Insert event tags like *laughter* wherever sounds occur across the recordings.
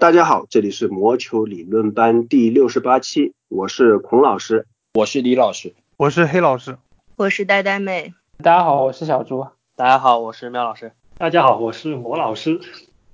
大家好，这里是魔球理论班第六十八期，我是孔老师，我是李老师，我是黑老师，我是呆呆妹。大家好，我是小猪。大家好，我是喵老师。大家好，我是魔老师。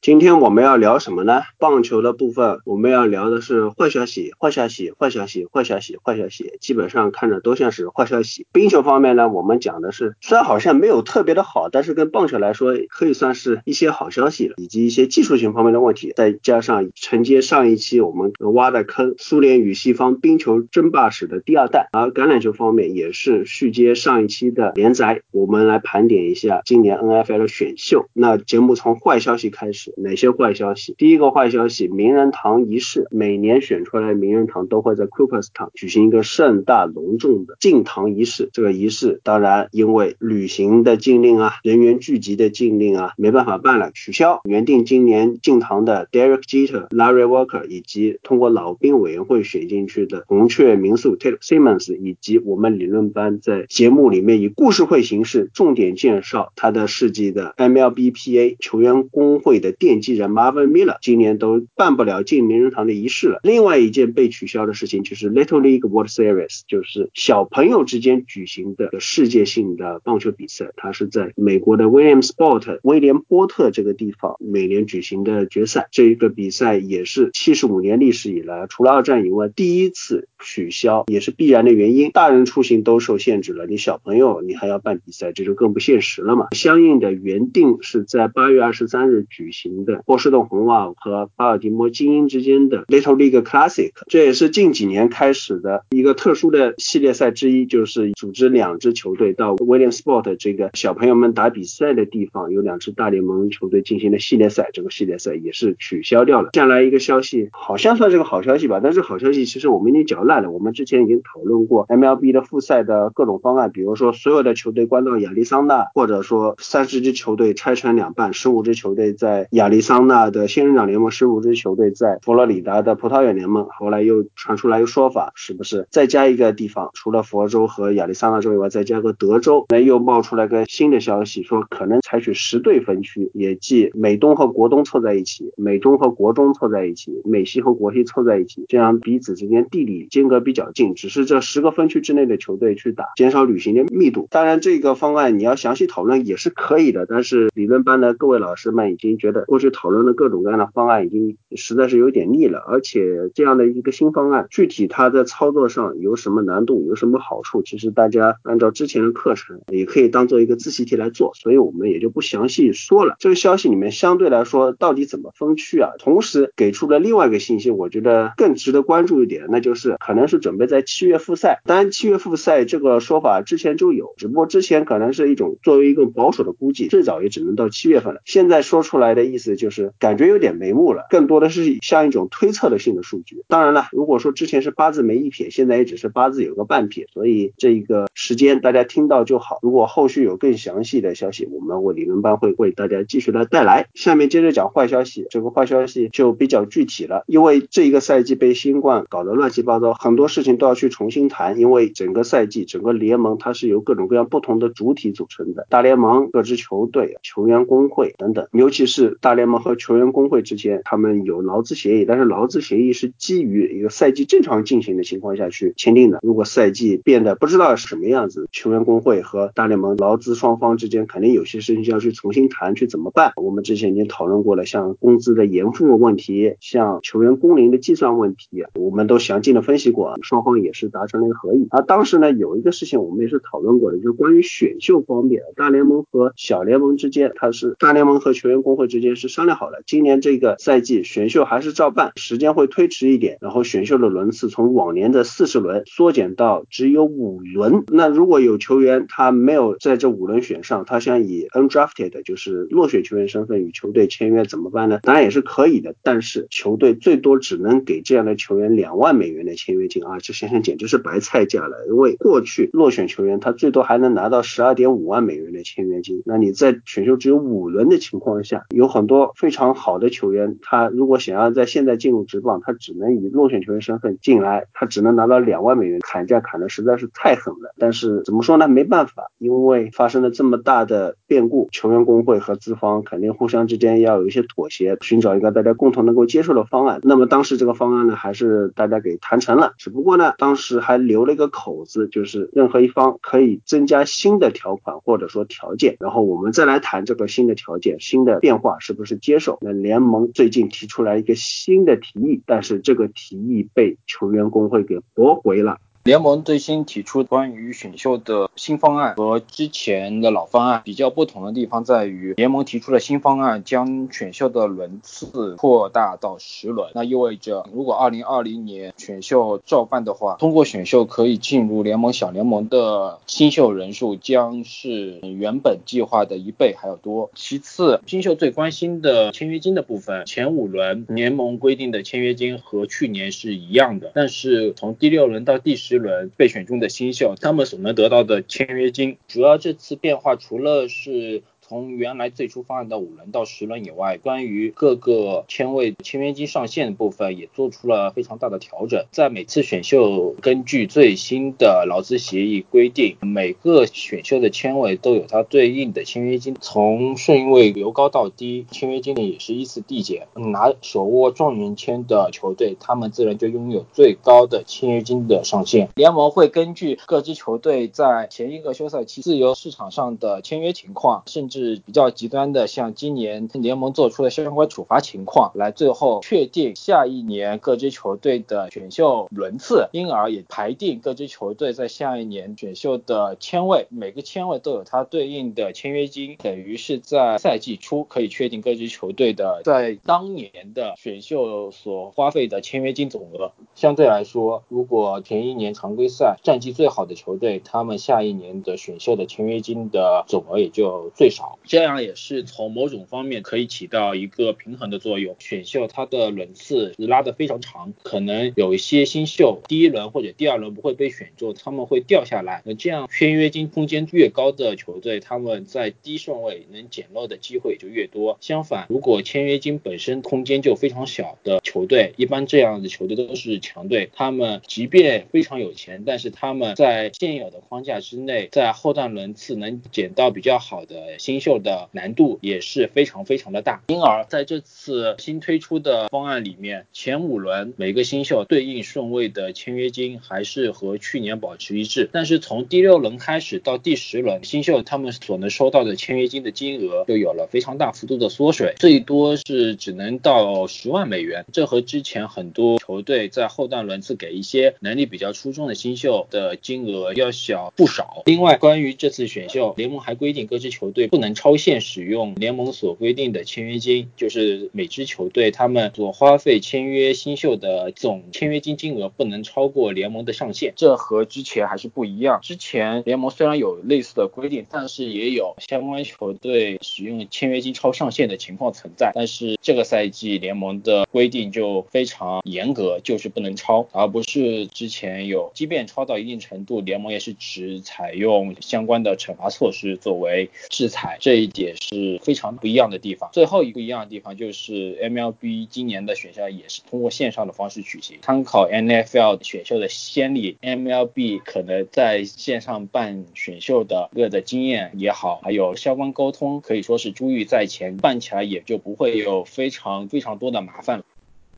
今天我们要聊什么呢？棒球的部分，我们要聊的是坏消息，坏消息，坏消息，坏消息，坏消息，基本上看着都像是坏消息。冰球方面呢，我们讲的是，虽然好像没有特别的好，但是跟棒球来说，可以算是一些好消息了，以及一些技术性方面的问题，再加上承接上一期我们挖的坑，苏联与西方冰球争霸史的第二弹，而橄榄球方面也是续接上一期的连载，我们来盘点一下今年 NFL 选秀。那节目从坏消息开始，哪些坏消息？第一个坏消息，名人堂仪式，每年选出来名人堂都会在 Cooperstown 举行一个盛大隆重的进堂仪式。这个仪式当然因为旅行的禁令啊，人员聚集的禁令啊，没办法办了，取消。原定今年进堂的 Derek Jeter、Larry Walker 以及通过老兵委员会选进去的红雀民宿 Ted Simmons，以及我们理论班在节目里面以故事会形式重点介绍他的事迹的 MLBPA 球员工会的奠基人 Marvin。Miller 今年都办不了进名人堂的仪式了。另外一件被取消的事情就是 Little League World Series，就是小朋友之间举行的世界性的棒球比赛。它是在美国的 Williamsport 威廉波特这个地方每年举行的决赛。这一个比赛也是七十五年历史以来，除了二战以外第一次取消，也是必然的原因。大人出行都受限制了，你小朋友你还要办比赛，这就更不现实了嘛。相应的原定是在八月二十三日举行的波士顿。红袜和巴尔的摩精英之间的 Little League Classic，这也是近几年开始的一个特殊的系列赛之一，就是组织两支球队到 Williamsport 这个小朋友们打比赛的地方，有两支大联盟球队进行的系列赛，这个系列赛也是取消掉了。接下来一个消息，好像算是个好消息吧，但是好消息其实我们已经嚼烂了。我们之前已经讨论过 MLB 的复赛的各种方案，比如说所有的球队关到亚利桑那，或者说三十支球队拆成两半，十五支球队在亚利桑那。的仙人掌联盟十五支球队在佛罗里达的葡萄园联盟，后来又传出来一个说法，是不是再加一个地方，除了佛州和亚利桑那州以外，再加个德州？那又冒出来个新的消息，说可能采取十队分区，也即美东和国东凑在一起，美中和国中凑在一起，美西和国西凑在一起，这样彼此之间地理间隔比较近，只是这十个分区之内的球队去打，减少旅行的密度。当然，这个方案你要详细讨论也是可以的，但是理论班的各位老师们已经觉得过去讨论的各。种各样的方案已经实在是有点腻了，而且这样的一个新方案，具体它在操作上有什么难度，有什么好处，其实大家按照之前的课程也可以当做一个自习题来做，所以我们也就不详细说了。这个消息里面相对来说到底怎么分区啊？同时给出了另外一个信息，我觉得更值得关注一点，那就是可能是准备在七月复赛。当然，七月复赛这个说法之前就有，只不过之前可能是一种作为一个保守的估计，最早也只能到七月份了。现在说出来的意意思就是感。觉有点眉目了，更多的是像一种推测的性的数据。当然了，如果说之前是八字没一撇，现在也只是八字有个半撇，所以这一个时间大家听到就好。如果后续有更详细的消息，我们我理论班会为大家继续来带来。下面接着讲坏消息，这个坏消息就比较具体了，因为这一个赛季被新冠搞得乱七八糟，很多事情都要去重新谈。因为整个赛季整个联盟它是由各种各样不同的主体组成的，大联盟、各支球队、球员工会等等，尤其是大联盟和球员。工会之间，他们有劳资协议，但是劳资协议是基于一个赛季正常进行的情况下去签订的。如果赛季变得不知道是什么样子，球员工会和大联盟劳资双方之间肯定有些事情要去重新谈，去怎么办？我们之前已经讨论过了，像工资的延付问题，像球员工龄的计算问题，我们都详尽的分析过，双方也是达成了一个合议。而当时呢，有一个事情我们也是讨论过的，就是关于选秀方面，大联盟和小联盟之间，它是大联盟和球员工会之间是商量好了。今年这个赛季选秀还是照办，时间会推迟一点，然后选秀的轮次从往年的四十轮缩减到只有五轮。那如果有球员他没有在这五轮选上，他想以 undrafted 就是落选球员身份与球队签约怎么办呢？当然也是可以的，但是球队最多只能给这样的球员两万美元的签约金啊，这先生简直是白菜价了。因为过去落选球员他最多还能拿到十二点五万美元的签约金，那你在选秀只有五轮的情况下，有很多非常好的球员，他如果想要在现在进入职棒，他只能以落选球员身份进来，他只能拿到两万美元，砍价砍的实在是太狠了。但是怎么说呢？没办法，因为发生了这么大的变故，球员工会和资方肯定互相之间要有一些妥协，寻找一个大家共同能够接受的方案。那么当时这个方案呢，还是大家给谈成了，只不过呢，当时还留了一个口子，就是任何一方可以增加新的条款或者说条件，然后我们再来谈这个新的条件、新的变化是不是接受。那联盟最近提出来一个新的提议，但是这个提议被球员工会给驳回了。联盟最新提出关于选秀的新方案和之前的老方案比较不同的地方在于，联盟提出的新方案将选秀的轮次扩大到十轮，那意味着如果二零二零年选秀照办的话，通过选秀可以进入联盟小联盟的新秀人数将是原本计划的一倍还要多。其次，新秀最关心的签约金的部分，前五轮联盟规定的签约金和去年是一样的，但是从第六轮到第十。一轮备选中的新秀，他们所能得到的签约金，主要这次变化除了是。从原来最初方案的五轮到十轮以外，关于各个签位签约金上限的部分也做出了非常大的调整。在每次选秀，根据最新的劳资协议规定，每个选秀的签位都有它对应的签约金。从顺位由高到低，签约金呢也是依次递减。拿手握状元签的球队，他们自然就拥有最高的签约金的上限。联盟会根据各支球队在前一个休赛期自由市场上的签约情况，甚至是比较极端的，像今年联盟做出的相关处罚情况，来最后确定下一年各支球队的选秀轮次，因而也排定各支球队在下一年选秀的签位，每个签位都有它对应的签约金，等于是在赛季初可以确定各支球队的在当年的选秀所花费的签约金总额。相对来说，如果前一年常规赛战绩最好的球队，他们下一年的选秀的签约金的总额也就最少。这样也是从某种方面可以起到一个平衡的作用。选秀它的轮次拉得非常长，可能有一些新秀第一轮或者第二轮不会被选中，他们会掉下来。那这样签约金空间越高的球队，他们在低顺位能捡漏的机会就越多。相反，如果签约金本身空间就非常小的球队，一般这样的球队都是强队，他们即便非常有钱，但是他们在现有的框架之内，在后段轮次能捡到比较好的新。新秀的难度也是非常非常的大，因而在这次新推出的方案里面，前五轮每个新秀对应顺位的签约金还是和去年保持一致，但是从第六轮开始到第十轮，新秀他们所能收到的签约金的金额就有了非常大幅度的缩水，最多是只能到十万美元，这和之前很多球队在后段轮次给一些能力比较出众的新秀的金额要小不少。另外，关于这次选秀，联盟还规定各支球队不能。超限使用联盟所规定的签约金，就是每支球队他们所花费签约新秀的总签约金金额不能超过联盟的上限，这和之前还是不一样。之前联盟虽然有类似的规定，但是也有相关球队使用签约金超上限的情况存在。但是这个赛季联盟的规定就非常严格，就是不能超，而不是之前有，即便超到一定程度，联盟也是只采用相关的惩罚措施作为制裁。这一点是非常不一样的地方。最后一个一样的地方就是 MLB 今年的选秀也是通过线上的方式举行，参考 NFL 选秀的先例，MLB 可能在线上办选秀的个的经验也好，还有相关沟通可以说是珠玉在前，办起来也就不会有非常非常多的麻烦了。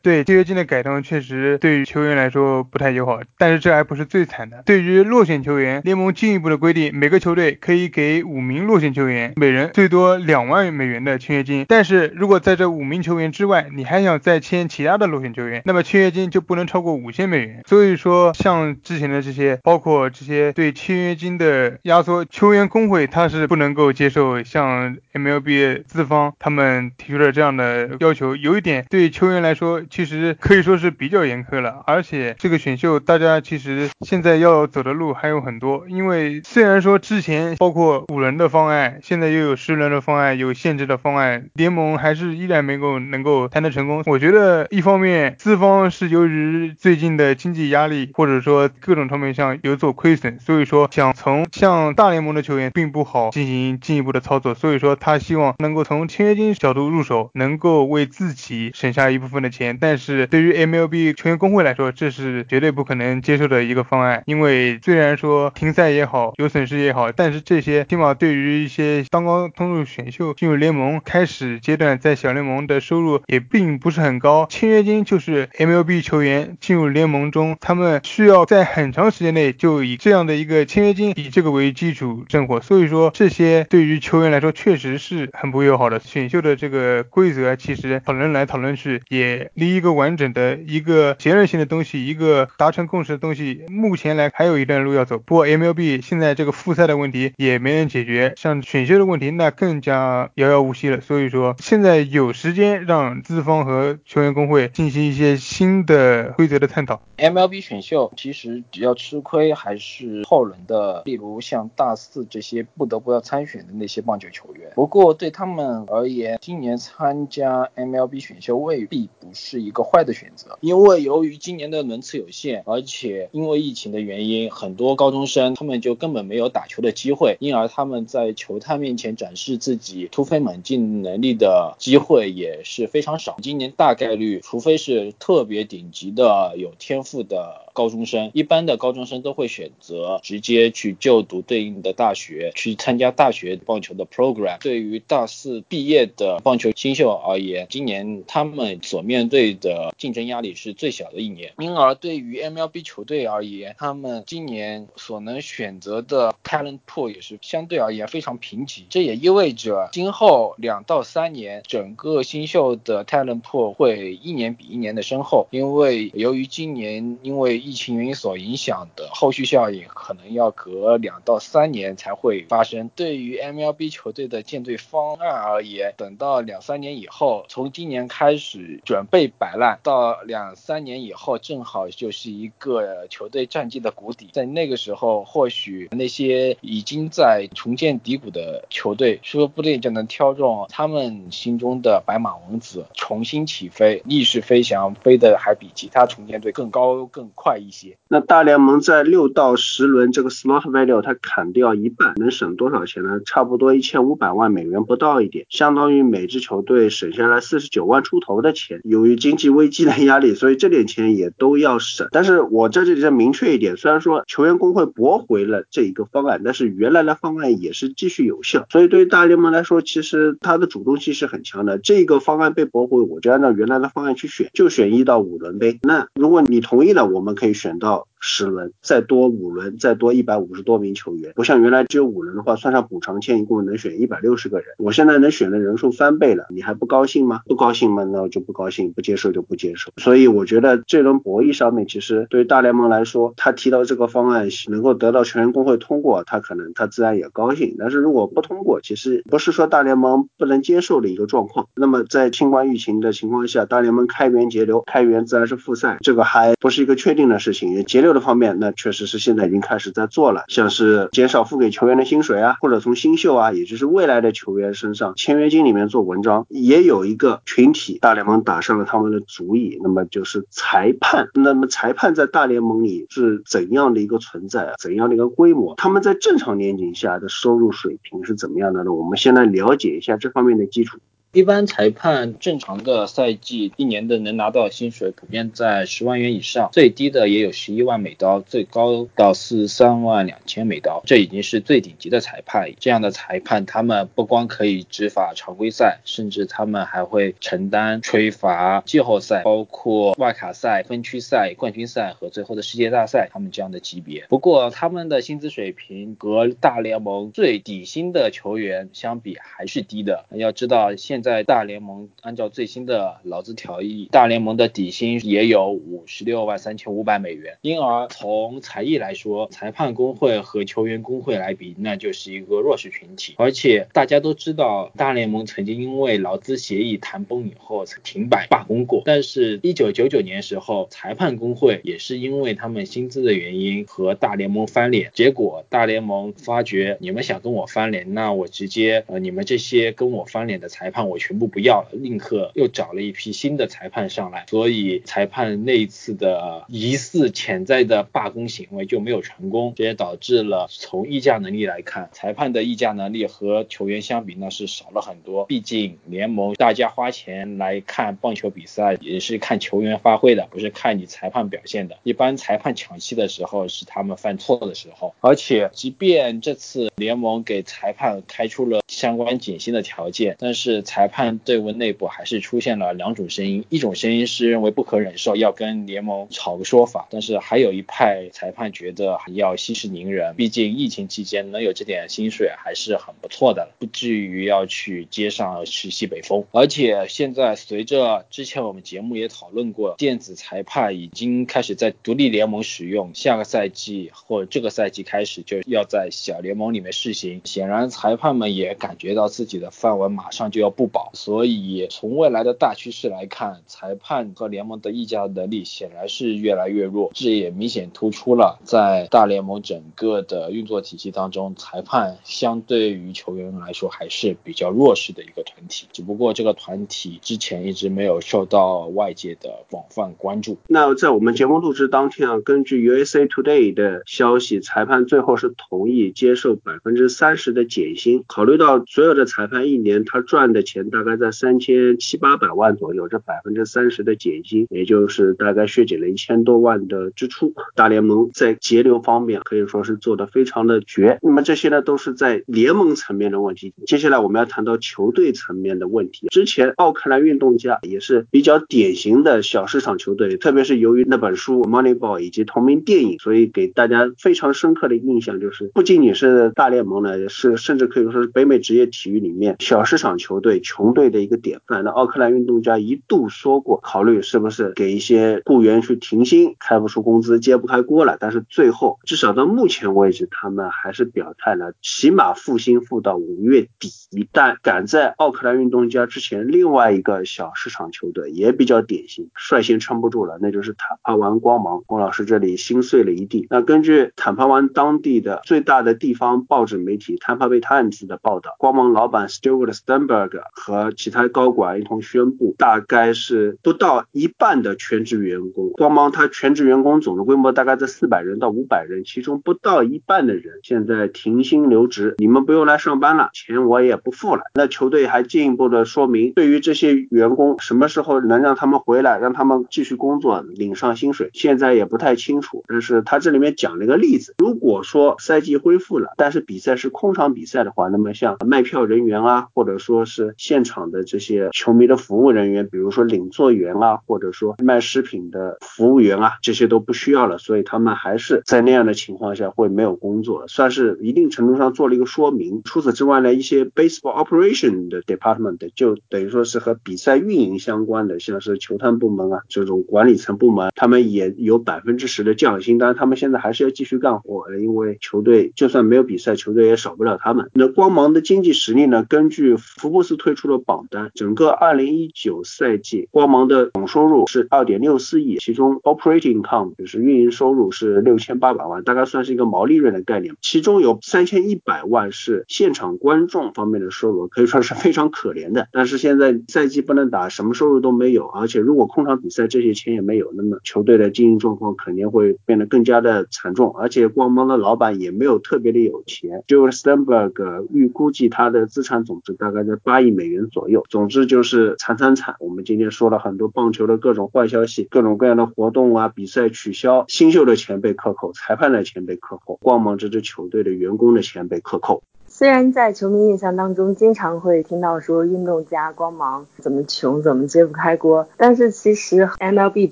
对签约金的改动确实对于球员来说不太友好，但是这还不是最惨的。对于落选球员，联盟进一步的规定，每个球队可以给五名落选球员每人最多两万美元的签约金。但是如果在这五名球员之外，你还想再签其他的落选球员，那么签约金就不能超过五千美元。所以说，像之前的这些，包括这些对签约金的压缩，球员工会他是不能够接受。像 MLB 资方他们提出了这样的要求，有一点对球员来说。其实可以说是比较严苛了，而且这个选秀大家其实现在要走的路还有很多，因为虽然说之前包括五轮的方案，现在又有十轮的方案，有限制的方案，联盟还是依然没够能够谈得成功。我觉得一方面资方是由于最近的经济压力，或者说各种方面上有所亏损，所以说想从像大联盟的球员并不好进行进一步的操作，所以说他希望能够从签约金角度入手，能够为自己省下一部分的钱。但是对于 MLB 球员工会来说，这是绝对不可能接受的一个方案，因为虽然说停赛也好，有损失也好，但是这些起码对于一些刚刚通入选秀、进入联盟开始阶段，在小联盟的收入也并不是很高。签约金就是 MLB 球员进入联盟中，他们需要在很长时间内就以这样的一个签约金，以这个为基础生活。所以说，这些对于球员来说确实是很不友好的。选秀的这个规则，其实讨论来讨论去，也一个完整的一个结论性的东西，一个达成共识的东西，目前来还有一段路要走。不过 MLB 现在这个复赛的问题也没人解决，像选秀的问题那更加遥遥无期了。所以说，现在有时间让资方和球员工会进行一些新的规则的探讨。MLB 选秀其实比较吃亏还是后轮的，例如像大四这些不得不要参选的那些棒球球员。不过对他们而言，今年参加 MLB 选秀未必不是一个坏的选择，因为由于今年的轮次有限，而且因为疫情的原因，很多高中生他们就根本没有打球的机会，因而他们在球探面前展示自己突飞猛进能力的机会也是非常少。今年大概率，除非是特别顶级的有天赋的。高中生一般的高中生都会选择直接去就读对应的大学，去参加大学棒球的 program。对于大四毕业的棒球新秀而言，今年他们所面对的竞争压力是最小的一年。因而对于 MLB 球队而言，他们今年所能选择的 talent pool 也是相对而言非常贫瘠。这也意味着今后两到三年，整个新秀的 talent pool 会一年比一年的深厚。因为由于今年因为疫情原因所影响的后续效应，可能要隔两到三年才会发生。对于 MLB 球队的建队方案而言，等到两三年以后，从今年开始准备摆烂，到两三年以后，正好就是一个球队战绩的谷底。在那个时候，或许那些已经在重建低谷的球队，说不定就能挑中他们心中的白马王子，重新起飞，逆势飞翔，飞得还比其他重建队更高更快。快一些，那大联盟在六到十轮这个 smart value 它砍掉一半，能省多少钱呢？差不多一千五百万美元不到一点，相当于每支球队省下来四十九万出头的钱。由于经济危机的压力，所以这点钱也都要省。但是我在这里再明确一点，虽然说球员工会驳回了这一个方案，但是原来的方案也是继续有效。所以对于大联盟来说，其实它的主动性是很强的。这个方案被驳回，我就按照原来的方案去选，就选一到五轮呗。那如果你同意了，我们可以。选到十轮，再多五轮，再多一百五十多名球员，不像原来只有五轮的话，算上补偿签，一共能选一百六十个人。我现在能选的人数翻倍了，你还不高兴吗？不高兴吗？那我就不高兴，不接受就不接受。所以我觉得这轮博弈上面，其实对于大联盟来说，他提到这个方案能够得到全员工会通过，他可能他自然也高兴。但是如果不通过，其实不是说大联盟不能接受的一个状况。那么在新冠疫情的情况下，大联盟开源节流，开源自然是复赛，这个还不是一个确定的事情。节流的方面，那确实是现在已经开始在做了，像是减少付给球员的薪水啊，或者从新秀啊，也就是未来的球员身上签约金里面做文章，也有一个群体，大联盟打上了他们的主意，那么就是裁判。那么裁判在大联盟里是怎样的一个存在啊？怎样的一个规模？他们在正常年景下的收入水平是怎么样的呢？我们先来了解一下这方面的基础。一般裁判正常的赛季一年的能拿到薪水普遍在十万元以上，最低的也有十一万美刀，最高到四十三万两千美刀，这已经是最顶级的裁判。这样的裁判，他们不光可以执法常规赛，甚至他们还会承担吹罚季后赛，包括外卡赛、分区赛、冠军赛和最后的世界大赛，他们这样的级别。不过他们的薪资水平和大联盟最底薪的球员相比还是低的。要知道现在大联盟按照最新的劳资条议，大联盟的底薪也有五十六万三千五百美元，因而从才艺来说，裁判工会和球员工会来比，那就是一个弱势群体。而且大家都知道，大联盟曾经因为劳资协议谈崩以后停摆罢工过，但是一九九九年时候，裁判工会也是因为他们薪资的原因和大联盟翻脸，结果大联盟发觉你们想跟我翻脸，那我直接呃你们这些跟我翻脸的裁判我全部不要了，立刻又找了一批新的裁判上来，所以裁判那一次的疑似潜在的罢工行为就没有成功，这也导致了从议价能力来看，裁判的议价能力和球员相比那是少了很多，毕竟联盟大家花钱来看棒球比赛也是看球员发挥的，不是看你裁判表现的，一般裁判抢戏的时候是他们犯错的时候，而且即便这次联盟给裁判开出了相关减薪的条件，但是裁裁判队伍内部还是出现了两种声音，一种声音是认为不可忍受，要跟联盟吵个说法，但是还有一派裁判觉得要息事宁人，毕竟疫情期间能有这点薪水还是很不错的了，不至于要去街上吃西北风。而且现在随着之前我们节目也讨论过，电子裁判已经开始在独立联盟使用，下个赛季或这个赛季开始就要在小联盟里面试行。显然裁判们也感觉到自己的范围马上就要不保，所以从未来的大趋势来看，裁判和联盟的议价能力显然是越来越弱，这也明显突出了在大联盟整个的运作体系当中，裁判相对于球员来说还是比较弱势的一个团体。只不过这个团体之前一直没有受到外界的广泛关注。那在我们节目录制当天啊，根据 USA Today 的消息，裁判最后是同意接受百分之三十的减薪。考虑到所有的裁判一年他赚的钱大概在三千七八百万左右，这百分之三十的减薪，也就是大概削减了一千多万的支出。大联盟在节流方面可以说是做的非常的绝。那么这些呢都是在联盟层面的问题。接下来我们要谈到球队层面的问题。之前奥克兰运动家也是比较典型的小市场球队，特别是由于那本书《Moneyball》以及同名电影，所以给大家非常深刻的印象就是，不仅仅是大联盟呢，是甚至可以说是北美职业体育里面小市场球队穷队的一个典范。那奥克兰运动家一度说过，考虑是不是给一些雇员去停薪，开不出工资，揭不开锅了。但是最后，至少到目前为止，他们还是表态了，起码付薪付到五月底。但赶在奥克兰运动家之前，另外一个小市场球队也比较典型，率先撑不住了，那就是坦帕湾光芒。龚老师这里心碎了一地。那根据坦帕湾当地的最大的地方报纸媒体《坦帕 Bay Times》的报道，光芒老板 Stewart Sternberg 和其他高管一同宣布，大概是不到一半的全职员工，光芒它全职员工总的规模大概在四百人到五百人，其中不到一半的人现在停薪留职，你们不用来上班了，钱我也不付了。那球队还进一步的说明，对于这些员工什么时候能让他们回来，让他们继续工作，领上薪水，现在也不太清楚。但是他这里面讲了一个例子，如果说赛季恢复了，但是比赛是空场比赛的话，那么像卖票人员啊，或者说是现场的这些球迷的服务人员，比如说领座员啊，或者说卖食品的服务员啊，这些都不需要了，所以他们还是在那样的情况下会没有工作，算是一定程度上做了一个说明。除此之外呢，一些 baseball operation 的 department 就等于说是和比赛运营相关的，像是球探部门啊这种管理层部门，他们也有百分之十的降薪，但是他们现在还是要继续干活，因为球队就算没有比赛，球队也少不了他们。那光芒的经济实力呢？根据福布斯推推出的榜单，整个二零一九赛季光芒的总收入是二点六四亿，其中 operating income 就是运营收入是六千八百万，大概算是一个毛利润的概念，其中有三千一百万是现场观众方面的收入，可以说是非常可怜的。但是现在赛季不能打，什么收入都没有，而且如果空场比赛这些钱也没有，那么球队的经营状况肯定会变得更加的惨重。而且光芒的老板也没有特别的有钱，就 Sternberg 预估计他的资产总值大概在八亿美元左右。总之就是惨惨惨。我们今天说了很多棒球的各种坏消息，各种各样的活动啊，比赛取消，新秀的钱被克扣，裁判的钱被克扣，光芒这支球队的员工的钱被克扣。虽然在球迷印象当中，经常会听到说运动家光芒怎么穷怎么揭不开锅。但是其实 MLB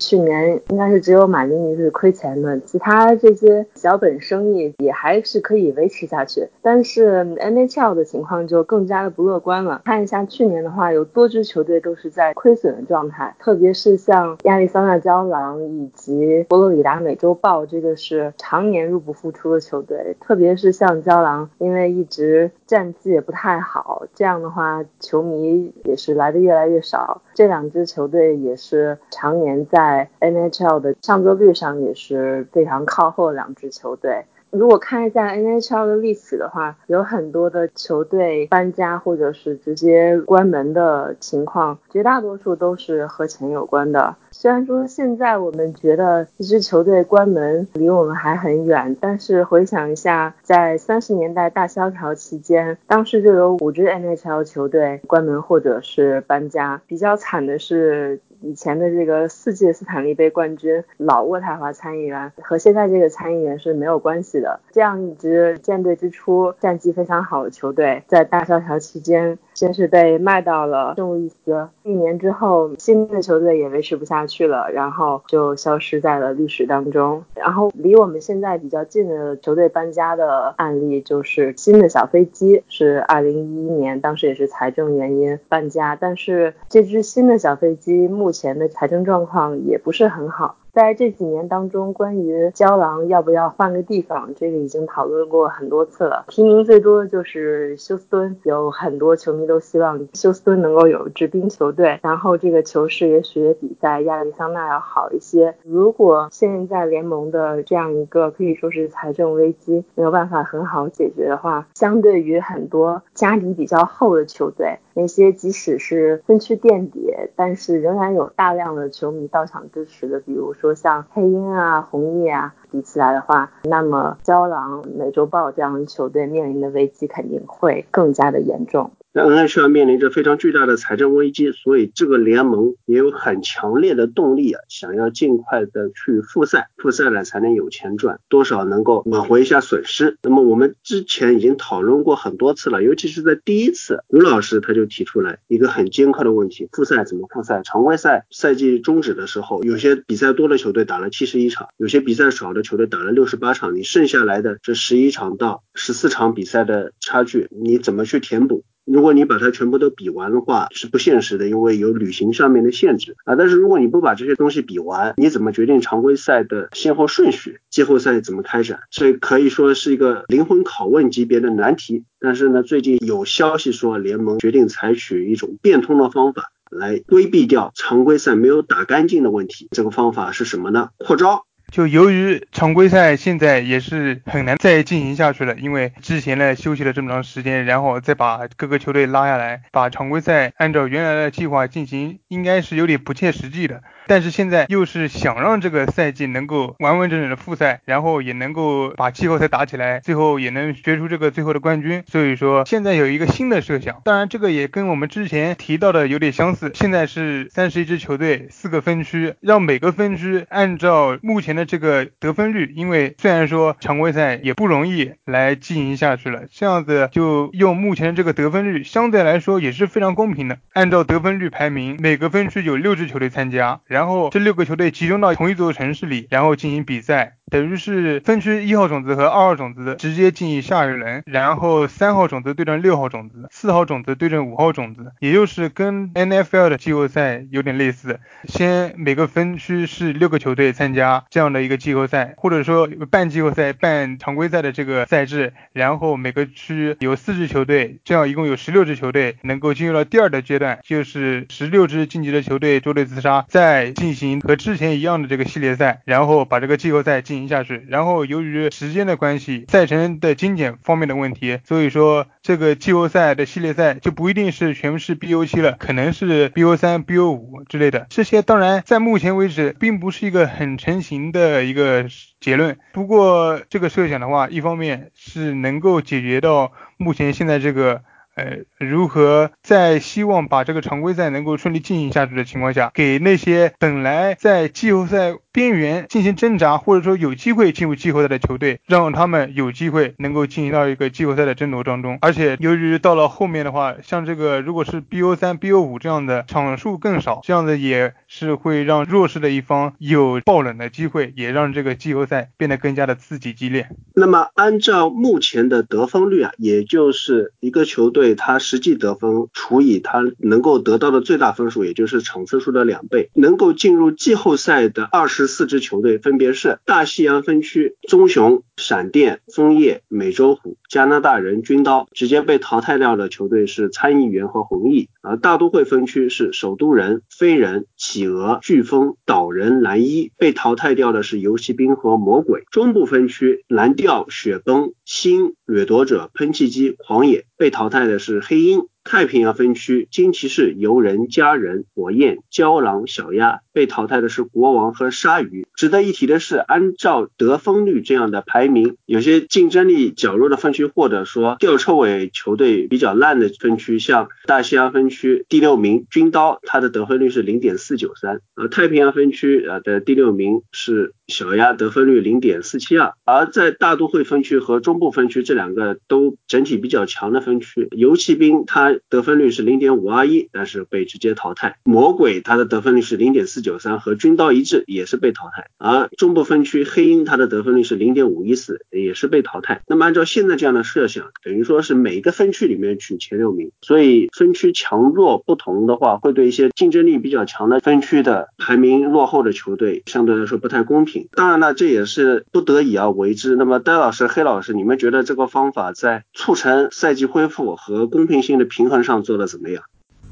去年应该是只有马林鱼是亏钱的，其他这些小本生意也还是可以维持下去。但是 NHL 的情况就更加的不乐观了。看一下去年的话，有多支球队都是在亏损的状态，特别是像亚利桑那胶囊以及佛罗里达美洲豹，这个是常年入不敷出的球队。特别是像胶囊，因为一直战绩也不太好，这样的话球迷也是来的越来越少。这两支球队也是常年在 NHL 的上座率上也是非常靠后的两支球队。如果看一下 NHL 的历史的话，有很多的球队搬家或者是直接关门的情况，绝大多数都是和钱有关的。虽然说现在我们觉得一支球队关门离我们还很远，但是回想一下，在三十年代大萧条期间，当时就有五支 NHL 球队关门或者是搬家。比较惨的是。以前的这个四届斯坦利杯冠军老渥太华参议员和现在这个参议员是没有关系的。这样一支舰队之初战绩非常好的球队，在大萧条期间。先是被卖到了圣路易斯，一年之后，新的球队也维持不下去了，然后就消失在了历史当中。然后离我们现在比较近的球队搬家的案例，就是新的小飞机，是二零一一年，当时也是财政原因搬家，但是这支新的小飞机目目前的财政状况也不是很好。在这几年当中，关于胶囊要不要换个地方，这个已经讨论过很多次了。提名最多的就是休斯敦，有很多球迷都希望休斯敦能够有一支冰球队，然后这个球市也许比在亚利桑那要好一些。如果现在联盟的这样一个可以说是财政危机没有办法很好解决的话，相对于很多家底比较厚的球队，那些即使是分区垫底，但是仍然有大量的球迷到场支持的，比如说。像黑鹰啊、红翼啊比起来的话，那么胶囊、美洲豹这样的球队面临的危机肯定会更加的严重。那 NHL 面临着非常巨大的财政危机，所以这个联盟也有很强烈的动力啊，想要尽快的去复赛，复赛了才能有钱赚，多少能够挽回一下损失。那么我们之前已经讨论过很多次了，尤其是在第一次，吴老师他就提出来一个很尖刻的问题：复赛怎么复赛？常规赛赛季终止的时候，有些比赛多的球队打了七十一场，有些比赛少的球队打了六十八场，你剩下来的这十一场到十四场比赛的差距，你怎么去填补？如果你把它全部都比完的话，是不现实的，因为有旅行上面的限制啊。但是如果你不把这些东西比完，你怎么决定常规赛的先后顺序？季后赛怎么开展？这可以说是一个灵魂拷问级别的难题。但是呢，最近有消息说，联盟决定采取一种变通的方法来规避掉常规赛没有打干净的问题。这个方法是什么呢？扩招。就由于常规赛现在也是很难再进行下去了，因为之前呢休息了这么长时间，然后再把各个球队拉下来，把常规赛按照原来的计划进行，应该是有点不切实际的。但是现在又是想让这个赛季能够完完整整的复赛，然后也能够把季后赛打起来，最后也能决出这个最后的冠军。所以说现在有一个新的设想，当然这个也跟我们之前提到的有点相似。现在是三十一支球队，四个分区，让每个分区按照目前那这个得分率，因为虽然说常规赛也不容易来进行下去了，这样子就用目前这个得分率，相对来说也是非常公平的。按照得分率排名，每个分区有六支球队参加。然后这六个球队集中到同一座城市里，然后进行比赛。等于是分区一号种子和二号种子直接进行下一轮，然后三号种子对阵六号种子，四号种子对阵五号种子，也就是跟 NFL 的季后赛有点类似。先每个分区是六个球队参加这样的一个季后赛，或者说半季后赛、半常规赛的这个赛制，然后每个区有四支球队，这样一共有十六支球队能够进入到第二的阶段，就是十六支晋级的球队捉对厮杀，再进行和之前一样的这个系列赛，然后把这个季后赛进。下去，然后由于时间的关系，赛程的精简方面的问题，所以说这个季后赛的系列赛就不一定是全部是 BO 七了，可能是 BO 三、BO 五之类的。这些当然在目前为止并不是一个很成型的一个结论。不过这个设想的话，一方面是能够解决到目前现在这个呃，如何在希望把这个常规赛能够顺利进行下去的情况下，给那些本来在季后赛边缘进行挣扎，或者说有机会进入季后赛的球队，让他们有机会能够进行到一个季后赛的争夺当中。而且由于到了后面的话，像这个如果是 BO 三、BO 五这样的场数更少，这样子也是会让弱势的一方有爆冷的机会，也让这个季后赛变得更加的刺激激烈。那么按照目前的得分率啊，也就是一个球队他实际得分除以他能够得到的最大分数，也就是场次数的两倍，能够进入季后赛的二十四支球队分别是大西洋分区棕熊、闪电、枫叶、美洲虎、加拿大人、军刀。直接被淘汰掉的球队是参议员和红翼，而大都会分区是首都人、飞人、企鹅、飓风、岛人、蓝衣。被淘汰掉的是游骑兵和魔鬼。中部分区蓝调、雪崩、星、掠夺者、喷气机、狂野。被淘汰的是黑鹰。太平洋分区金骑士、游人、家人、火焰、胶囊、小鸭。被淘汰的是国王和鲨鱼。值得一提的是，按照得分率这样的排名，有些竞争力较弱的分区，或者说吊车尾球队比较烂的分区，像大西洋分区第六名军刀，它的得分率是零点四九三。而，太平洋分区啊的第六名是小鸭，得分率零点四七二。而在大都会分区和中部分区这两个都整体比较强的分区，游骑兵它得分率是零点五二一，但是被直接淘汰。魔鬼它的得分率是零点四九。三和军刀一致也是被淘汰，而中部分区黑鹰它的得分率是零点五一四，也是被淘汰。那么按照现在这样的设想，等于说是每个分区里面取前六名，所以分区强弱不同的话，会对一些竞争力比较强的分区的排名落后的球队相对来说不太公平。当然了，这也是不得已而为之。那么戴老师、黑老师，你们觉得这个方法在促成赛季恢复和公平性的平衡上做的怎么样？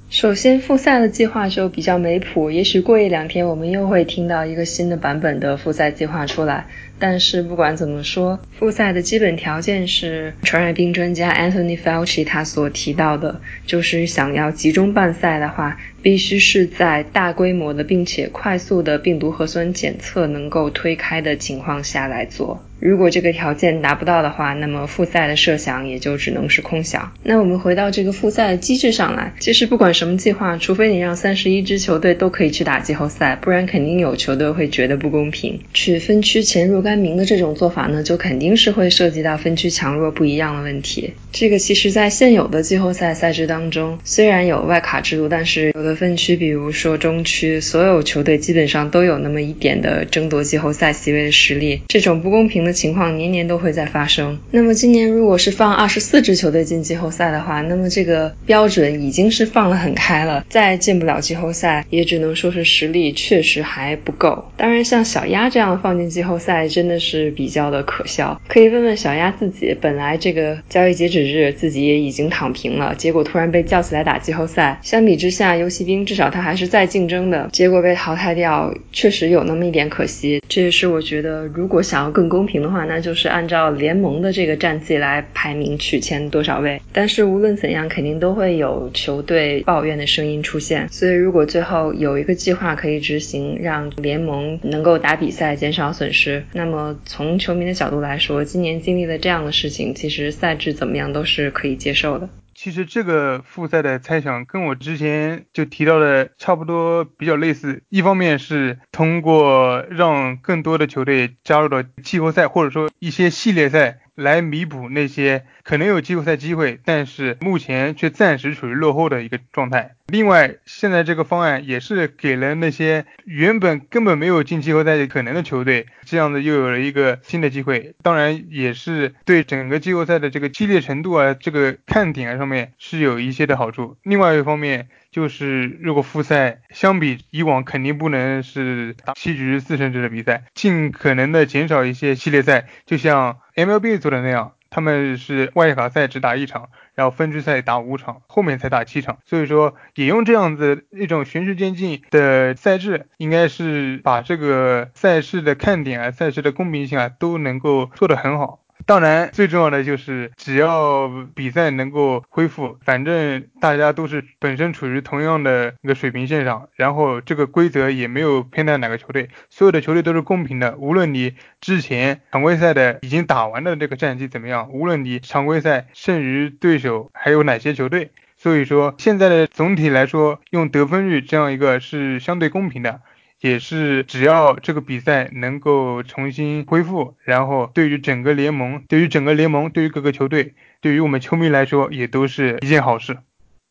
首先，复赛的计划就比较没谱，也许过一两天我们又会听到一个新的版本的复赛计划出来。但是不管怎么说，复赛的基本条件是传染病专家 Anthony Fauci 他所提到的，就是想要集中办赛的话，必须是在大规模的并且快速的病毒核酸检测能够推开的情况下来做。如果这个条件达不到的话，那么复赛的设想也就只能是空想。那我们回到这个复赛的机制上来，其实不管什么计划，除非你让三十一支球队都可以去打季后赛，不然肯定有球队会觉得不公平。取分区前若干名的这种做法呢，就肯定是会涉及到分区强弱不一样的问题。这个其实，在现有的季后赛赛制当中，虽然有外卡制度，但是有的分区，比如说中区，所有球队基本上都有那么一点的争夺季后赛席位的实力。这种不公平。的情况年年都会在发生。那么今年如果是放二十四支球队进季后赛的话，那么这个标准已经是放得很开了。再进不了季后赛，也只能说是实力确实还不够。当然，像小鸭这样放进季后赛，真的是比较的可笑。可以问问小鸭自己，本来这个交易截止日自己也已经躺平了，结果突然被叫起来打季后赛。相比之下，游骑兵至少他还是在竞争的，结果被淘汰掉，确实有那么一点可惜。这也是我觉得，如果想要更公平。的话，那就是按照联盟的这个战绩来排名取签多少位。但是无论怎样，肯定都会有球队抱怨的声音出现。所以如果最后有一个计划可以执行，让联盟能够打比赛减少损失，那么从球迷的角度来说，今年经历了这样的事情，其实赛制怎么样都是可以接受的。其实这个复赛的猜想跟我之前就提到的差不多，比较类似。一方面是通过让更多的球队加入到季后赛，或者说一些系列赛。来弥补那些可能有季后赛机会，但是目前却暂时处于落后的一个状态。另外，现在这个方案也是给了那些原本根本没有进季后赛可能的球队，这样子又有了一个新的机会。当然，也是对整个季后赛的这个激烈程度啊，这个看点啊上面是有一些的好处。另外一方面，就是如果复赛相比以往肯定不能是打七局四胜制的比赛，尽可能的减少一些系列赛，就像 MLB 做的那样，他们是外卡赛只打一场，然后分区赛打五场，后面才打七场。所以说，也用这样子一种循序渐进的赛制，应该是把这个赛事的看点啊、赛事的公平性啊都能够做得很好。当然，最重要的就是只要比赛能够恢复，反正大家都是本身处于同样的一个水平线上，然后这个规则也没有偏袒哪个球队，所有的球队都是公平的。无论你之前常规赛的已经打完的这个战绩怎么样，无论你常规赛剩余对手还有哪些球队，所以说现在的总体来说，用得分率这样一个是相对公平的。也是只要这个比赛能够重新恢复，然后对于整个联盟，对于整个联盟，对于各个球队，对于我们球迷来说，也都是一件好事。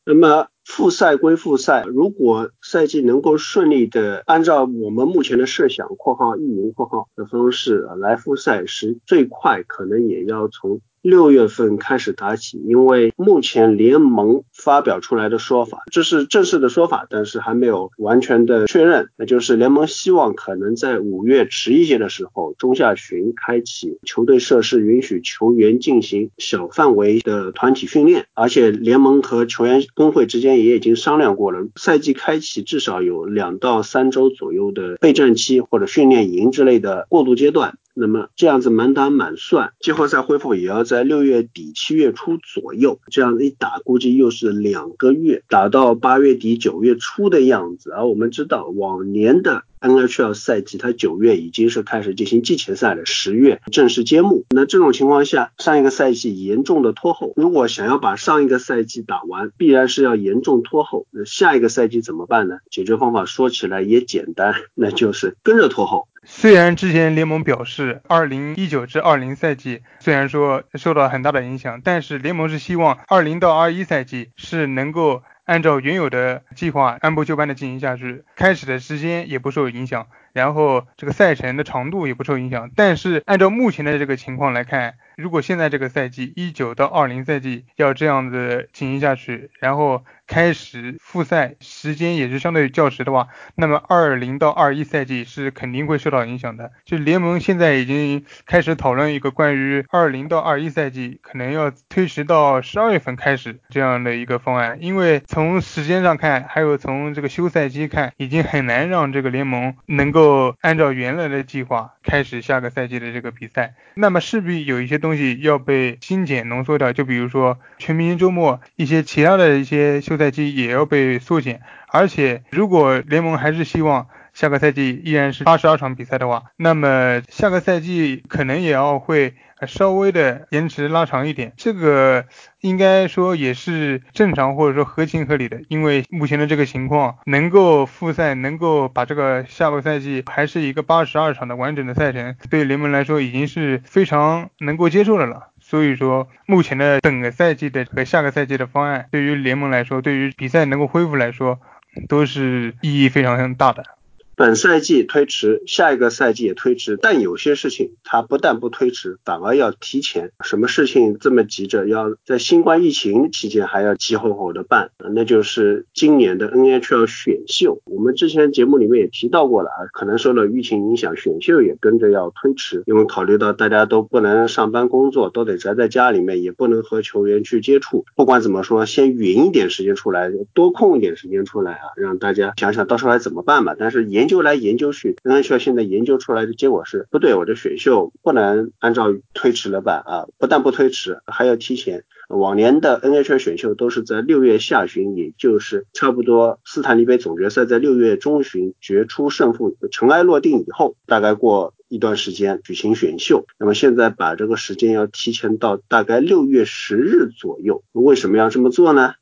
那么复赛归复赛，如果赛季能够顺利的按照我们目前的设想（括号运营括号）的方式来复赛，时最快可能也要从。六月份开始打起，因为目前联盟发表出来的说法，这是正式的说法，但是还没有完全的确认。那就是联盟希望可能在五月迟一些的时候，中下旬开启球队设施，允许球员进行小范围的团体训练。而且联盟和球员工会之间也已经商量过了，赛季开启至少有两到三周左右的备战期或者训练营之类的过渡阶段。那么这样子满打满算，季后赛恢复也要在六月底七月初左右，这样子一打估计又是两个月，打到八月底九月初的样子。而我们知道往年的 NHL 赛季，它九月已经是开始进行季前赛了，十月正式揭幕。那这种情况下，上一个赛季严重的拖后，如果想要把上一个赛季打完，必然是要严重拖后。那下一个赛季怎么办呢？解决方法说起来也简单，那就是跟着拖后。虽然之前联盟表示，二零一九至二零赛季虽然说受到很大的影响，但是联盟是希望二零到二一赛季是能够按照原有的计划按部就班的进行下去，开始的时间也不受影响，然后这个赛程的长度也不受影响。但是按照目前的这个情况来看，如果现在这个赛季一九到二零赛季要这样子进行下去，然后。开始复赛时间也是相对较迟的话，那么二零到二一赛季是肯定会受到影响的。就联盟现在已经开始讨论一个关于二零到二一赛季可能要推迟到十二月份开始这样的一个方案，因为从时间上看，还有从这个休赛期看，已经很难让这个联盟能够按照原来的计划开始下个赛季的这个比赛。那么势必有一些东西要被精简浓缩掉，就比如说全明星周末一些其他的一些休。赛期也要被缩减，而且如果联盟还是希望下个赛季依然是八十二场比赛的话，那么下个赛季可能也要会稍微的延迟拉长一点。这个应该说也是正常或者说合情合理的，因为目前的这个情况能够复赛，能够把这个下个赛季还是一个八十二场的完整的赛程，对联盟来说已经是非常能够接受的了。所以说，目前的整个赛季的和下个赛季的方案，对于联盟来说，对于比赛能够恢复来说，都是意义非常大的。本赛季推迟，下一个赛季也推迟，但有些事情它不但不推迟，反而要提前。什么事情这么急着要在新冠疫情期间还要急吼吼的办？那就是今年的 NHL 选秀。我们之前节目里面也提到过了啊，可能受了疫情影响，选秀也跟着要推迟，因为考虑到大家都不能上班工作，都得宅在家里面，也不能和球员去接触。不管怎么说，先匀一点时间出来，多空一点时间出来啊，让大家想想到时候还怎么办吧。但是研研究来研究去，NHL 现在研究出来的结果是不对，我的选秀不能按照推迟了办啊，不但不推迟，还要提前。往年的 NHL 选秀都是在六月下旬，也就是差不多斯坦利杯总决赛在六月中旬决出胜负，尘埃落定以后，大概过一段时间举行选秀。那么现在把这个时间要提前到大概六月十日左右，为什么要这么做呢？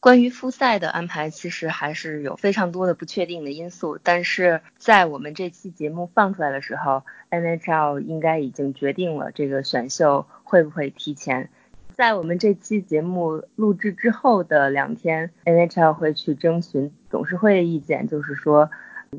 关于复赛的安排，其实还是有非常多的不确定的因素。但是在我们这期节目放出来的时候，NHL 应该已经决定了这个选秀会不会提前。在我们这期节目录制之后的两天，NHL 会去征询董事会的意见，就是说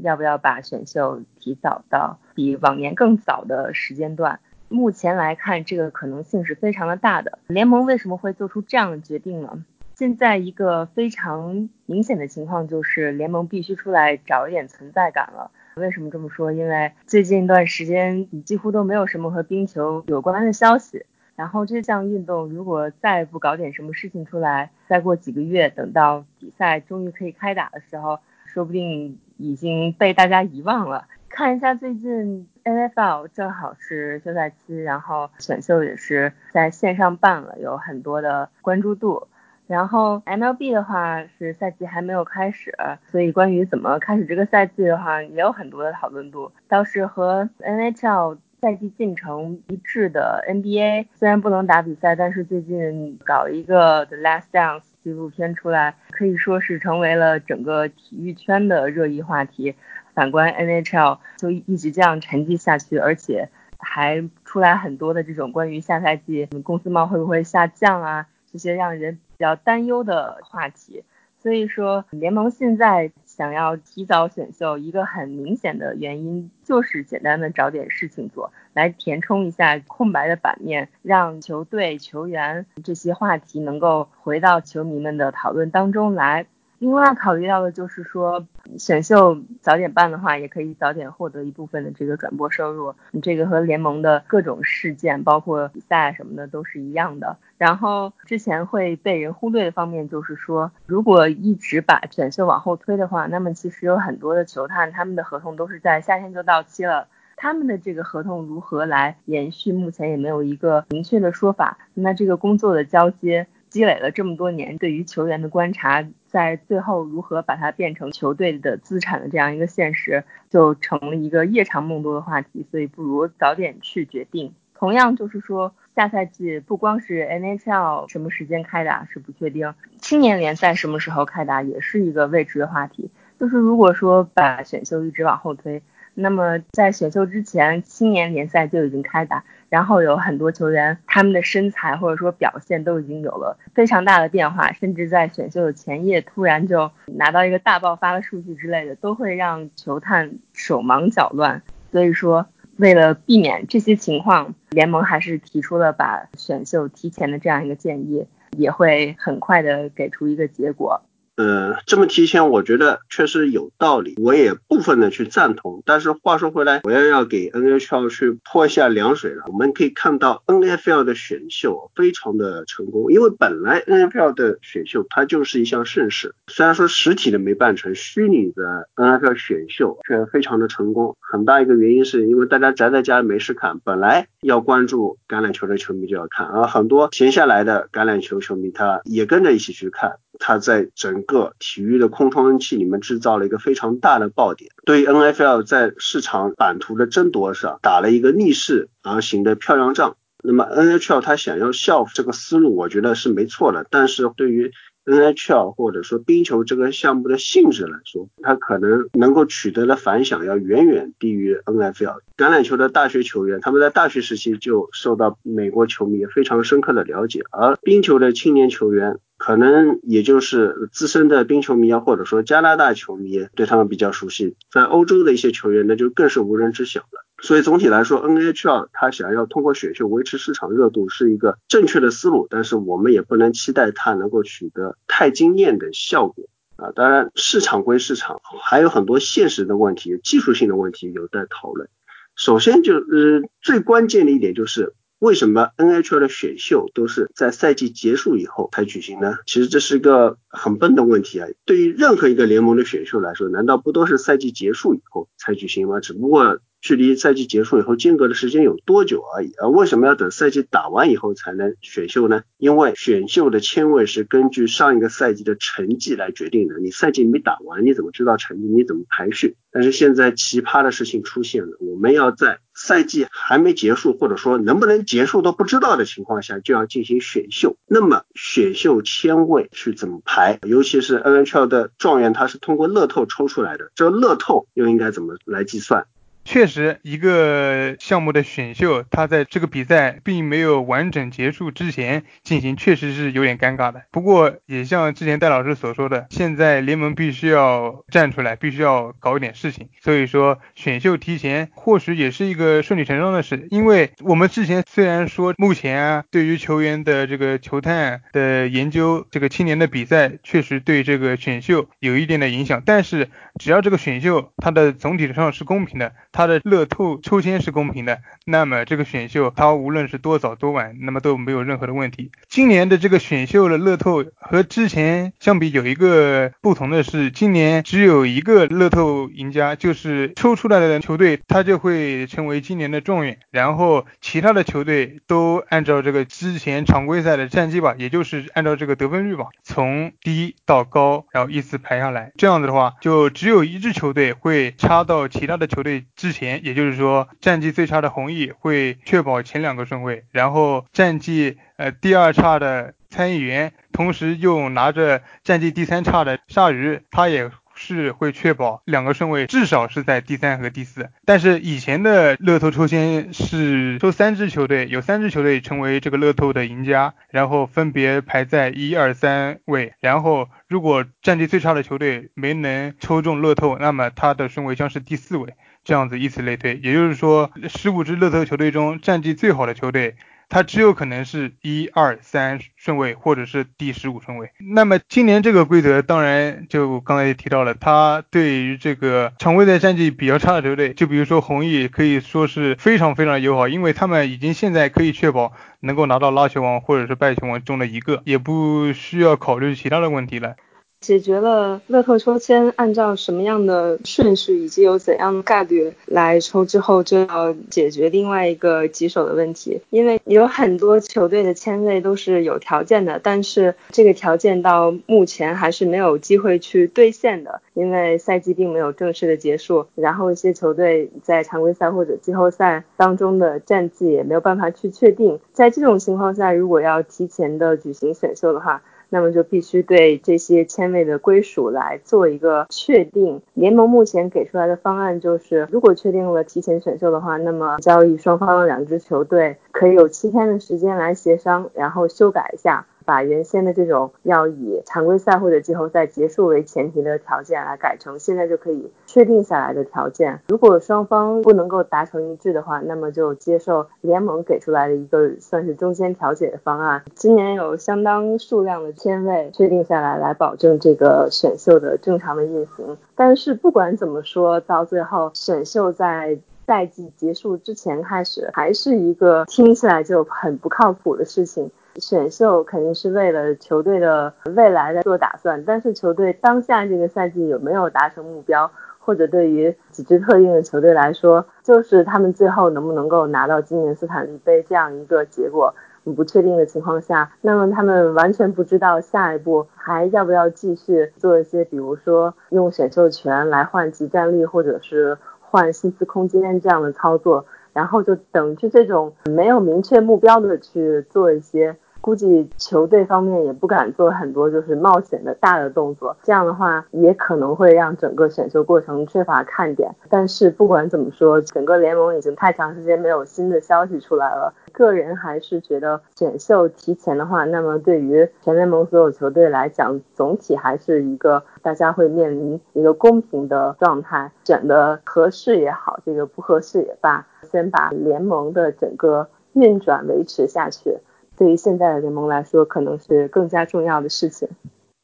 要不要把选秀提早到比往年更早的时间段。目前来看，这个可能性是非常的大的。联盟为什么会做出这样的决定呢？现在一个非常明显的情况就是联盟必须出来找一点存在感了。为什么这么说？因为最近一段时间几乎都没有什么和冰球有关的消息。然后这项运动如果再不搞点什么事情出来，再过几个月，等到比赛终于可以开打的时候，说不定已经被大家遗忘了。看一下最近 NFL 正好是休赛期，然后选秀也是在线上办了，有很多的关注度。然后 MLB 的话是赛季还没有开始，所以关于怎么开始这个赛季的话，也有很多的讨论度。倒是和 NHL 赛季进程一致的 NBA，虽然不能打比赛，但是最近搞一个 The Last Dance 纪录片出来，可以说是成为了整个体育圈的热议话题。反观 NHL 就一直这样沉寂下去，而且还出来很多的这种关于下赛季公司帽会不会下降啊这些让人比较担忧的话题。所以说联盟现在想要提早选秀，一个很明显的原因就是简单的找点事情做，来填充一下空白的版面，让球队球员这些话题能够回到球迷们的讨论当中来。另外考虑到的就是说，选秀早点办的话，也可以早点获得一部分的这个转播收入。这个和联盟的各种事件，包括比赛什么的都是一样的。然后之前会被人忽略的方面就是说，如果一直把选秀往后推的话，那么其实有很多的球探，他们的合同都是在夏天就到期了，他们的这个合同如何来延续，目前也没有一个明确的说法。那这个工作的交接。积累了这么多年对于球员的观察，在最后如何把它变成球队的资产的这样一个现实，就成了一个夜长梦多的话题。所以不如早点去决定。同样就是说，下赛季不光是 NHL 什么时间开打是不确定，青年联赛什么时候开打也是一个未知的话题。就是如果说把选秀一直往后推，那么在选秀之前，青年联赛就已经开打。然后有很多球员，他们的身材或者说表现都已经有了非常大的变化，甚至在选秀的前夜突然就拿到一个大爆发的数据之类的，都会让球探手忙脚乱。所以说，为了避免这些情况，联盟还是提出了把选秀提前的这样一个建议，也会很快的给出一个结果。呃，这么提前，我觉得确实有道理，我也部分的去赞同。但是话说回来，我要要给 NHL 去泼一下凉水了。我们可以看到 NFL 的选秀非常的成功，因为本来 NFL 的选秀它就是一项盛事，虽然说实体的没办成，虚拟的 NFL 选秀却非常的成功。很大一个原因是因为大家宅在家里没事看，本来要关注橄榄球的球迷就要看，而很多闲下来的橄榄球球迷他也跟着一起去看。他在整个体育的空窗期里面制造了一个非常大的爆点，对于 NFL 在市场版图的争夺上打了一个逆势而行的漂亮仗。那么 NHL 他想要效这个思路，我觉得是没错的。但是对于 NHL 或者说冰球这个项目的性质来说，它可能能够取得的反响要远远低于 NFL。橄榄球的大学球员，他们在大学时期就受到美国球迷非常深刻的了解，而冰球的青年球员。可能也就是资深的冰球迷啊，或者说加拿大球迷对他们比较熟悉，在欧洲的一些球员那就更是无人知晓了。所以总体来说，NHL 他想要通过选秀维持市场热度是一个正确的思路，但是我们也不能期待它能够取得太惊艳的效果啊。当然，市场归市场，还有很多现实的问题、技术性的问题有待讨论。首先就是最关键的一点就是。为什么 NHL 的选秀都是在赛季结束以后才举行呢？其实这是一个很笨的问题啊！对于任何一个联盟的选秀来说，难道不都是赛季结束以后才举行吗？只不过。距离赛季结束以后间隔的时间有多久而已而为什么要等赛季打完以后才能选秀呢？因为选秀的签位是根据上一个赛季的成绩来决定的。你赛季没打完，你怎么知道成绩？你怎么排序？但是现在奇葩的事情出现了，我们要在赛季还没结束，或者说能不能结束都不知道的情况下，就要进行选秀。那么选秀签位是怎么排？尤其是 NHL 的状元，他是通过乐透抽出来的，这乐透又应该怎么来计算？确实，一个项目的选秀，它在这个比赛并没有完整结束之前进行，确实是有点尴尬的。不过，也像之前戴老师所说的，现在联盟必须要站出来，必须要搞一点事情。所以说，选秀提前或许也是一个顺理成章的事。因为我们之前虽然说，目前啊，对于球员的这个球探的研究，这个青年的比赛确实对这个选秀有一定的影响，但是只要这个选秀它的总体上是公平的。它的乐透抽签是公平的，那么这个选秀它无论是多早多晚，那么都没有任何的问题。今年的这个选秀的乐透和之前相比有一个不同的是，今年只有一个乐透赢家，就是抽出来的球队，他就会成为今年的状元，然后其他的球队都按照这个之前常规赛的战绩吧，也就是按照这个得分率吧，从低到高，然后依次排下来。这样子的话，就只有一支球队会差到其他的球队之之前，也就是说，战绩最差的红翼会确保前两个顺位，然后战绩呃第二差的参议员，同时又拿着战绩第三差的鲨鱼，他也。是会确保两个顺位至少是在第三和第四，但是以前的乐透抽签是抽三支球队，有三支球队成为这个乐透的赢家，然后分别排在一二三位，然后如果战绩最差的球队没能抽中乐透，那么他的顺位将是第四位，这样子以此类推，也就是说十五支乐透球队中战绩最好的球队。它只有可能是一二三顺位，或者是第十五顺位。那么今年这个规则，当然就刚才也提到了，它对于这个常规赛战绩比较差的球队，就比如说红翼，可以说是非常非常友好，因为他们已经现在可以确保能够拿到拉球王或者是败球王中的一个，也不需要考虑其他的问题了。解决了乐透抽签按照什么样的顺序以及有怎样的概率来抽之后，就要解决另外一个棘手的问题，因为有很多球队的签位都是有条件的，但是这个条件到目前还是没有机会去兑现的，因为赛季并没有正式的结束，然后一些球队在常规赛或者季后赛当中的战绩也没有办法去确定，在这种情况下，如果要提前的举行选秀的话。那么就必须对这些签位的归属来做一个确定。联盟目前给出来的方案就是，如果确定了提前选秀的话，那么交易双方的两支球队可以有七天的时间来协商，然后修改一下。把原先的这种要以常规赛或者季后赛结束为前提的条件来改成现在就可以确定下来的条件。如果双方不能够达成一致的话，那么就接受联盟给出来的一个算是中间调解的方案。今年有相当数量的签位确定下来，来保证这个选秀的正常的运行。但是不管怎么说，到最后选秀在赛季结束之前开始，还是一个听起来就很不靠谱的事情。选秀肯定是为了球队的未来在做打算，但是球队当下这个赛季有没有达成目标，或者对于几支特定的球队来说，就是他们最后能不能够拿到今年斯坦利杯这样一个结果不确定的情况下，那么他们完全不知道下一步还要不要继续做一些，比如说用选秀权来换集战力，或者是换薪资空间这样的操作，然后就等于这种没有明确目标的去做一些。估计球队方面也不敢做很多就是冒险的大的动作，这样的话也可能会让整个选秀过程缺乏看点。但是不管怎么说，整个联盟已经太长时间没有新的消息出来了，个人还是觉得选秀提前的话，那么对于全联盟所有球队来讲，总体还是一个大家会面临一个公平的状态，选的合适也好，这个不合适也罢，先把联盟的整个运转维持下去。对于现在的联盟来说，可能是更加重要的事情。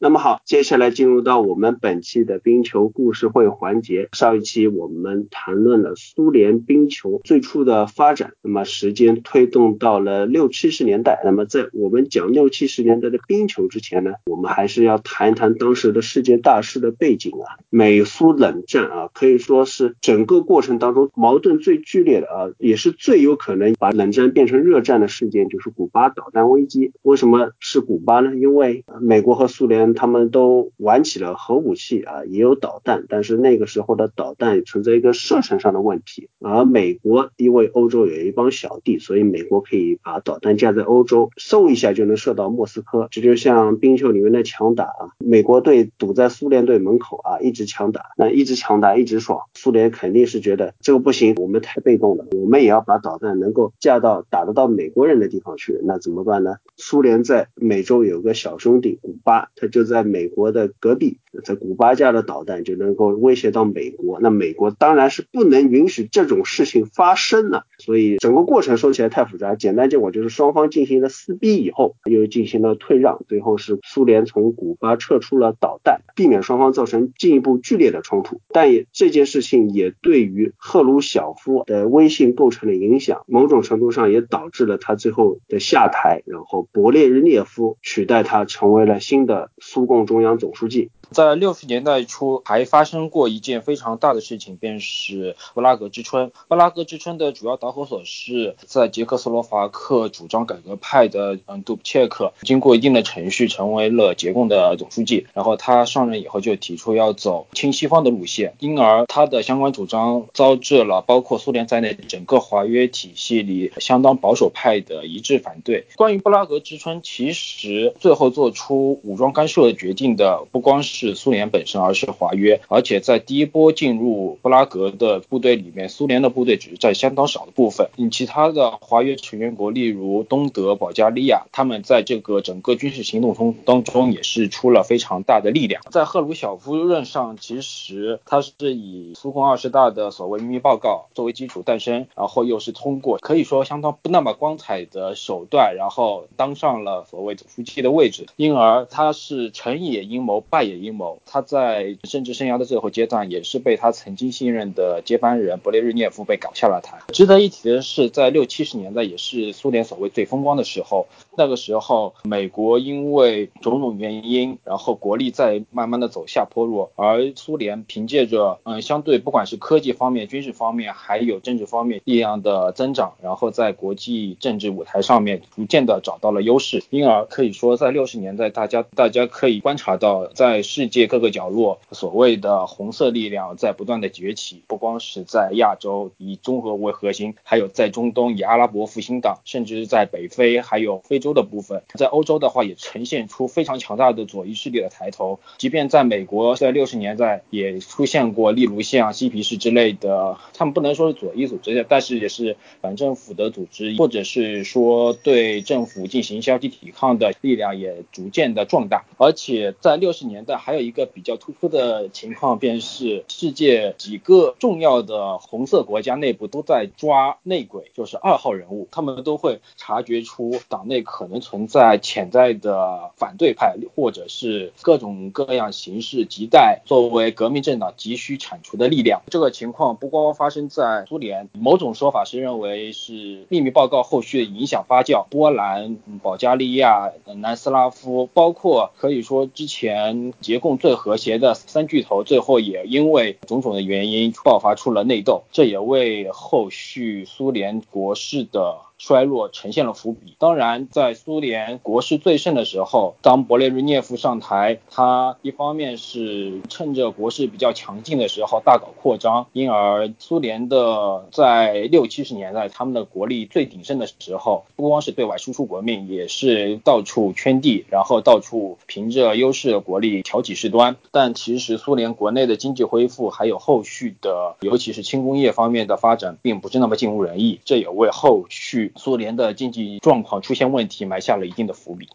那么好，接下来进入到我们本期的冰球故事会环节。上一期我们谈论了苏联冰球最初的发展，那么时间推动到了六七十年代。那么在我们讲六七十年代的冰球之前呢，我们还是要谈一谈当时的世界大事的背景啊。美苏冷战啊，可以说是整个过程当中矛盾最剧烈的啊，也是最有可能把冷战变成热战的事件，就是古巴导弹危机。为什么是古巴呢？因为美国和苏联。他们都玩起了核武器啊，也有导弹，但是那个时候的导弹存在一个射程上的问题。而美国因为欧洲有一帮小弟，所以美国可以把导弹架在欧洲，嗖一下就能射到莫斯科。这就像冰球里面的强打啊，美国队堵在苏联队门口啊，一直强打，那一直强打一直爽。苏联肯定是觉得这个不行，我们太被动了，我们也要把导弹能够架到打得到美国人的地方去。那怎么办呢？苏联在美洲有个小兄弟古巴，他就。在美国的隔壁，在古巴架的导弹就能够威胁到美国，那美国当然是不能允许这种事情发生了。所以整个过程说起来太复杂，简单结果就是双方进行了撕逼以后，又进行了退让，最后是苏联从古巴撤出了导弹，避免双方造成进一步剧烈的冲突。但也这件事情也对于赫鲁晓夫的威信构成了影响，某种程度上也导致了他最后的下台，然后勃列日涅夫取代他成为了新的苏共中央总书记。在六十年代初，还发生过一件非常大的事情，便是布拉格之春。布拉格之春的主要导火索是在捷克斯洛伐克主张改革派的嗯杜布切克，经过一定的程序成为了捷共的总书记。然后他上任以后就提出要走亲西方的路线，因而他的相关主张遭致了包括苏联在内整个华约体系里相当保守派的一致反对。关于布拉格之春，其实最后做出武装干涉决定的不光是。苏联本身，而是华约。而且在第一波进入布拉格的部队里面，苏联的部队只是占相当少的部分。嗯，其他的华约成员国，例如东德、保加利亚，他们在这个整个军事行动中当中也是出了非常大的力量。在赫鲁晓夫任上，其实他是以苏共二十大的所谓秘密报告作为基础诞生，然后又是通过可以说相当不那么光彩的手段，然后当上了所谓总书记的位置。因而他是成也阴谋，败也阴。谋。他在政治生涯的最后阶段，也是被他曾经信任的接班人勃列日涅夫被搞下了台。值得一提的是，在六七十年代，也是苏联所谓最风光的时候。那个时候，美国因为种种原因，然后国力在慢慢的走下坡路，而苏联凭借着嗯相对不管是科技方面、军事方面，还有政治方面力量的增长，然后在国际政治舞台上面逐渐的找到了优势。因而可以说，在六十年代，大家大家可以观察到，在世界各个角落，所谓的红色力量在不断的崛起，不光是在亚洲以中俄为核心，还有在中东以阿拉伯复兴党，甚至是在北非还有非。洲的部分，在欧洲的话也呈现出非常强大的左翼势力的抬头。即便在美国，在六十年代也出现过，例如像嬉皮士之类的，他们不能说是左翼组织，但是也是反政府的组织，或者是说对政府进行消极抵抗的力量也逐渐的壮大。而且在六十年代还有一个比较突出的情况，便是世界几个重要的红色国家内部都在抓内鬼，就是二号人物，他们都会察觉出党内。可能存在潜在的反对派，或者是各种各样形式亟待作为革命政党急需铲除的力量。这个情况不光发生在苏联，某种说法是认为是秘密报告后续的影响发酵。波兰、保加利亚、南斯拉夫，包括可以以说之前结共最和谐的三巨头，最后也因为种种的原因爆发出了内斗，这也为后续苏联国事的。衰落呈现了伏笔。当然，在苏联国势最盛的时候，当勃列日涅夫上台，他一方面是趁着国势比较强劲的时候大搞扩张，因而苏联的在六七十年代他们的国力最鼎盛的时候，不光是对外输出革命，也是到处圈地，然后到处凭着优势的国力挑起事端。但其实苏联国内的经济恢复，还有后续的，尤其是轻工业方面的发展，并不是那么尽如人意，这也为后续。苏联的经济状况出现问题，埋下了一定的伏笔。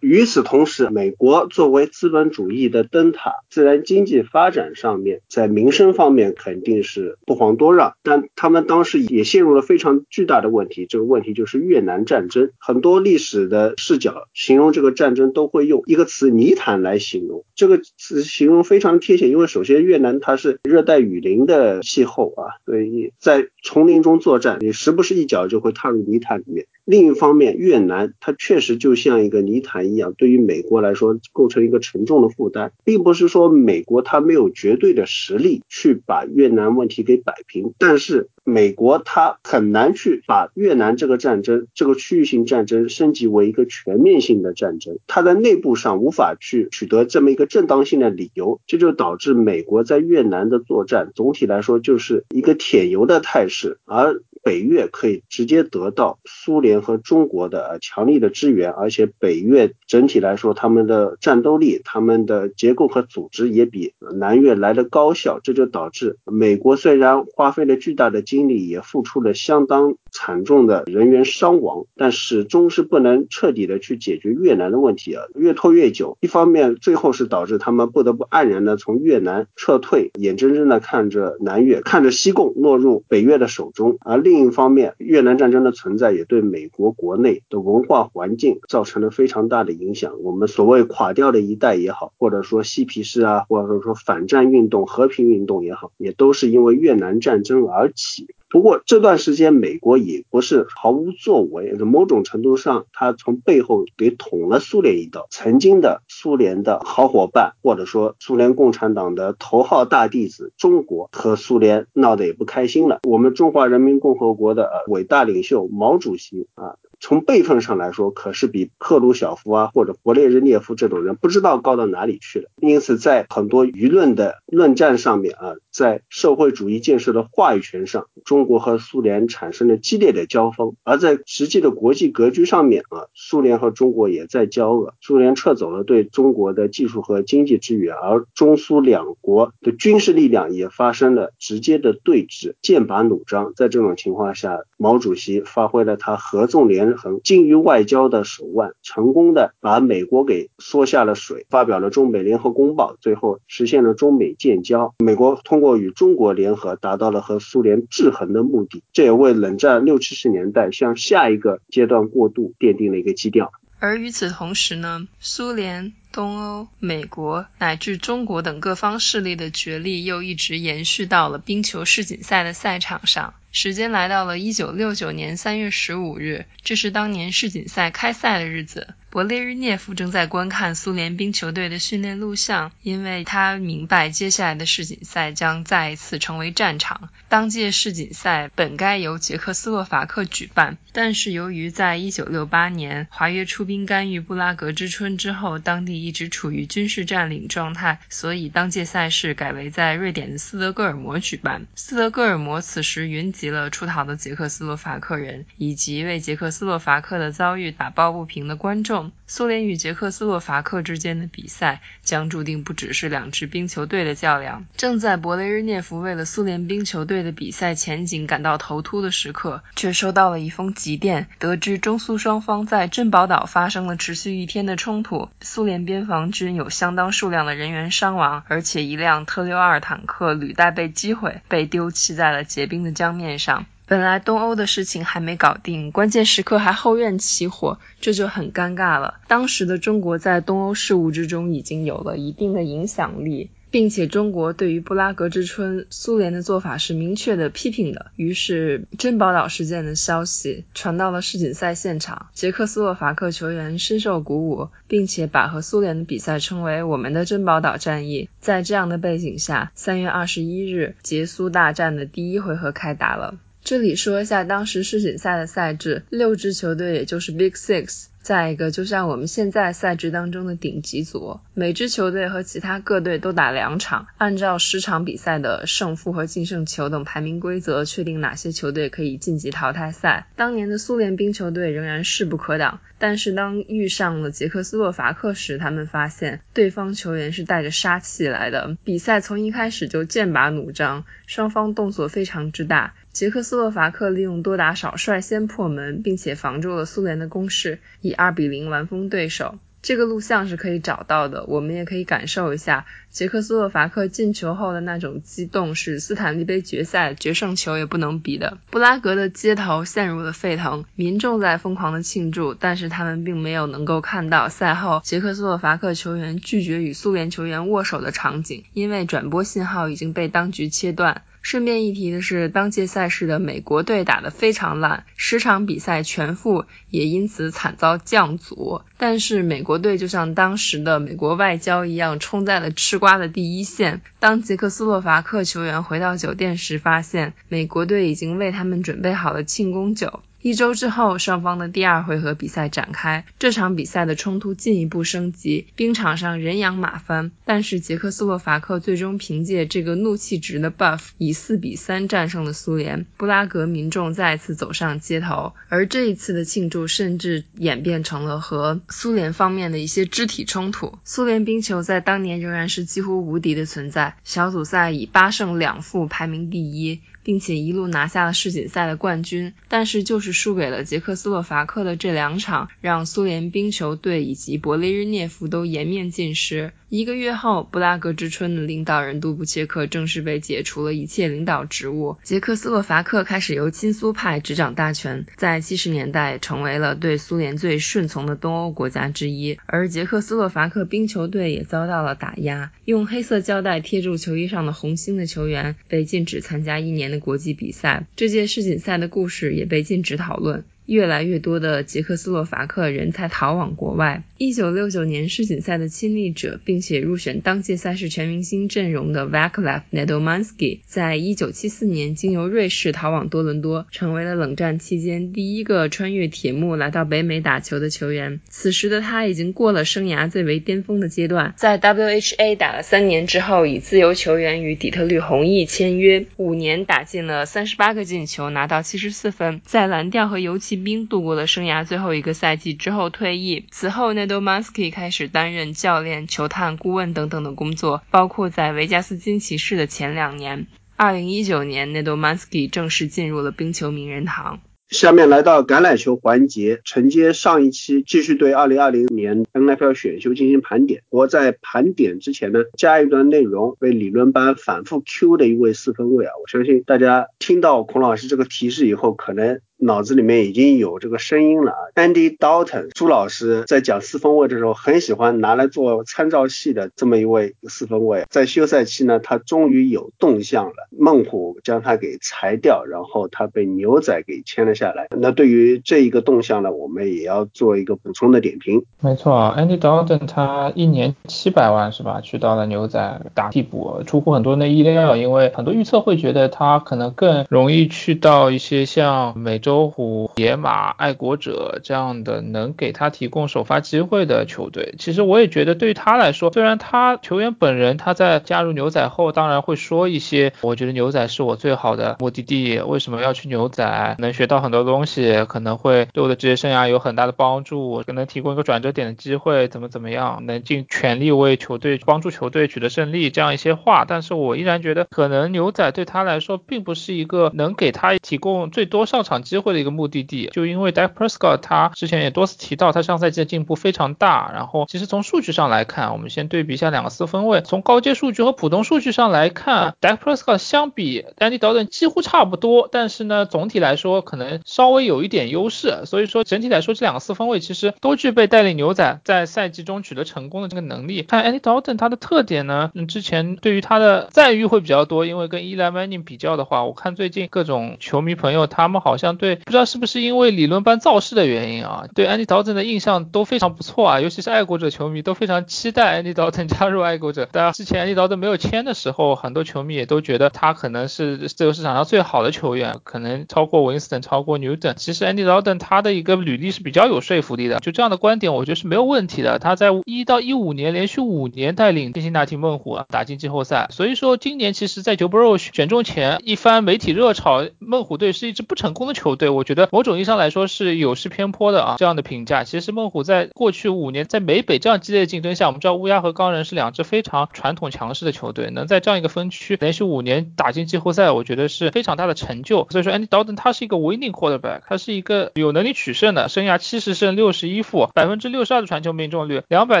与此同时，美国作为资本主义的灯塔，自然经济发展上面，在民生方面肯定是不遑多让。但他们当时也陷入了非常巨大的问题，这个问题就是越南战争。很多历史的视角形容这个战争都会用一个词“泥潭”来形容，这个词形容非常贴切。因为首先越南它是热带雨林的气候啊，所以在丛林中作战，你时不时一脚就会踏入泥潭里面。另一方面，越南它确实就像一个泥潭一样，对于美国来说构成一个沉重的负担，并不是说美国它没有绝对的实力去把越南问题给摆平，但是美国它很难去把越南这个战争、这个区域性战争升级为一个全面性的战争，它在内部上无法去取得这么一个正当性的理由，这就导致美国在越南的作战总体来说就是一个舔油的态势，而。北越可以直接得到苏联和中国的强力的支援，而且北越整体来说，他们的战斗力、他们的结构和组织也比南越来的高效，这就导致美国虽然花费了巨大的金心里，也付出了相当惨重的人员伤亡，但始终是不能彻底的去解决越南的问题啊，越拖越久。一方面，最后是导致他们不得不黯然的从越南撤退，眼睁睁的看着南越、看着西贡落入北越的手中；而另一方面，越南战争的存在也对美国国内的文化环境造成了非常大的影响。我们所谓垮掉的一代也好，或者说嬉皮士啊，或者说反战运动、和平运动也好，也都是因为越南战争而起。不过这段时间，美国也不是毫无作为，某种程度上，他从背后给捅了苏联一刀。曾经的苏联的好伙伴，或者说苏联共产党的头号大弟子中国，和苏联闹得也不开心了。我们中华人民共和国的伟大领袖毛主席啊。从辈分上来说，可是比赫鲁晓夫啊或者勃列日涅夫这种人不知道高到哪里去了。因此，在很多舆论的论战上面啊，在社会主义建设的话语权上，中国和苏联产生了激烈的交锋；而在实际的国际格局上面啊，苏联和中国也在交恶。苏联撤走了对中国的技术和经济支援，而中苏两国的军事力量也发生了直接的对峙，剑拔弩张。在这种情况下，毛主席发挥了他合纵连。横精于外交的手腕，成功的把美国给缩下了水，发表了中美联合公报，最后实现了中美建交。美国通过与中国联合，达到了和苏联制衡的目的，这也为冷战六七十年代向下一个阶段过渡奠定了一个基调。而与此同时呢，苏联、东欧、美国乃至中国等各方势力的角力又一直延续到了冰球世锦赛的赛场上。时间来到了一九六九年三月十五日，这是当年世锦赛开赛的日子。勃列日涅夫正在观看苏联冰球队的训练录像，因为他明白接下来的世锦赛将再一次成为战场。当届世锦赛本该由捷克斯洛伐克举办，但是由于在一九六八年华约出兵干预布拉格之春之后，当地一直处于军事占领状态，所以当届赛事改为在瑞典的斯德哥尔摩举办。斯德哥尔摩此时云集了出逃的捷克斯洛伐克人，以及为捷克斯洛伐克的遭遇打抱不平的观众。苏联与捷克斯洛伐克之间的比赛将注定不只是两支冰球队的较量。正在勃雷日涅夫为了苏联冰球队的比赛前景感到头秃的时刻，却收到了一封急电，得知中苏双方在珍宝岛发生了持续一天的冲突，苏联边防军有相当数量的人员伤亡，而且一辆特六二坦克履带被击毁，被丢弃在了结冰的江面上。本来东欧的事情还没搞定，关键时刻还后院起火，这就很尴尬了。当时的中国在东欧事务之中已经有了一定的影响力，并且中国对于布拉格之春苏联的做法是明确的批评的。于是珍宝岛事件的消息传到了世锦赛现场，捷克斯洛伐克球员深受鼓舞，并且把和苏联的比赛称为“我们的珍宝岛战役”。在这样的背景下，三月二十一日，捷苏大战的第一回合开打了。这里说一下当时世锦赛的赛制，六支球队也就是 Big Six，再一个就像我们现在赛制当中的顶级组，每支球队和其他各队都打两场，按照十场比赛的胜负和净胜球等排名规则，确定哪些球队可以晋级淘汰赛。当年的苏联冰球队仍然势不可挡，但是当遇上了捷克斯洛伐克时，他们发现对方球员是带着杀气来的，比赛从一开始就剑拔弩张，双方动作非常之大。捷克斯洛伐克利用多打少率先破门，并且防住了苏联的攻势，以二比零完封对手。这个录像是可以找到的，我们也可以感受一下捷克斯洛伐克进球后的那种激动，是斯坦利杯决赛决胜球也不能比的。布拉格的街头陷入了沸腾，民众在疯狂的庆祝，但是他们并没有能够看到赛后捷克斯洛伐克球员拒绝与苏联球员握手的场景，因为转播信号已经被当局切断。顺便一提的是，当届赛事的美国队打得非常烂，十场比赛全负，也因此惨遭降组。但是美国队就像当时的美国外交一样，冲在了吃瓜的第一线。当捷克斯洛伐克球员回到酒店时，发现美国队已经为他们准备好了庆功酒。一周之后，双方的第二回合比赛展开。这场比赛的冲突进一步升级，冰场上人仰马翻。但是捷克斯洛伐克最终凭借这个怒气值的 buff，以四比三战胜了苏联。布拉格民众再次走上街头，而这一次的庆祝甚至演变成了和苏联方面的一些肢体冲突。苏联冰球在当年仍然是几乎无敌的存在，小组赛以八胜两负排名第一。并且一路拿下了世锦赛的冠军。但是就是输给了捷克斯洛伐克的这两场，让苏联冰球队以及勃列日涅夫都颜面尽失。一个月后，布拉格之春的领导人杜布切克正式被解除了一切领导职务，捷克斯洛伐克开始由亲苏派执掌大权，在七十年代成为了对苏联最顺从的东欧国家之一。而捷克斯洛伐克冰球队也遭到了打压，用黑色胶带贴住球衣上的红星的球员被禁止参加一年的国际比赛。这届世锦赛的故事也被禁止讨论。越来越多的捷克斯洛伐克人才逃往国外。一九六九年世锦赛的亲历者，并且入选当届赛事全明星阵容的 Vaclav Nedomansky，在一九七四年经由瑞士逃往多伦多，成为了冷战期间第一个穿越铁幕来到北美打球的球员。此时的他已经过了生涯最为巅峰的阶段，在 WHA 打了三年之后，以自由球员与底特律红翼签约，五年打进了三十八个进球，拿到七十四分，在蓝调和游骑。兵度过了生涯最后一个赛季之后退役，此后 Nedomansky 开始担任教练、球探、顾问等等的工作，包括在维加斯金骑士的前两年。二零一九年，Nedomansky 正式进入了冰球名人堂。下面来到橄榄球环节，承接上一期，继续对二零二零年 NFL 选秀进行盘点。我在盘点之前呢，加一段内容，为理论班反复 Q 的一位四分卫啊，我相信大家听到孔老师这个提示以后，可能。脑子里面已经有这个声音了啊，Andy Dalton，朱老师在讲四分卫的时候很喜欢拿来做参照系的这么一位四分卫，在休赛期呢，他终于有动向了，猛虎将他给裁掉，然后他被牛仔给签了下来。那对于这一个动向呢，我们也要做一个补充的点评。没错，Andy Dalton 他一年七百万是吧？去到了牛仔打替补，出乎很多人的意料，因为很多预测会觉得他可能更容易去到一些像美洲。周虎、野马、爱国者这样的能给他提供首发机会的球队，其实我也觉得对于他来说，虽然他球员本人他在加入牛仔后，当然会说一些，我觉得牛仔是我最好的目的地，为什么要去牛仔？能学到很多东西，可能会对我的职业生涯有很大的帮助，可能提供一个转折点的机会，怎么怎么样，能尽全力为球队帮助球队取得胜利这样一些话。但是我依然觉得，可能牛仔对他来说，并不是一个能给他提供最多上场机。会的一个目的地，就因为 Dak Prescott 他之前也多次提到，他上赛季的进步非常大。然后其实从数据上来看，我们先对比一下两个四分位，从高阶数据和普通数据上来看，Dak Prescott 相比 Andy Dalton 几乎差不多，但是呢，总体来说可能稍微有一点优势。所以说整体来说，这两个四分位其实都具备带领牛仔在赛季中取得成功的这个能力。看 Andy Dalton 他的特点呢，嗯，之前对于他的赞誉会比较多，因为跟 Eli Manning 比较的话，我看最近各种球迷朋友他们好像对对不知道是不是因为理论班造势的原因啊，对安迪· n 的印象都非常不错啊，尤其是爱国者球迷都非常期待安迪· n 加入爱国者。大家之前安迪· n 没有签的时候，很多球迷也都觉得他可能是自由市场上最好的球员，可能超过 Winston，超过 Newton。其实安迪· n 他的一个履历是比较有说服力的，就这样的观点，我觉得是没有问题的。他在一到一五年连续五年带领辛辛那提猛虎打进季后赛，所以说今年其实，在 Joe Burrow 选中前一番媒体热炒，猛虎队是一支不成功的球队，对我觉得。某种意义上来说是有失偏颇的啊，这样的评价。其实孟虎在过去五年在美北这样激烈的竞争下，我们知道乌鸦和钢人是两支非常传统强势的球队，能在这样一个分区连续五年打进季后赛，我觉得是非常大的成就。所以说，Andy Dalton 他是一个 winning quarterback，他是一个有能力取胜的，生涯七十胜六十一负，百分之六十二的传球命中率，两百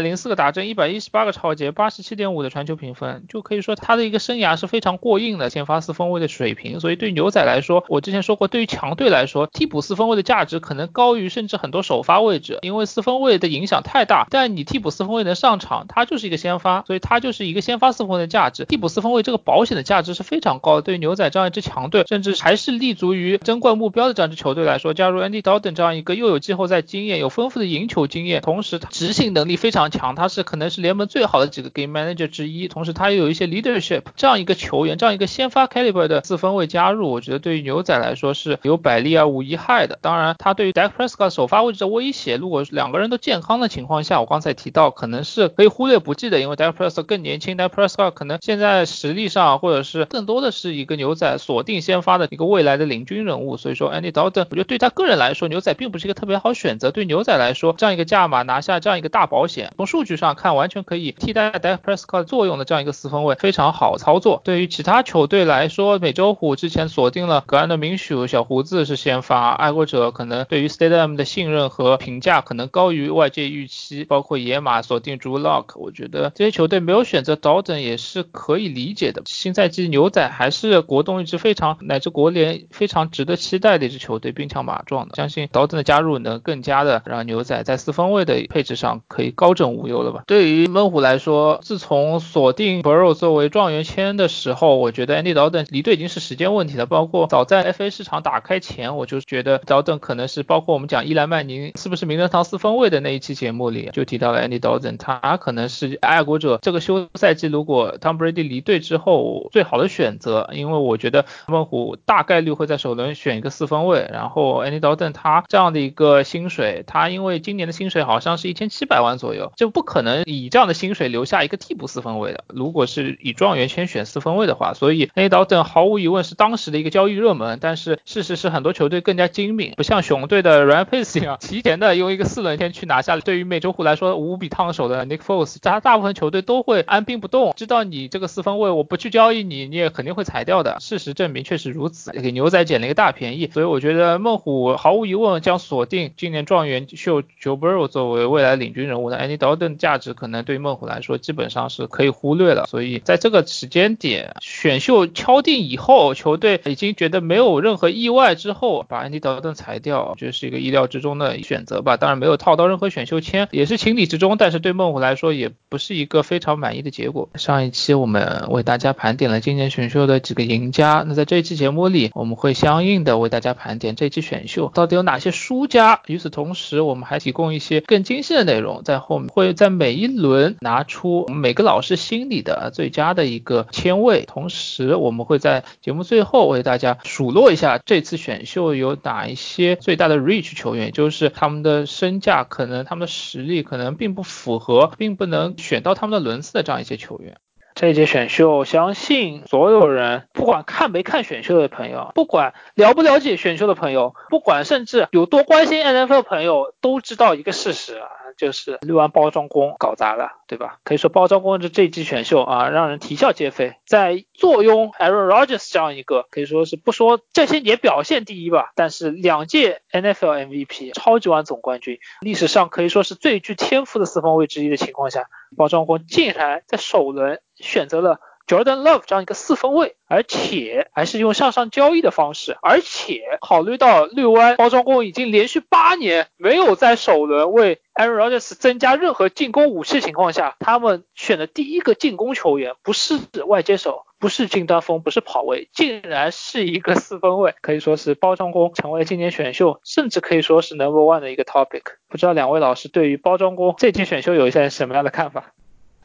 零四个打正，一百一十八个超节，八十七点五的传球评分，就可以说他的一个生涯是非常过硬的先发四分卫的水平。所以对牛仔来说，我之前说过，对于强队来说，说替补。四分位的价值可能高于甚至很多首发位置，因为四分位的影响太大。但你替补四分位能上场，他就是一个先发，所以他就是一个先发四分位的价值。替补四分位这个保险的价值是非常高的。对于牛仔这样一支强队，甚至还是立足于争冠目标的这样一支球队来说，加入 Andy Dalton 这样一个又有季后赛经验、有丰富的赢球经验，同时执行能力非常强，他是可能是联盟最好的几个 Game Manager 之一。同时他又有一些 Leadership 这样一个球员，这样一个先发 Caliber 的四分位加入，我觉得对于牛仔来说是有百利啊无一害的。当然，他对于 Dak Prescott 首发位置的威胁，如果两个人都健康的情况下，我刚才提到可能是可以忽略不计的，因为 Dak Prescott 更年轻，Dak Prescott 可能现在实力上或者是更多的是一个牛仔锁定先发的一个未来的领军人物。所以说，Andy Dalton，我觉得对他个人来说，牛仔并不是一个特别好选择。对牛仔来说，这样一个价码拿下这样一个大保险，从数据上看完全可以替代 Dak Prescott 作用的这样一个四分卫，非常好操作。对于其他球队来说，美洲虎之前锁定了格兰德明许、小胡子是先发，爱国者可能对于 Stadium 的信任和评价可能高于外界预期，包括野马锁定朱 Lock，我觉得这些球队没有选择 Dalton 也是可以理解的。新赛季牛仔还是国东一支非常乃至国联非常值得期待的一支球队，兵强马壮的，相信 Dalton 的加入能更加的让牛仔在四分卫的配置上可以高枕无忧了吧？对于猛虎来说，自从锁定 Burrow 作为状元签的时候，我觉得 Andy Dalton 离队已经是时间问题了。包括早在 FA 市场打开前，我就觉得 Dalton 可能是包括我们讲伊莱曼宁是不是名人堂四分卫的那一期节目里就提到了 Andy Dalton，他可能是爱国者这个休赛季如果 Tom Brady 离队之后最好的选择，因为我觉得猛虎大概率会在首轮选一个四分卫，然后 Andy Dalton 他这样的一个薪水，他因为今年的薪水好像是一千七百万左右，就不可能以这样的薪水留下一个替补四分卫的。如果是以状元签选四分卫的话，所以 Andy Dalton 毫无疑问是当时的一个交易热门。但是事实是很多球队更加精明，不像熊队的 Ryan Pace 一样，提前的用一个四轮签去拿下了。对于美洲虎来说无比烫手的 Nick Foles，他大部分球队都会按兵不动，知道你这个四分卫我不去交易你，你也肯定会裁掉的。事实证明确实如此，给牛仔捡了一个大便宜。所以我觉得猛虎毫无疑问将锁定今年状元秀 Joe Burrow 作为未来领军人物的 Andy Dalton 价值可能对猛虎来说基本上是可以忽略了。所以在这个时间点选秀敲定以后，球队已经觉得没有任何意外之后，把 Andy Dalton 裁掉，就是一个意料之中的选择吧。当然没有套到任何选秀签，也是情理之中。但是对孟虎来说也不是一个非常满意的结果。上一期我们为大家盘点了今年选秀的几个赢家，那在这一期节目里，我们会相应的为大家盘点这期选秀到底有哪些输家。与此同时，我们还提供一些更精细的内容，在后面会在每一轮拿出每个老师心里的最佳的一个签位，同时我们会在节目最后为大家数落一下这次选秀就有哪一些最大的 reach 球员，就是他们的身价可能他们的实力可能并不符合，并不能选到他们的轮次的这样一些球员。这一届选秀，相信所有人，不管看没看选秀的朋友，不管了不了解选秀的朋友，不管甚至有多关心 NFL 的朋友，都知道一个事实啊，就是绿湾包装工搞砸了，对吧？可以说包装工这这一季选秀啊，让人啼笑皆非。在坐拥 Aaron Rodgers 这样一个可以说是不说这些年表现第一吧，但是两届 NFL MVP、超级碗总冠军，历史上可以说是最具天赋的四分卫之一的情况下，包装工竟然在首轮。选择了 Jordan Love 这样一个四分卫，而且还是用向上交易的方式，而且考虑到绿湾包装工已经连续八年没有在首轮为 Aaron Rodgers 增加任何进攻武器情况下，他们选的第一个进攻球员不是外接手，不是近端锋，不是跑位，竟然是一个四分卫，可以说是包装工成为今年选秀，甚至可以说是 Number One 的一个 topic。不知道两位老师对于包装工这届选秀有一些什么样的看法？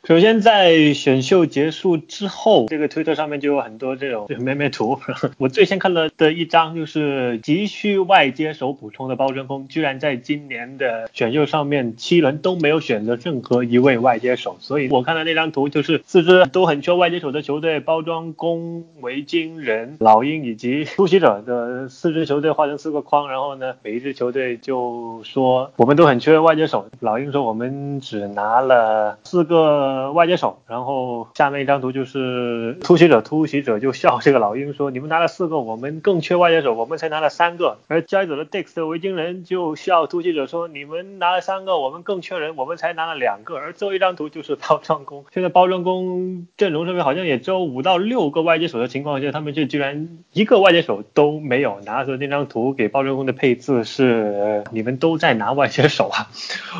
首先，在选秀结束之后，这个推特上面就有很多这种 *laughs* 美美图。*laughs* 我最先看到的一张就是急需外接手补充的包真锋，居然在今年的选秀上面七轮都没有选择任何一位外接手。所以我看到那张图就是四支都很缺外接手的球队，包装工、维京人、老鹰以及突袭者的四支球队画成四个框，然后呢，每一支球队就说我们都很缺外接手。老鹰说我们只拿了四个。呃，外接手，然后下面一张图就是突袭者，突袭者就笑这个老鹰说，你们拿了四个，我们更缺外接手，我们才拿了三个。而交易走的 Dix 的维京人就笑突袭者说，你们拿了三个，我们更缺人，我们才拿了两个。而最后一张图就是包装工，现在包装工阵容上面好像也只有五到六个外接手的情况下，他们就居然一个外接手都没有。拿着那张图给包装工的配置是，你们都在拿外接手啊。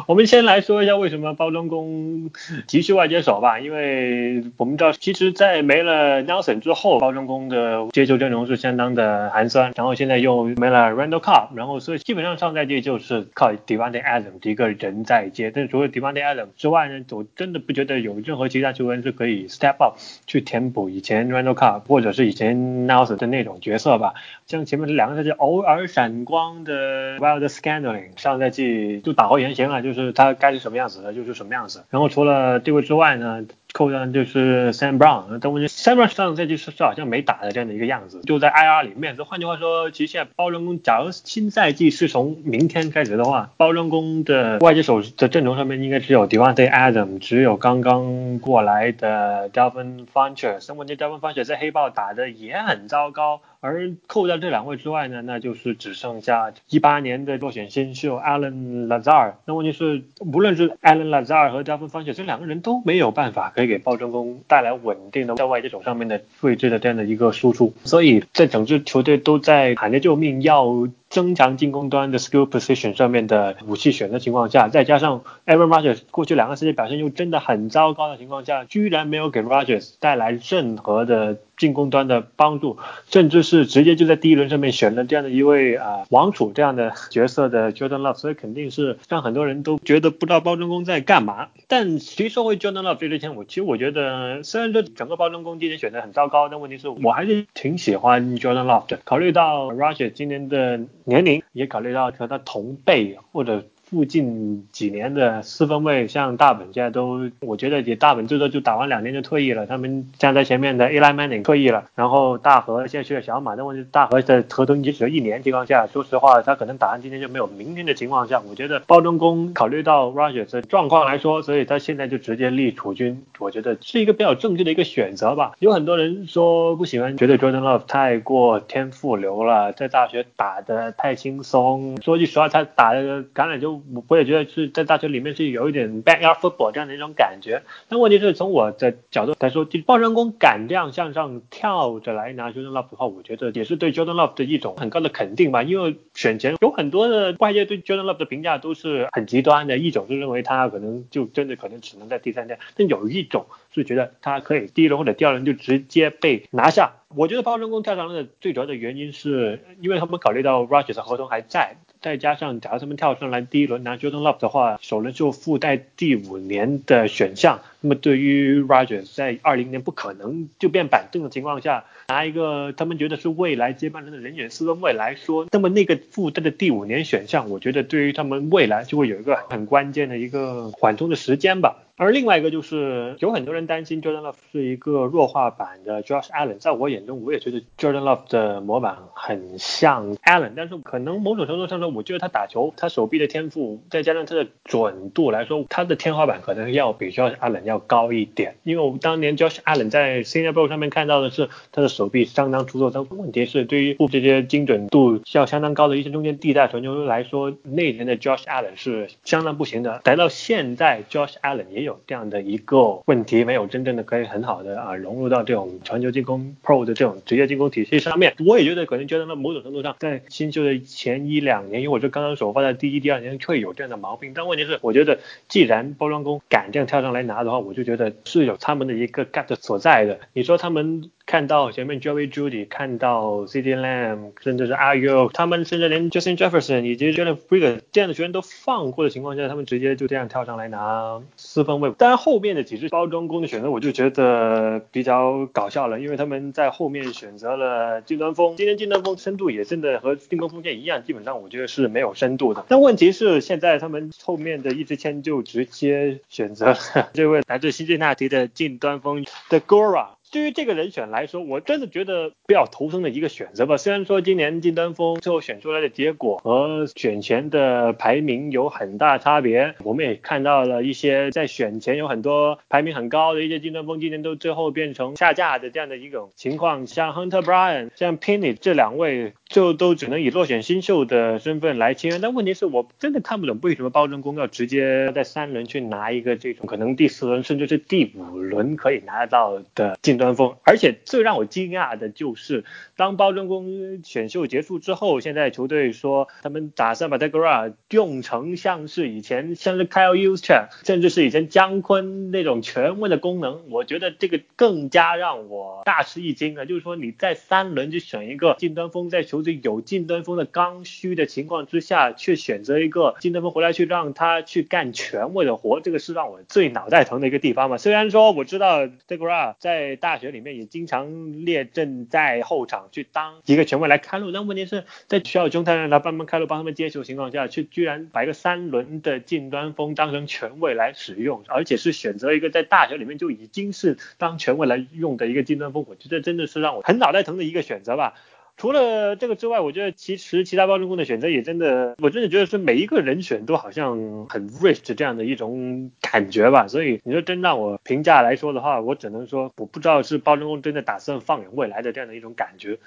我们先来说一下为什么包装工急需外。外接手吧，因为我们知道，其实，在没了 Nelson 之后，包装工的接球阵容是相当的寒酸，然后现在又没了 Randall Cobb，然后所以基本上上赛季就是靠 Devante Adams 一个人在接，但是除了 Devante Adams 之外呢，我真的不觉得有任何其他球员是可以 step up 去填补以前 Randall Cobb 或者是以前 Nelson 的那种角色吧。像前面这两个赛季偶尔闪光的 Wild Scandaling，上赛季就打回原形了，就是他该是什么样子的就是什么样子。然后除了这位之之外呢？扣上就是 Sam Brown，但我觉得 Sam Brown 上赛季是是好像没打的这样的一个样子，就在 IR 里面。这换句话说，其实现在包装工，假如新赛季是从明天开始的话，包装工的外接手的阵容上面应该只有 Devante Adam，只有刚刚过来的 Delvin Funches。但问题 Delvin Funches 在黑豹打的也很糟糕。而扣掉这两位之外呢，那就是只剩下一八年的落选新秀 Alan Lazar。那问题是，无论是 Alan Lazar 和 Delvin Funches 这两个人都没有办法可以给暴政宫带来稳定的在外接手上面的位置的这样的一个输出。所以在整支球队都在喊着救命，要增强进攻端的 skill position 上面的武器选择情况下，再加上 Aaron Rodgers 过去两个赛季表现又真的很糟糕的情况下，居然没有给 Rodgers 带来任何的。进攻端的帮助，甚至是直接就在第一轮上面选了这样的一位啊王储这样的角色的 Jordan Love，所以肯定是让很多人都觉得不知道包装工在干嘛。但其实说回 Jordan Love 这支签，我其实我觉得虽然说整个包装工今年选的很糟糕，但问题是我还是挺喜欢 Jordan Love 的。考虑到 Roger 今年的年龄，也考虑到和他同辈或者。附近几年的四分卫，像大本现在都，我觉得也大本最多就打完两年就退役了。他们站在前面的 Eli Manning 退役了，然后大河现在去了小马，但问题大河的合同已经只有一年情况下，说实话他可能打完今天就没有明天的情况下，我觉得包装工考虑到 Rogers 的状况来说，所以他现在就直接立储君，我觉得是一个比较正确的一个选择吧。有很多人说不喜欢，觉得 Jordan Love 太过天赋流了，在大学打的太轻松。说句实话，他打的橄榄球。我我也觉得是在大学里面是有一点 backyard football 这样的一种感觉。但问题是从我的角度来说，就爆人工敢这样向上跳着来拿 Jordan Love 的话，我觉得也是对 Jordan Love 的一种很高的肯定吧。因为选前有很多的外界对 Jordan Love 的评价都是很极端的，一种是认为他可能就真的可能只能在第三天，但有一种是觉得他可以第一轮或者第二轮就直接被拿下。我觉得爆人工跳上来的最主要的原因是因为他们考虑到 Rogers 合同还在。再加上，假如他们跳上来第一轮拿 Jordan Love 的话，首轮就附带第五年的选项。那么对于 Rogers 在二零年不可能就变板凳的情况下，拿一个他们觉得是未来接班人的人选四分卫来说，那么那个附带的第五年选项，我觉得对于他们未来就会有一个很关键的一个缓冲的时间吧。而另外一个就是有很多人担心 Jordan Love 是一个弱化版的 Josh Allen，在我眼中，我也觉得 Jordan Love 的模板很像 Allen，但是可能某种程度上说，我觉得他打球，他手臂的天赋，再加上他的准度来说，他的天花板可能要比 Josh Allen 要要高一点。因为我们当年 Josh Allen 在 Senior Bowl 上面看到的是他的手臂相当出色，但问题是对于这些精准度要相当高的一些中间地带传球来说，那年的 Josh Allen 是相当不行的。来到现在，Josh Allen 也有这样的一个问题，没有真正的可以很好的啊融入到这种传球进攻 Pro 的这种职业进攻体系上面。我也觉得可能觉得在某种程度上，在新秀的前一两年，因为我这刚刚首发在第一、第二年会有这样的毛病。但问题是，我觉得既然包装工敢这样跳上来拿的话，我就觉得是有他们的一个 gut 所在的。你说他们。看到前面 Joey Judy，看到 CD Lamb，甚至是 a r u 他们甚至连 Justin Jefferson 以及 Jalen f r e e r 这样的球员都放过的情况下，他们直接就这样跳上来拿四分位。当然后面的几支包装工的选择，我就觉得比较搞笑了，因为他们在后面选择了金端锋。今天金端锋深度也真的和进攻锋线一样，基本上我觉得是没有深度的。但问题是现在他们后面的一支签就直接选择了这位来自新津纳提的近端锋的 Gora。对于这个人选来说，我真的觉得比较头疼的一个选择吧。虽然说今年金丹峰最后选出来的结果和选前的排名有很大差别，我们也看到了一些在选前有很多排名很高的一些金丹峰，今年都最后变成下架的这样的一种情况。像 Hunter Bryan、像 Penny 这两位。就都只能以落选新秀的身份来签约。但问题是我真的看不懂为什么包装工要直接在三轮去拿一个这种可能第四轮甚至是第五轮可以拿到的近端锋。而且最让我惊讶的就是，当包装工选秀结束之后，现在球队说他们打算把 d e g r a 用成像是以前像是 Kyle u s t e r 甚至是以前姜昆那种权威的功能。我觉得这个更加让我大吃一惊啊！就是说你在三轮就选一个近端锋，在球这有近端锋的刚需的情况之下，却选择一个近端锋回来去让他去干权位的活，这个是让我最脑袋疼的一个地方嘛。*laughs* 虽然说我知道 d e g r a 在大学里面也经常列阵在后场去当一个权威来开路，但问题是在需要中泰让他帮忙开路、帮他们接球情况下，却居然把一个三轮的近端锋当成权位来使用，而且是选择一个在大学里面就已经是当权位来用的一个近端锋，我觉得真的是让我很脑袋疼的一个选择吧。除了这个之外，我觉得其实其他包装工的选择也真的，我真的觉得是每一个人选都好像很 rich 这样的一种感觉吧。所以你说真让我评价来说的话，我只能说我不知道是包装工真的打算放眼未来的这样的一种感觉。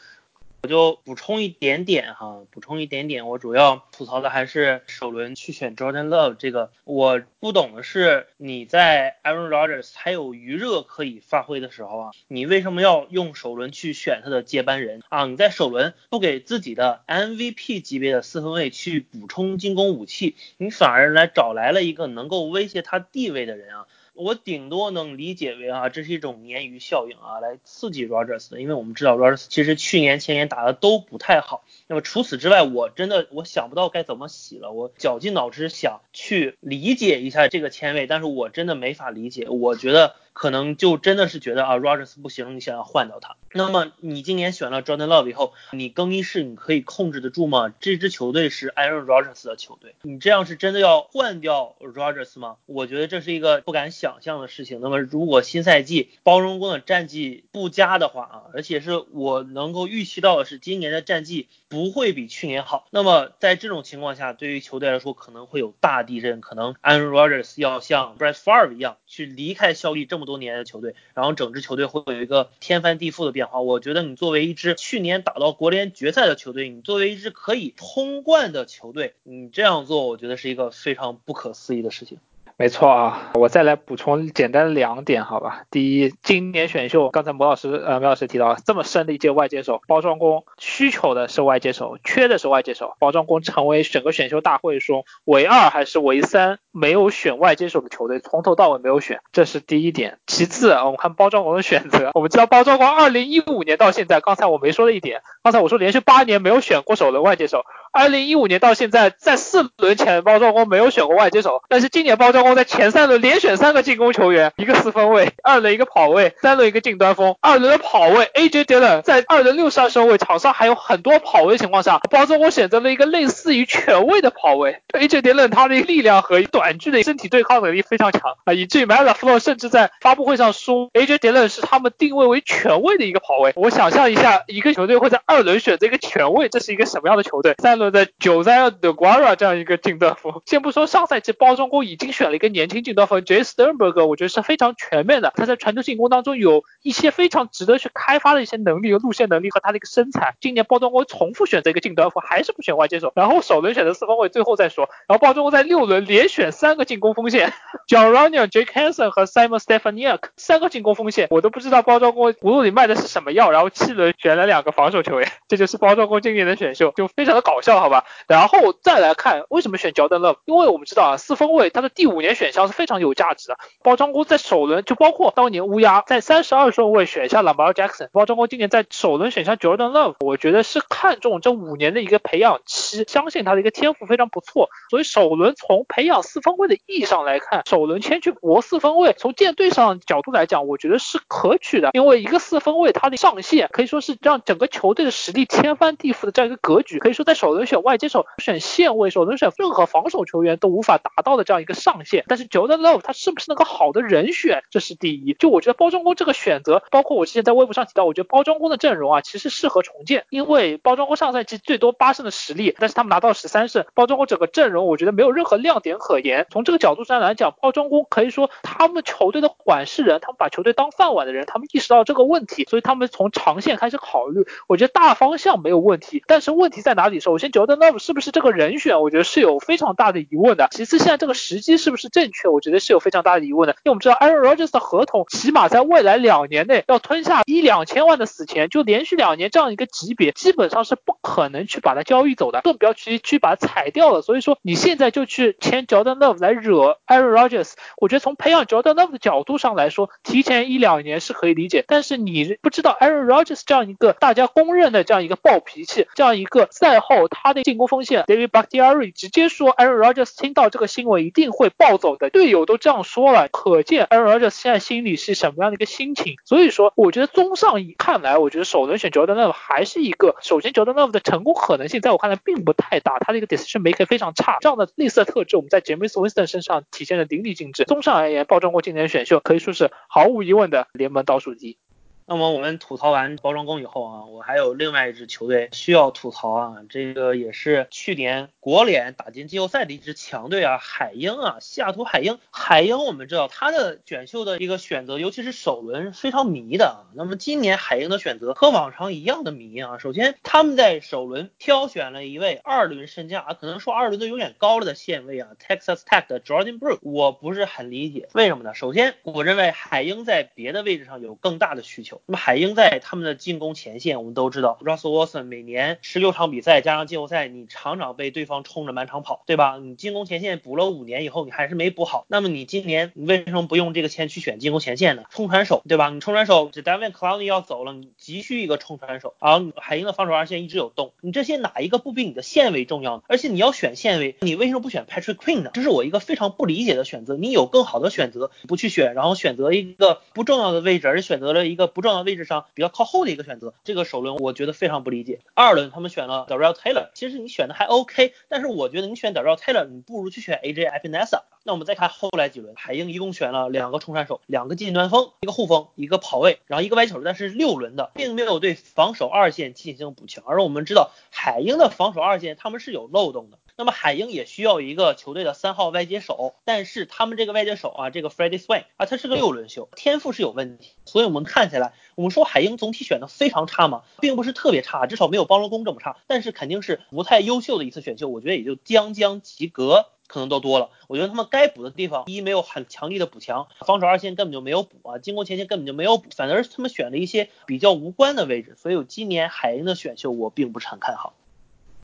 我就补充一点点哈，补充一点点，我主要吐槽的还是首轮去选 Jordan Love 这个，我不懂的是你在 Aaron Rodgers 还有余热可以发挥的时候啊，你为什么要用首轮去选他的接班人啊？你在首轮不给自己的 MVP 级别的四分卫去补充进攻武器，你反而来找来了一个能够威胁他地位的人啊。我顶多能理解为啊，这是一种鲶鱼效应啊，来刺激 Rogers，因为我们知道 Rogers 其实去年前年打的都不太好。那么除此之外，我真的我想不到该怎么洗了。我绞尽脑汁想去理解一下这个签位，但是我真的没法理解。我觉得。可能就真的是觉得啊，Rogers 不行，你想要换掉他。那么你今年选了 Jordan Love 以后，你更衣室你可以控制得住吗？这支球队是 Aaron Rodgers 的球队，你这样是真的要换掉 Rogers 吗？我觉得这是一个不敢想象的事情。那么如果新赛季包装工的战绩不佳的话啊，而且是我能够预期到的是今年的战绩不会比去年好，那么在这种情况下，对于球队来说可能会有大地震，可能 Aaron Rodgers 要像 Brett Favre 一样去离开效力这么。多年的球队，然后整支球队会有一个天翻地覆的变化。我觉得你作为一支去年打到国联决赛的球队，你作为一支可以冲冠的球队，你这样做，我觉得是一个非常不可思议的事情。没错啊，我再来补充简单两点，好吧。第一，今年选秀，刚才毛老师呃苗老师提到这么深的一届外接手，包装工需求的是外接手，缺的是外接手，包装工成为整个选秀大会中唯二还是唯三没有选外接手的球队，从头到尾没有选，这是第一点。其次，我们看包装工的选择，我们知道包装工二零一五年到现在，刚才我没说的一点，刚才我说连续八年没有选过手的外接手。二零一五年到现在，在四轮前包装工没有选过外接手，但是今年包装工在前三轮连选三个进攻球员，一个四分卫，二轮一个跑位，三轮一个近端锋。二轮的跑位 AJ Dillon 在二轮六十二顺位，场上还有很多跑位情况下，包装工选择了一个类似于全位的跑位。AJ Dillon 他的力量和短距离身体对抗能力非常强啊，以至于 m e l a f l o 甚至在发布会上说 AJ Dillon 是他们定位为全位的一个跑位。我想象一下，一个球队会在二轮选择一个全位，这是一个什么样的球队？三轮。在九三的 Guara 这样一个近端锋，先不说上赛季包装工已经选了一个年轻近端锋 J Sternberg，我觉得是非常全面的。他在传球进攻当中有一些非常值得去开发的一些能力和路线能力和他的一个身材。今年包装工重复选择一个近端锋，还是不选外接手，然后首轮选择四分卫，最后再说。然后包装工在六轮连选三个进攻锋线 *laughs* j o h n r o n i a n、Jake Hansen 和 Simon Stefaniak 三个进攻锋线，我都不知道包装工葫芦里卖的是什么药。然后七轮选了两个防守球员，这就是包装工今年的选秀，就非常的搞笑。好吧，然后再来看为什么选 Jordan Love，因为我们知道啊，四分卫他的第五年选项是非常有价值的。包装工在首轮就包括当年乌鸦在三十二顺位选下 Lamar Jackson，包装工今年在首轮选下 Jordan Love，我觉得是看中这五年的一个培养期，相信他的一个天赋非常不错，所以首轮从培养四分卫的意义上来看，首轮签去博四分卫，从舰队上角度来讲，我觉得是可取的，因为一个四分卫他的上限可以说是让整个球队的实力天翻地覆的这样一个格局，可以说在首轮。选外接手、选线位、首轮选任何防守球员都无法达到的这样一个上限。但是 Jordan Love 他是不是那个好的人选，这是第一。就我觉得包装工这个选择，包括我之前在微博上提到，我觉得包装工的阵容啊，其实适合重建，因为包装工上赛季最多八胜的实力，但是他们拿到十三胜，包装工整个阵容我觉得没有任何亮点可言。从这个角度上来讲，包装工可以说他们球队的管事人，他们把球队当饭碗的人，他们意识到这个问题，所以他们从长线开始考虑。我觉得大方向没有问题，但是问题在哪里？首先，Jordan Love 是不是这个人选？我觉得是有非常大的疑问的。其次，现在这个时机是不是正确？我觉得是有非常大的疑问的。因为我们知道 Aaron Rodgers 的合同起码在未来两年内要吞下一两千万的死钱，就连续两年这样一个级别，基本上是不可能去把它交易走的，更不要去去把它裁掉了。所以说，你现在就去签 Jordan Love 来惹 Aaron Rodgers，我觉得从培养 Jordan Love 的角度上来说，提前一两年是可以理解。但是你不知道 Aaron Rodgers 这样一个大家公认的这样一个暴脾气，这样一个赛后他的进攻锋线 David Bakhtiari 直接说 Aaron Rodgers 听到这个新闻一定会暴走的，队友都这样说了，可见 Aaron Rodgers 现在心里是什么样的一个心情。所以说，我觉得综上一看来，我觉得首轮选 Jordan Love 还是一个，首先 Jordan Love 的成功可能性在我看来并不太大，他的一个 decision maker 非常差，这样的类似特质我们在 James Winston 身上体现的淋漓尽致。综上而言，包装过今年选秀可以说是毫无疑问的联盟倒数第一。那么我们吐槽完包装工以后啊，我还有另外一支球队需要吐槽啊，这个也是去年国联打进季后赛的一支强队啊，海鹰啊，西雅图海鹰。海鹰我们知道他的选秀的一个选择，尤其是首轮非常迷的啊。那么今年海鹰的选择和往常一样的迷啊。首先他们在首轮挑选了一位二轮身价啊可能说二轮都有点高了的线位啊，Texas Tech 的 Jordan Brook，我不是很理解为什么呢？首先我认为海鹰在别的位置上有更大的需求。那么海鹰在他们的进攻前线，我们都知道，Russell Wilson 每年十六场比赛加上季后赛，你常常被对方冲着满场跑，对吧？你进攻前线补了五年以后，你还是没补好。那么你今年你为什么不用这个钱去选进攻前线呢？冲传手，对吧？你冲传手，这 Devin Clowney 要走了，你急需一个冲传手。然后海鹰的防守二线一直有洞，你这些哪一个不比你的线位重要呢？而且你要选线位，你为什么不选 Patrick Queen 呢？这是我一个非常不理解的选择。你有更好的选择，不去选，然后选择一个不重要的位置，而选择了一个不重要位置。上比较靠后的一个选择，这个首轮我觉得非常不理解。二轮他们选了 Darrell Taylor，其实你选的还 OK，但是我觉得你选 Darrell Taylor，你不如去选 AJ Epinesa。那我们再看后来几轮，海鹰一共选了两个冲山手，两个近端锋，一个护锋，一个跑位，然后一个外手，但是六轮的并没有对防守二线进行补强。而我们知道海鹰的防守二线他们是有漏洞的。那么海鹰也需要一个球队的三号外接手，但是他们这个外接手啊，这个 Freddie Swain 啊，他是个六轮秀，天赋是有问题，所以我们看起来，我们说海鹰总体选的非常差嘛，并不是特别差，至少没有包罗工这么差，但是肯定是不太优秀的一次选秀，我觉得也就将将及格，可能都多了。我觉得他们该补的地方，一没有很强力的补强，防守二线根本就没有补啊，进攻前线根本就没有补，反而是他们选了一些比较无关的位置，所以今年海鹰的选秀我并不是很看好。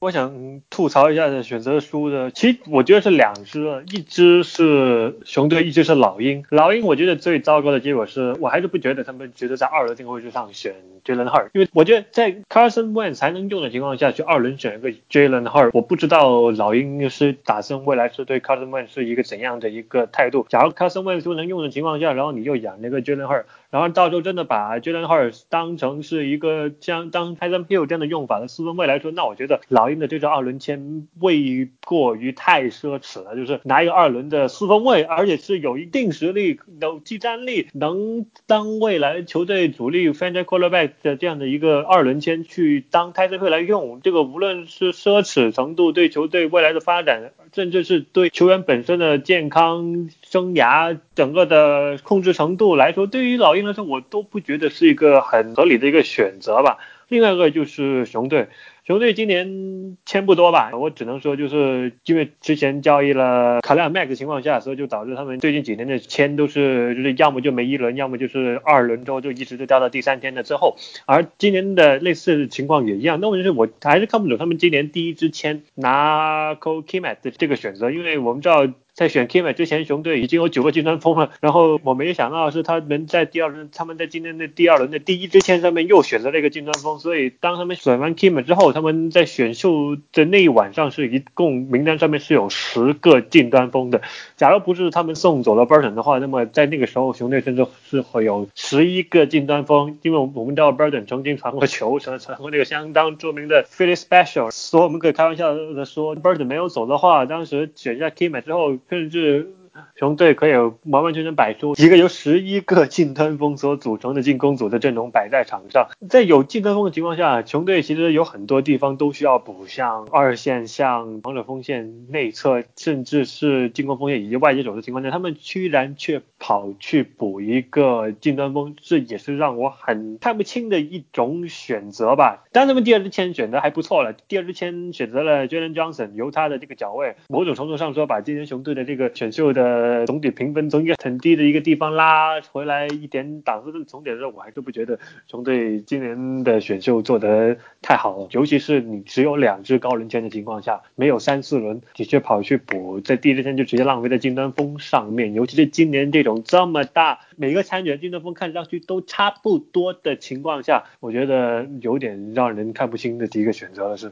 我想吐槽一下的选择书的，其实我觉得是两支，一支是熊队，一支是老鹰。老鹰我觉得最糟糕的结果是，我还是不觉得他们值得在二轮这个位置上选 Jalen Hur，因为我觉得在 Carson Went 才能用的情况下去二轮选一个 Jalen Hur，我不知道老鹰是打算未来是对 Carson Went 是一个怎样的一个态度。假如 Carson Went 不能用的情况下，然后你又养那个 Jalen Hur 然后到时候真的把 Jalen Hurt 当成是一个像当 Tyson Hill 这样的用法的四分卫来说，那我觉得老鹰的这张二轮签未过于太奢侈了，就是拿一个二轮的四分卫，而且是有一定实力、有技战力，能当未来球队主力 franchise quarterback 的这样的一个二轮签去当 Tyson Hill 来用，这个无论是奢侈程度，对球队未来的发展，甚至是对球员本身的健康生涯整个的控制程度来说，对于老鹰来说，我都不觉得是一个很合理的一个选择吧。另外一个就是熊队。熊队今年签不多吧，我只能说就是因为之前交易了卡莱尔麦克情况下，所以就导致他们最近几年的签都是就是要么就没一轮，要么就是二轮之后就一直就掉到第三天的之后。而今年的类似情况也一样，那问题是我还是看不懂他们今年第一支签拿 Cole Kmet 的这个选择，因为我们知道。在选 Kima 之前，熊队已经有九个金端锋了。然后我没有想到是他们在第二轮，他们在今天的第二轮的第一支签上面又选择了一个金端锋。所以当他们选完 Kima 之后，他们在选秀的那一晚上是一共名单上面是有十个近端锋的。假如不是他们送走了 Burton 的话，那么在那个时候熊队甚至是会有十一个近端锋，因为我们知道 Burton 曾经传过球，传传过那个相当著名的 Philly Special，所以我们可以开玩笑的说，Burton 没有走的话，当时选下 Kim 之后，甚至。熊队可以完完全全摆出一个由十一个近端锋所组成的进攻组的阵容摆在场上，在有近端锋的情况下，熊队其实有很多地方都需要补，像二线、像防守锋线内侧，甚至是进攻锋线以及外接手的情况下，他们居然却跑去补一个近端锋，这也是让我很看不清的一种选择吧。但他们第二支签选择还不错了，第二支签选择了 Jalen Johnson，由他的这个脚位，某种程度上说把今年熊队的这个选秀的。呃，总体评分从一个很低的一个地方拉回来一点档次的重点的时候，我还是不觉得熊队今年的选秀做得太好了。尤其是你只有两支高轮签的情况下，没有三四轮，你却跑去补，在第一天就直接浪费在金端锋上面。尤其是今年这种这么大，每个参选金端锋看上去都差不多的情况下，我觉得有点让人看不清的第一个选择了，是。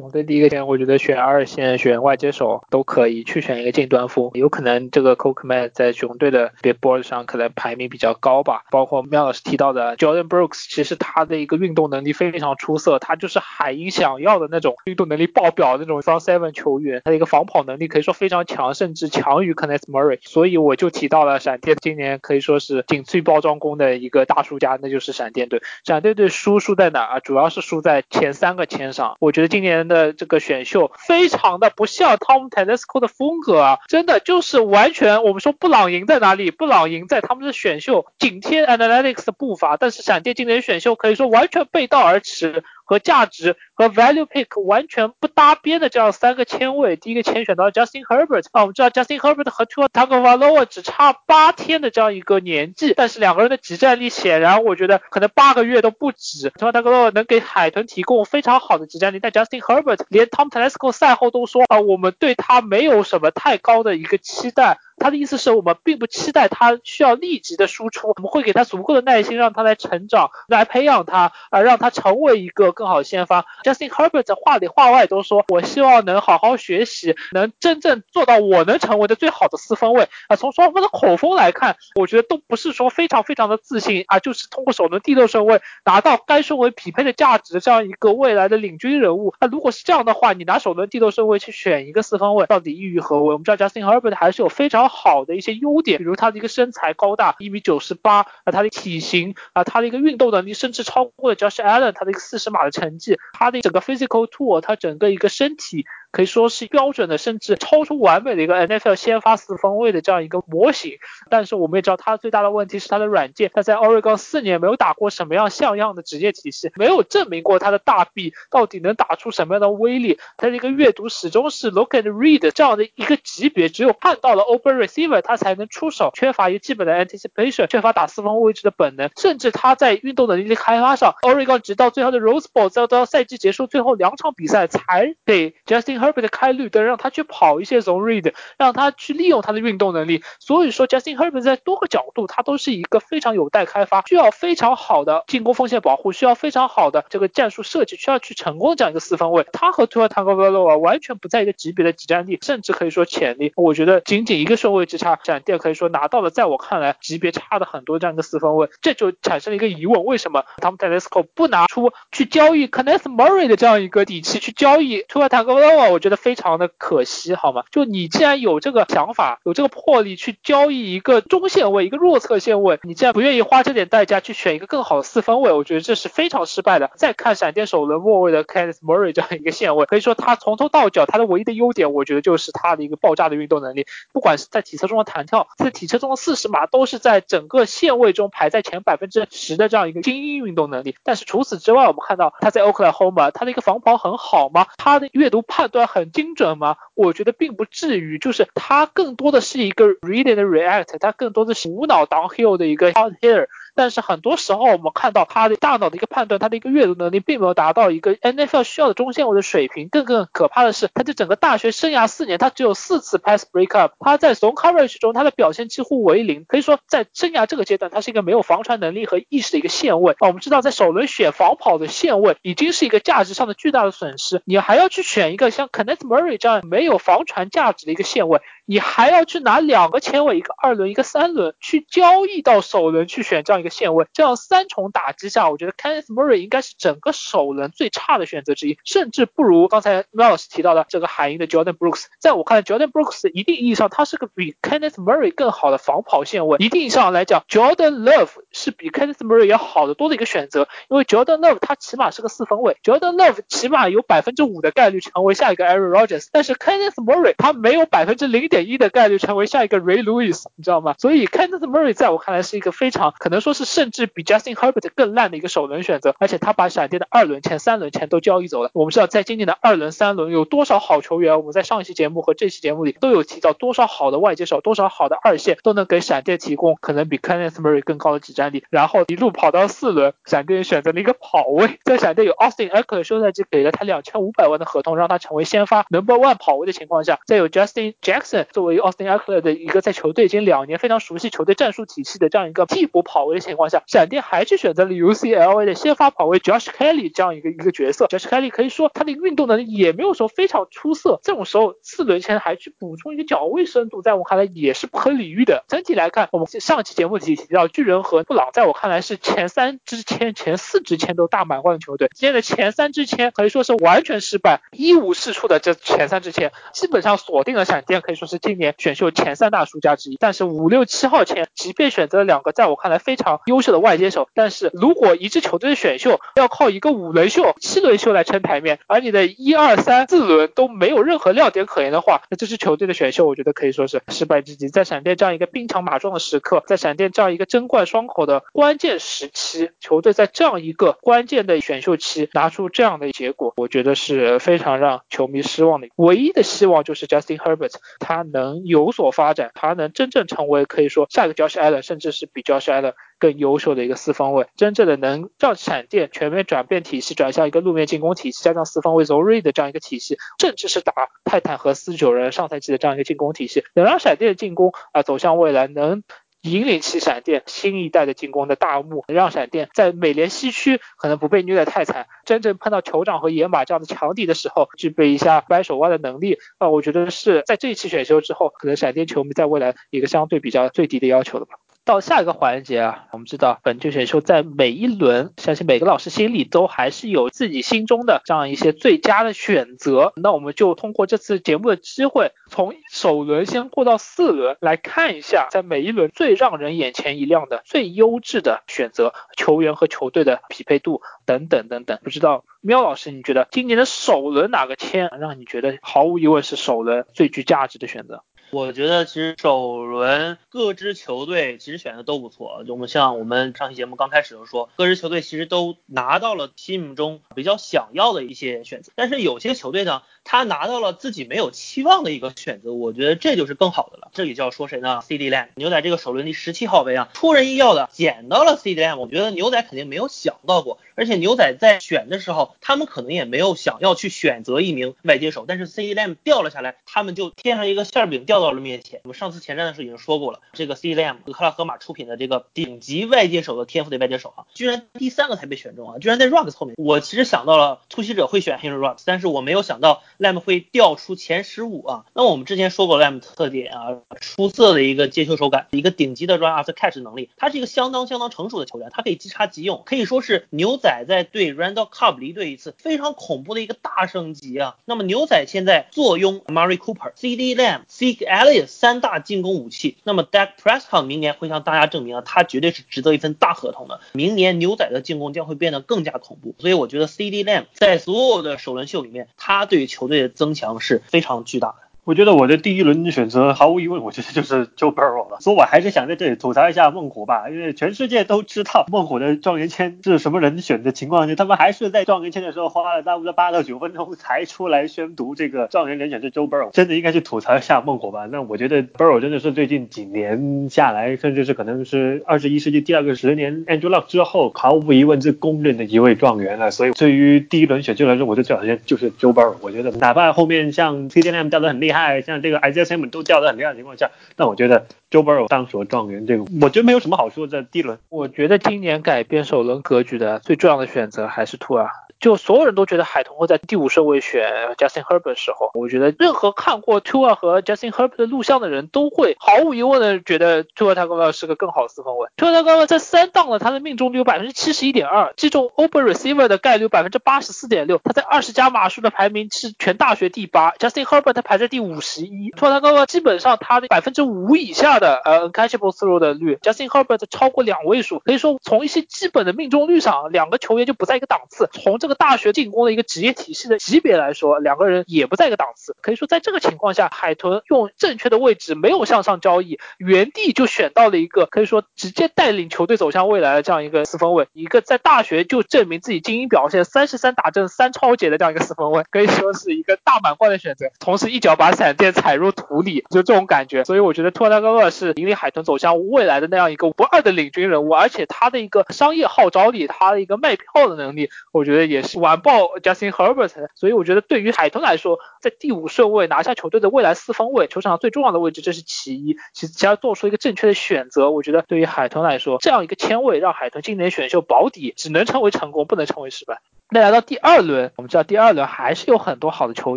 熊队第一个签，我觉得选二线、选外接手都可以，去选一个近端锋，有可能这个 Cokeman 在熊队的 b i b o a r d 上可能排名比较高吧。包括苗老师提到的 Jordan Brooks，其实他的一个运动能力非常出色，他就是海鹰想要的那种运动能力爆表的那种双 Seven 球员，他的一个防跑能力可以说非常强，甚至强于 Kenneth Murray。所以我就提到了闪电今年可以说是仅次于包装工的一个大输家，那就是闪电队。闪电队输输在哪啊？主要是输在前三个签上。我觉得今年。的这个选秀非常的不像 Tom t e n e s c o 的风格啊，真的就是完全我们说布朗赢在哪里？布朗赢在他们的选秀紧贴 Analytics 的步伐，但是闪电今年选秀可以说完全背道而驰。和价值和 value pick 完全不搭边的这样三个签位，第一个签选到 Justin Herbert 啊，我们知道 Justin Herbert 和 Tua Tagovailoa 只差八天的这样一个年纪，但是两个人的集战力显然我觉得可能八个月都不止。Tua Tagovailoa 能给海豚提供非常好的集战力，但 Justin Herbert 连 Tom Telesco 赛后都说啊，我们对他没有什么太高的一个期待。他的意思是我们并不期待他需要立即的输出，我们会给他足够的耐心，让他来成长，来培养他，啊，让他成为一个更好的先发。Justin Herbert 在话里话外都说，我希望能好好学习，能真正做到我能成为的最好的四分卫。啊，从双方的口风来看，我觉得都不是说非常非常的自信啊，就是通过首轮第六顺位拿到该顺位匹配的价值这样一个未来的领军人物。那如果是这样的话，你拿首轮第六顺位去选一个四分卫，到底意欲何为？我们知道 Justin Herbert 还是有非常好的一些优点，比如他的一个身材高大，一米九十八啊，他的体型啊，他的一个运动能力，甚至超过了 Josh Allen 他的一个四十码的成绩，他的整个 physical tool，他整个一个身体。可以说是标准的，甚至超出完美的一个 NFL 先发四分卫的这样一个模型。但是我们也知道，他最大的问题是他的软件。他在 Oregon 四年没有打过什么样像样的职业体系，没有证明过他的大臂到底能打出什么样的威力。他的一个阅读始终是 look and read 这样的一个级别，只有看到了 open receiver 他才能出手，缺乏一个基本的 anticipation，缺乏打四分位置的本能。甚至他在运动能力的开发上，Oregon 直到最后的 Rose Bowl，再到赛季结束最后两场比赛才给 Justin。Herbert 开绿灯，让他去跑一些 zone read，让他去利用他的运动能力。所以说，Justin Herbert 在多个角度，他都是一个非常有待开发，需要非常好的进攻锋线保护，需要非常好的这个战术设计，需要去成功的这样一个四分卫。他和 Tua Tagovailoa 完全不在一个级别的挤占力，甚至可以说潜力。我觉得仅仅一个顺位之差，闪电可以说拿到了在我看来级别差的很多这样一个四分卫，这就产生了一个疑问：为什么 Tom Telesco 不拿出去交易 Kenneth Murray 的这样一个底气去交易 t u a t a g o v a 我觉得非。非常的可惜，好吗？就你既然有这个想法，有这个魄力去交易一个中线位，一个弱侧线位，你既然不愿意花这点代价去选一个更好的四分位，我觉得这是非常失败的。再看闪电首轮末位的 Kenneth Murray 这样一个线位，可以说他从头到脚他的唯一的优点，我觉得就是他的一个爆炸的运动能力，不管是在体测中的弹跳，在体测中的四十码，都是在整个线位中排在前百分之十的这样一个精英运动能力。但是除此之外，我们看到他在 Oklahoma，他的一个防跑很好吗？他的阅读判断很。精准吗？我觉得并不至于，就是他更多的是一个 read and react，他更多的是无脑 downhill 的一个 out hitter。但是很多时候我们看到他的大脑的一个判断，他的一个阅读能力并没有达到一个 NFL 需要的中线位的水平。更更可怕的是，他这整个大学生涯四年，他只有四次 pass break up，他在 zone coverage 中他的表现几乎为零，可以说在生涯这个阶段，他是一个没有防传能力和意识的一个线位。啊，我们知道在首轮选防跑的线位已经是一个价值上的巨大的损失，你还要去选一个像 Kenneth Murray 这样没有防传价值的一个线位。你还要去拿两个前卫，一个二轮，一个三轮，去交易到首轮去选这样一个线位，这样三重打击下，我觉得 Kenneth Murray 应该是整个首轮最差的选择之一，甚至不如刚才 Miles 提到的这个海鹰的 Jordan Brooks。在我看来，Jordan Brooks 一定意义上他是个比 Kenneth Murray 更好的防跑线位。一定意义上来讲，Jordan Love 是比 Kenneth Murray 要好得多的一个选择，因为 Jordan Love 他起码是个四分卫，Jordan Love 起码有百分之五的概率成为下一个 Aaron Rodgers，但是 Kenneth Murray 他没有百分之零点。一的概率成为下一个 Ray Lewis，你知道吗？所以 Kenneth Murray 在我看来是一个非常可能说是甚至比 Justin Herbert 更烂的一个首轮选择，而且他把闪电的二轮前、三轮签都交易走了。我们知道在今年的二轮、三轮有多少好球员，我们在上一期节目和这期节目里都有提到多少好的外接手、多少好的二线都能给闪电提供可能比 Kenneth Murray 更高的挤占力。然后一路跑到四轮，闪电选择了一个跑位，在闪电有 Austin Eckler 休赛季给了他两千五百万的合同，让他成为先发 Number One 跑位的情况下，再有 Justin Jackson。作为 Austin Ekeler 的一个在球队已经两年非常熟悉球队战术体系的这样一个替补跑位的情况下，闪电还是选择了 UCLA 的先发跑位 Josh Kelly 这样一个一个角色。Josh Kelly 可以说他的运动能力也没有说非常出色，这种时候四轮前还去补充一个脚位深度，在我看来也是不可理喻的。整体来看，我们上期节目提提到巨人和布朗，在我看来是前三支签、前四支签都大满贯的球队。今天的前三支签可以说是完全失败，一无是处的这前三支签，基本上锁定了闪电，可以说是今年选秀。前三大输家之一，但是五六七号签，即便选择了两个在我看来非常优秀的外接手，但是如果一支球队的选秀要靠一个五轮秀、七轮秀来撑台面，而你的一二三四轮都没有任何亮点可言的话，那这支球队的选秀，我觉得可以说是失败之极。在闪电这样一个兵强马壮的时刻，在闪电这样一个争冠双口的关键时期，球队在这样一个关键的选秀期拿出这样的结果，我觉得是非常让球迷失望的。唯一的希望就是 Justin Herbert 他能有所。发展，他能真正成为可以说下一个 Josh Allen，甚至是比 Josh Allen 更优秀的一个四方位，真正的能让闪电全面转变体系，转向一个路面进攻体系，加上四方位 Zoe 的这样一个体系，甚至是打泰坦和四九人上赛季的这样一个进攻体系，能让闪电的进攻啊走向未来，能。引领起闪电新一代的进攻的大幕，让闪电在美联西区可能不被虐得太惨，真正碰到酋长和野马这样的强敌的时候，具备一下掰手腕的能力啊！我觉得是在这一期选秀之后，可能闪电球迷在未来一个相对比较最低的要求了吧。到下一个环节啊，我们知道本届选秀在每一轮，相信每个老师心里都还是有自己心中的这样一些最佳的选择。那我们就通过这次节目的机会，从首轮先过到四轮，来看一下在每一轮最让人眼前一亮的、最优质的选择球员和球队的匹配度等等等等。不知道喵老师，你觉得今年的首轮哪个签让你觉得毫无疑问是首轮最具价值的选择？我觉得其实首轮各支球队其实选的都不错，就我们像我们上期节目刚开始就说，各支球队其实都拿到了心目中比较想要的一些选择，但是有些球队呢，他拿到了自己没有期望的一个选择，我觉得这就是更好的了。这里就要说谁呢？CD Lamb 牛仔这个首轮第十七号位啊，出人意料的捡到了 CD Lamb，我觉得牛仔肯定没有想到过，而且牛仔在选的时候，他们可能也没有想要去选择一名外接手，但是 CD Lamb 掉了下来，他们就天上一个馅饼掉。到了面前，我们上次前瞻的时候已经说过了，这个 C Lam 和克拉荷马出品的这个顶级外接手的天赋的外接手啊，居然第三个才被选中啊，居然在 Rocks 后面。我其实想到了突袭者会选 Henry Rocks，但是我没有想到 Lam 会掉出前十五啊。那我们之前说过 Lam 特点啊，出色的一个接球手感，一个顶级的 Run After Catch 能力，他是一个相当相当成熟的球员，他可以即插即用，可以说是牛仔在对 Randall Cobb 离队一次非常恐怖的一个大升级啊。那么牛仔现在坐拥 Murray Cooper、CD Lam、C Elliot 三大。大进攻武器，那么 Dak Prescott 明年会向大家证明啊，他绝对是值得一份大合同的。明年牛仔的进攻将会变得更加恐怖，所以我觉得 CD Lamb 在所有的首轮秀里面，他对球队的增强是非常巨大的。我觉得我的第一轮选择毫无疑问，我觉得就是 Joe Burrow 了。所以我还是想在这里吐槽一下孟虎吧，因为全世界都知道孟虎的状元签是什么人选的情况下，他们还是在状元签的时候花了差不多八到九分钟才出来宣读这个状元人选是 Joe Burrow，真的应该去吐槽一下孟虎吧。那我觉得 Burrow 真的是最近几年下来，甚至是可能是二十一世纪第二个十年 Andrew Luck 之后，毫无疑问是公认的一位状元了。所以对于第一轮选秀来说，我的最好签就是 Joe Burrow。我觉得哪怕后面像 c d M 掉的很厉害，厉害像这个 Isaiah s i m 都掉的很厉害的情况下，但我觉得 Joe Burrow 当所状元这个，我觉得没有什么好说的。第一轮，我觉得今年改变首轮格局的最重要的选择还是图尔。就所有人都觉得海豚会在第五顺位选 Justin Herbert 时候，我觉得任何看过 Tua 和 Justin Herbert 的录像的人都会毫无疑问的觉得 Tua Tagovailoa 是个更好的四分位。Tua Tagovailoa 在三档了，他的命中率有百分之七十一点二，击中 Open Receiver 的概率百分之八十四点六。他在二十加码数的排名是全大学第八，Justin Herbert 他排在第五十一。Tua Tagovailoa 基本上他的百分之五以下的呃 catchable throw 的率，Justin Herbert 超过两位数，可以说从一些基本的命中率上，两个球员就不在一个档次。从这个大学进攻的。一个职业体系的级别来说，两个人也不在一个档次。可以说，在这个情况下，海豚用正确的位置，没有向上交易，原地就选到了一个可以说直接带领球队走向未来的这样一个四分卫，一个在大学就证明自己精英表现，三十三打正三超解的这样一个四分卫，可以说是一个大满贯的选择。同时，一脚把闪电踩入土里，就这种感觉。所以，我觉得托纳戈厄是引领海豚走向未来的那样一个不二的领军人物，而且他的一个商业号召力，他的一个卖票的能力，我觉得也是完爆。Justin Herbert，所以我觉得对于海豚来说，在第五顺位拿下球队的未来四分位，球场上最重要的位置，这是其一。其实，只要做出一个正确的选择，我觉得对于海豚来说，这样一个签位让海豚今年选秀保底，只能成为成功，不能成为失败。那来到第二轮，我们知道第二轮还是有很多好的球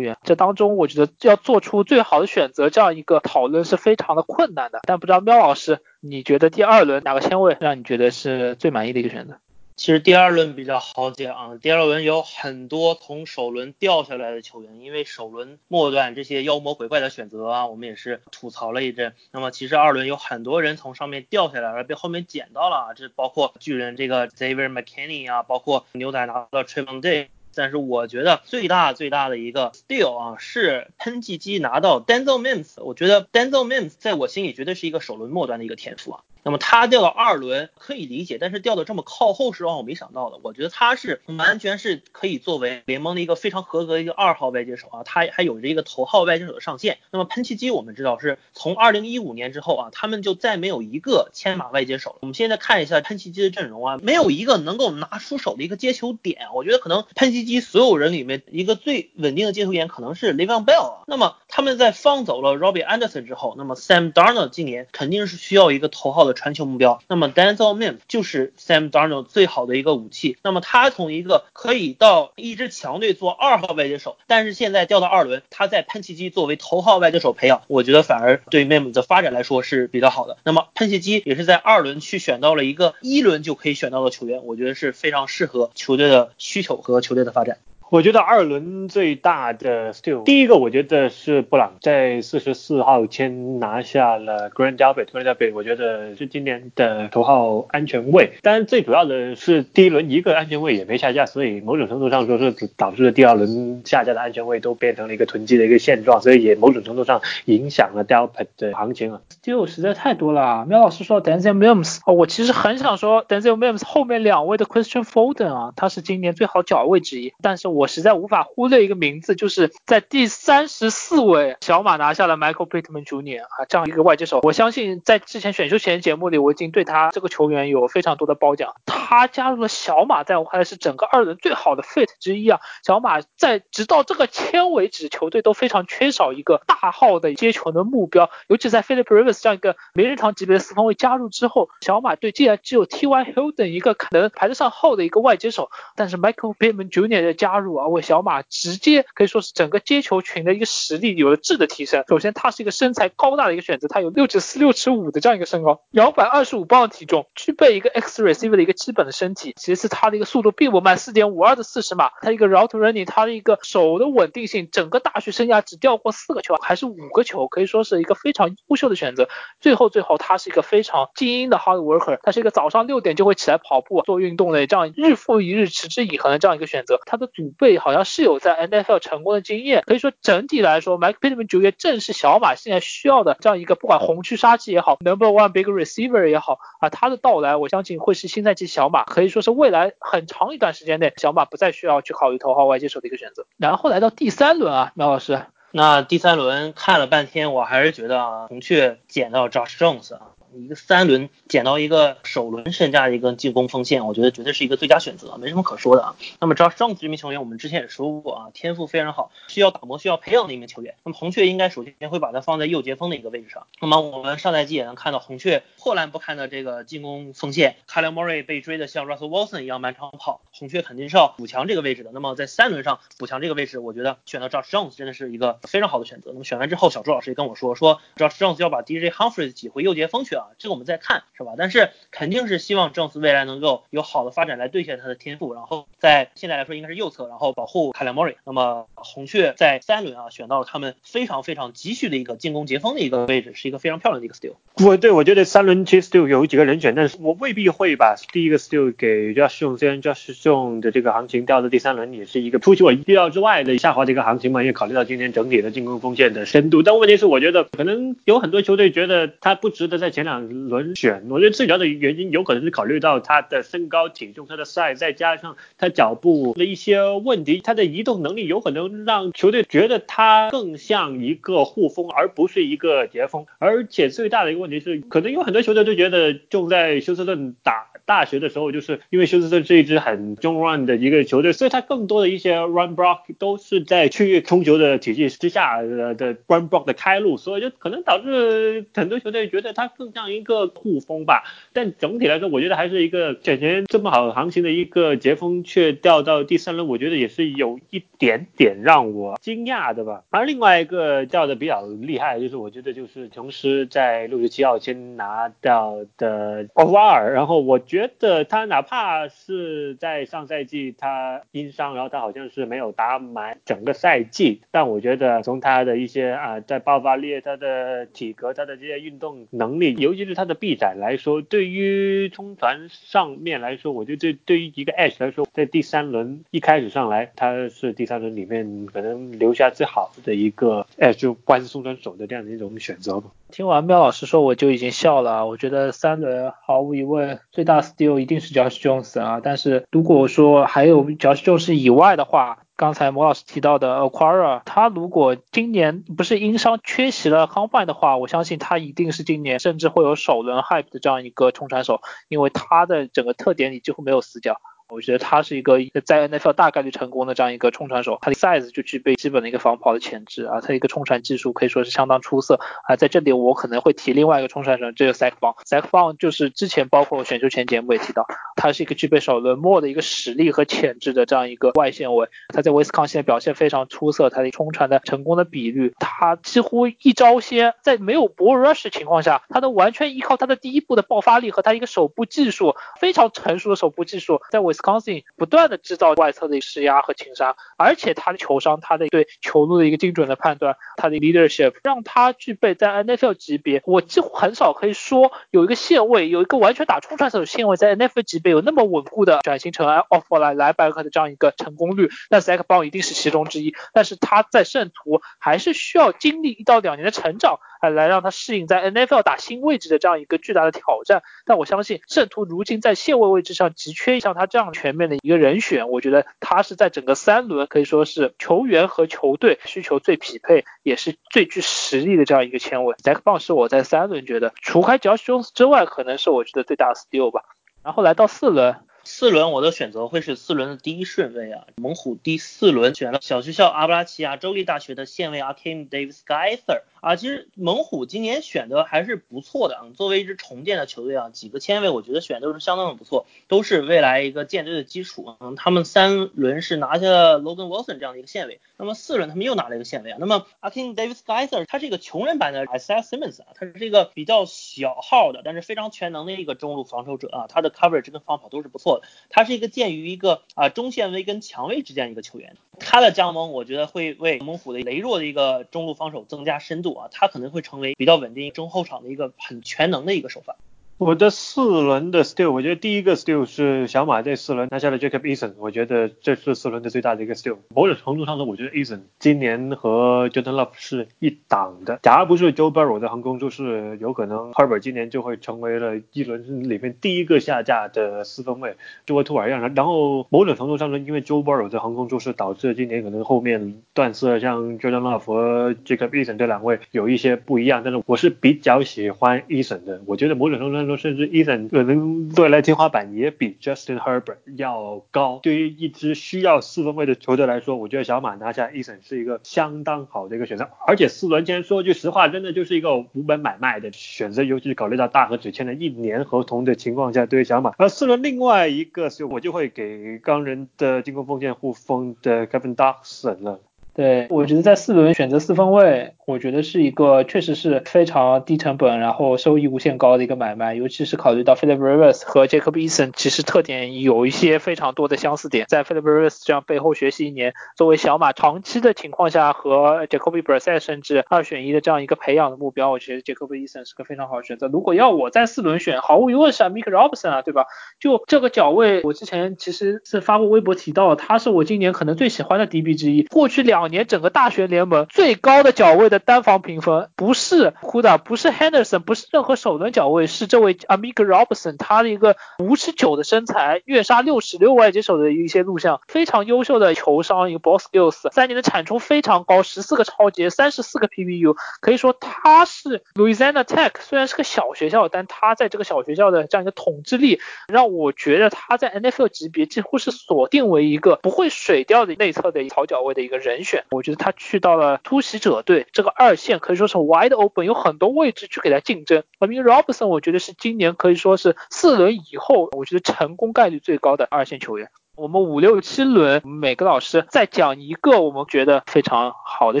员，这当中我觉得要做出最好的选择，这样一个讨论是非常的困难的。但不知道喵老师，你觉得第二轮哪个签位让你觉得是最满意的一个选择？其实第二轮比较好讲，第二轮有很多从首轮掉下来的球员，因为首轮末段这些妖魔鬼怪的选择啊，我们也是吐槽了一阵。那么其实二轮有很多人从上面掉下来了，被后面捡到了，这包括巨人这个 Xavier McKinney 啊，包括牛仔拿到 Trevon Day。但是我觉得最大最大的一个 steal 啊，是喷气机拿到 Denzel Mims。我觉得 Denzel Mims 在我心里绝对是一个首轮末端的一个天赋啊。那么他掉到二轮可以理解，但是掉的这么靠后是让我没想到的。我觉得他是完全是可以作为联盟的一个非常合格的一个二号外接手啊，他还有着一个头号外接手的上限。那么喷气机我们知道是从二零一五年之后啊，他们就再没有一个牵马外接手了。我们现在看一下喷气机的阵容啊，没有一个能够拿出手的一个接球点。我觉得可能喷气机所有人里面一个最稳定的接球员可能是 Le'Veon Bell。那么他们在放走了 Robbie Anderson 之后，那么 Sam Darnold 今年肯定是需要一个头号的。传球目标，那么 Denzel m i m 就是 Sam Darnold 最好的一个武器。那么他从一个可以到一支强队做二号外接手，但是现在掉到二轮，他在喷气机作为头号外接手培养，我觉得反而对 m i m 的发展来说是比较好的。那么喷气机也是在二轮去选到了一个一轮就可以选到的球员，我觉得是非常适合球队的需求和球队的发展。我觉得二轮最大的 still 第一个我觉得是布朗在四十四号签拿下了 Grand Albert，Grand Albert 我觉得是今年的头号安全位。当然最主要的是第一轮一个安全位也没下架，所以某种程度上说是导致了第二轮下架的安全位都变成了一个囤积的一个现状，所以也某种程度上影响了 Albert 的行情啊。Still 实在太多了，喵老师说 Denzel Mims，哦，我其实很想说 Denzel Mims 后面两位的 Christian Foden 啊，他是今年最好脚位之一，但是我。实在无法忽略一个名字，就是在第三十四位，小马拿下了 Michael Pittman Jr. 啊，这样一个外接手。我相信在之前选秀前节目里，我已经对他这个球员有非常多的褒奖。他加入了小马，在我看来是整个二轮最好的 fit 之一啊。小马在直到这个签为止，球队都非常缺少一个大号的接球的目标，尤其在 Philip Rivers 这样一个名人堂级别的四分卫加入之后，小马队既然只有 T.Y. Hilton 一个可能排得上号的一个外接手，但是 Michael Pittman Jr. 的加入。入啊，为小马直接可以说是整个接球群的一个实力有了质的提升。首先，他是一个身材高大的一个选择，他有六尺四、六尺五的这样一个身高，两百二十五磅的体重，具备一个 X receiver 的一个基本的身体。其次，他的一个速度并不慢，四点五二的四十码。他一个 route running，他的一个手的稳定性，整个大学生涯只掉过四个球，还是五个球，可以说是一个非常优秀的选择。最后，最后，他是一个非常精英的 hard worker，他是一个早上六点就会起来跑步做运动的这样日复一日、持之以恒的这样一个选择。他的主备好像是有在 NFL 成功的经验。可以说整体来说，Mike Pittman 九月正是小马现在需要的这样一个不管红区杀器也好，Number One Big Receiver 也好啊，他的到来，我相信会是新赛季小马可以说是未来很长一段时间内小马不再需要去考虑头号外接手的一个选择。然后来到第三轮啊，苗老师。那第三轮看了半天，我还是觉得啊，红雀捡到 Josh Jones 啊。一个三轮捡到一个首轮身价的一个进攻锋线，我觉得绝对是一个最佳选择，没什么可说的啊。那么 Josh Jones 这名球员，我们之前也说过啊，天赋非常好，需要打磨、需要培养的一名球员。那么红雀应该首先会把他放在右截锋的一个位置上。那么我们上赛季也能看到红雀破烂不堪的这个进攻锋线 k y l e Murray 被追的像 Russell Wilson 一样满场跑，红雀肯定是要补强这个位置的。那么在三轮上补强这个位置，我觉得选到 Josh Jones 真的是一个非常好的选择。那么选完之后，小朱老师也跟我说，说 Josh Jones 要把 DJ Humphries 挤回右截锋去啊，啊这个我们再看。是吧？但是肯定是希望郑斯未来能够有好的发展来兑现他的天赋，然后在现在来说应该是右侧，然后保护凯莱莫瑞。那么红雀在三轮啊选到了他们非常非常急需的一个进攻截锋的一个位置，是一个非常漂亮的一个 steal。我对我觉得三轮其实 steal 有几个人选，但是我未必会把第一个 steal 给 Josh Jones，虽然 Josh Jones 的这个行情掉到第三轮也是一个出乎我意料之外的下滑的一个行情嘛，因为考虑到今年整体的进攻锋线的深度。但问题是我觉得可能有很多球队觉得他不值得在前两轮选。我觉得最主要的原因有可能是考虑到他的身高体重、他的 size，再加上他脚步的一些问题，他的移动能力有可能让球队觉得他更像一个护锋，而不是一个截锋。而且最大的一个问题是，可能有很多球队都觉得，就在休斯顿打大学的时候，就是因为休斯顿是一支很中 run 的一个球队，所以他更多的一些 run block 都是在区域冲球的体系之下的 run block 的开路，所以就可能导致很多球队觉得他更像一个护锋。吧，但整体来说，我觉得还是一个选前这么好行情的一个截锋，却掉到第三轮，我觉得也是有一点点让我惊讶的吧。而另外一个掉的比较厉害，就是我觉得就是琼斯在六十七号先拿到的奥瓦尔，然后我觉得他哪怕是在上赛季他因伤，然后他好像是没有打满整个赛季，但我觉得从他的一些啊在爆发力、他的体格、他的这些运动能力，尤其是他的臂展。来说，对于冲传上面来说，我觉得对对于一个 H 来说，在第三轮一开始上来，他是第三轮里面可能留下最好的一个 H，就关是冲传手的这样的一种选择吧。听完喵老师说，我就已经笑了。我觉得三轮毫无疑问最大 steal 一定是 Josh Jones 啊，但是如果说还有 Josh Jones 以外的话，刚才莫老师提到的 Acquire，他如果今年不是因伤缺席了 Combine 的话，我相信他一定是今年甚至会有首轮 Hype 的这样一个冲传手，因为他的整个特点里几乎没有死角。我觉得他是一个在 NFL 大概率成功的这样一个冲传手，他的 size 就具备基本的一个防跑的潜质啊，他一个冲传技术可以说是相当出色啊。在这里我可能会提另外一个冲传手，这个 Zach Bond，Zach Bond 就是之前包括选秀前节目也提到，他是一个具备首轮末的一个实力和潜质的这样一个外线位，他在威斯康星的表现非常出色，他的冲传的成功的比率，他几乎一招鲜，在没有博 rush 的情况下，他能完全依靠他的第一步的爆发力和他一个手部技术非常成熟的手部技术，在我 Scunning。不断的制造外侧的施压和擒杀，而且他的球商，他的对球路的一个精准的判断，他的 leadership 让他具备在 NFL 级别，我几乎很少可以说有一个线位，有一个完全打冲传手的线位在 NFL 级别有那么稳固的转型成 off l i n e l i n e b a c k 的这样一个成功率，那 Zach b o n 一定是其中之一。但是他在圣徒还是需要经历一到两年的成长，来让他适应在 NFL 打新位置的这样一个巨大的挑战。但我相信圣徒如今在线位位置上急缺像他这样全面的。一个人选，我觉得他是在整个三轮可以说是球员和球队需求最匹配，也是最具实力的这样一个签位。z a c k b o n 是我在三轮觉得，除开 Josh Jones 之外，可能是我觉得最大的 steal 吧。然后来到四轮。四轮我的选择会是四轮的第一顺位啊，猛虎第四轮选了小学校阿布拉奇亚州立大学的线位 Akim Davis Geyser 啊，其实猛虎今年选的还是不错的啊，作为一支重建的球队啊，几个签位我觉得选都是相当的不错，都是未来一个建队的基础。嗯，他们三轮是拿下了 Logan Wilson 这样的一个线位，那么四轮他们又拿了一个线位啊，那么 Akim Davis Geyser 他是一个穷人版的 Isaiah Simmons 啊，他是一个比较小号的，但是非常全能的一个中路防守者啊，他的 coverage 跟防跑都是不错。他是一个介于一个啊中线位跟强位之间一个球员，他的加盟我觉得会为猛虎的羸弱的一个中路防守增加深度啊，他可能会成为比较稳定中后场的一个很全能的一个手法。我的四轮的 still，我觉得第一个 still 是小马在四轮拿下了 Jacob Eason，我觉得这是四轮的最大的一个 still。某种程度上呢，我觉得 Eason 今年和 Jordan Love 是一档的。假如不是 Joe Burrow 的横空出世，有可能 Herbert 今年就会成为了一轮里面第一个下架的四分卫，就和图尔一样。然后某种程度上呢，因为 Joe Burrow 的横空出世，导致今年可能后面断色，像 Jordan Love 和 Jacob Eason 这两位有一些不一样。但是我是比较喜欢 Eason 的，我觉得某种程度上。甚至 Ethan 可能未来天花板也比 Justin Herbert 要高。对于一支需要四分卫的球队来说，我觉得小马拿下 Ethan 是一个相当好的一个选择。而且四轮签说句实话，真的就是一个无本买卖的选择，尤其是考虑到大和只签了一年合同的情况下，对于小马。而四轮另外一个，我就会给钢人的进攻锋线护锋的 Kevin Dawson 了。对，我觉得在四轮选择四分卫，我觉得是一个确实是非常低成本，然后收益无限高的一个买卖。尤其是考虑到 Philip Rivers 和 Jacob Eason 其实特点有一些非常多的相似点，在 Philip Rivers 这样背后学习一年，作为小马长期的情况下和 Jacoby Brissett 甚至二选一的这样一个培养的目标，我觉得 Jacob Eason 是个非常好的选择。如果要我在四轮选，毫无疑问是 Mike Robinson 啊，对吧？就这个脚位，我之前其实是发过微博提到，他是我今年可能最喜欢的 DB 之一。过去两年整个大学联盟最高的脚位的单防评分不是 Huda，不是 Henderson，不是任何首轮脚位，是这位 Amiga Robinson，他的一个五尺九的身材，跃杀六十六外接手的一些录像，非常优秀的球商，一个 ball skills，三年的产出非常高，十四个超级，三十四个 PBU，可以说他是 Louisiana Tech，虽然是个小学校，但他在这个小学校的这样一个统治力，让我觉得他在 NFL 级别几乎是锁定为一个不会水掉的内侧的草脚位的一个人选，我觉得他去到了突袭者队，这个二线可以说是 wide open，有很多位置去给他竞争。而 m i Robinson 我觉得是今年可以说是四轮以后，我觉得成功概率最高的二线球员。我们五六七轮，每个老师再讲一个我们觉得非常好的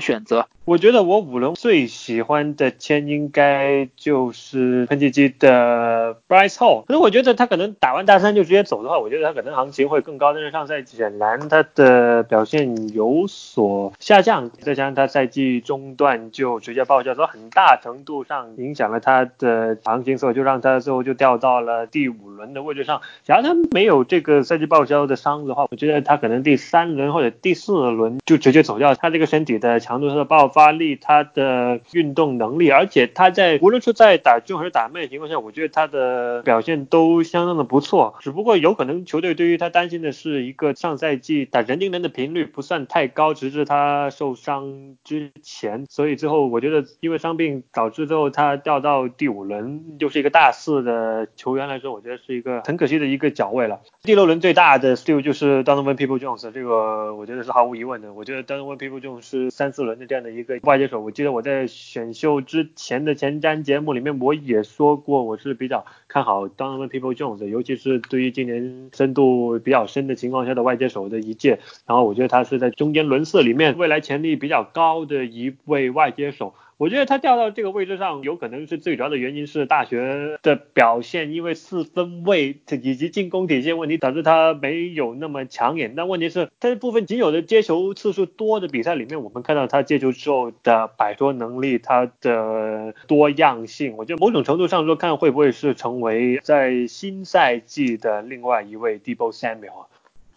选择。我觉得我五轮最喜欢的签应该就是喷气机的 Bryce Hall。可是我觉得他可能打完大三就直接走的话，我觉得他可能行情会更高。但是上赛季显然他的表现有所下降，再加上他赛季中段就直接报销，所以很大程度上影响了他的行情，所以就让他最后就掉到了第五轮的位置上。假如他没有这个赛季报销的伤的话，我觉得他可能第三轮或者第四轮就直接走掉。他这个身体的强度，他的爆发力，他的运动能力，而且他在无论是在打中还是打慢的情况下，我觉得他的表现都相当的不错。只不过有可能球队对于他担心的是一个上赛季打人盯人的频率不算太高，直至他受伤之前。所以最后我觉得因为伤病导致最后他掉到第五轮，就是一个大四的球员来说，我觉得是一个很可惜的一个脚位了。第六轮最大的 steal 就是 Donovan People Jones，这个我觉得是毫无疑问的。我觉得 Donovan People Jones 是三四轮的这样的一个外接手。我记得我在选秀之前的前瞻节目里面我也说过，我是比较看好 Donovan People Jones，尤其是对于今年深度比较深的情况下的外接手的一届。然后我觉得他是在中间轮次里面未来潜力比较高的一位外接手。我觉得他掉到这个位置上，有可能是最主要的原因是大学的表现，因为四分位以及进攻体系问题导致他没有那么抢眼。但问题是，在部分仅有的接球次数多的比赛里面，我们看到他接球之后的摆脱能力，他的多样性，我觉得某种程度上说，看会不会是成为在新赛季的另外一位 Debo Samuel。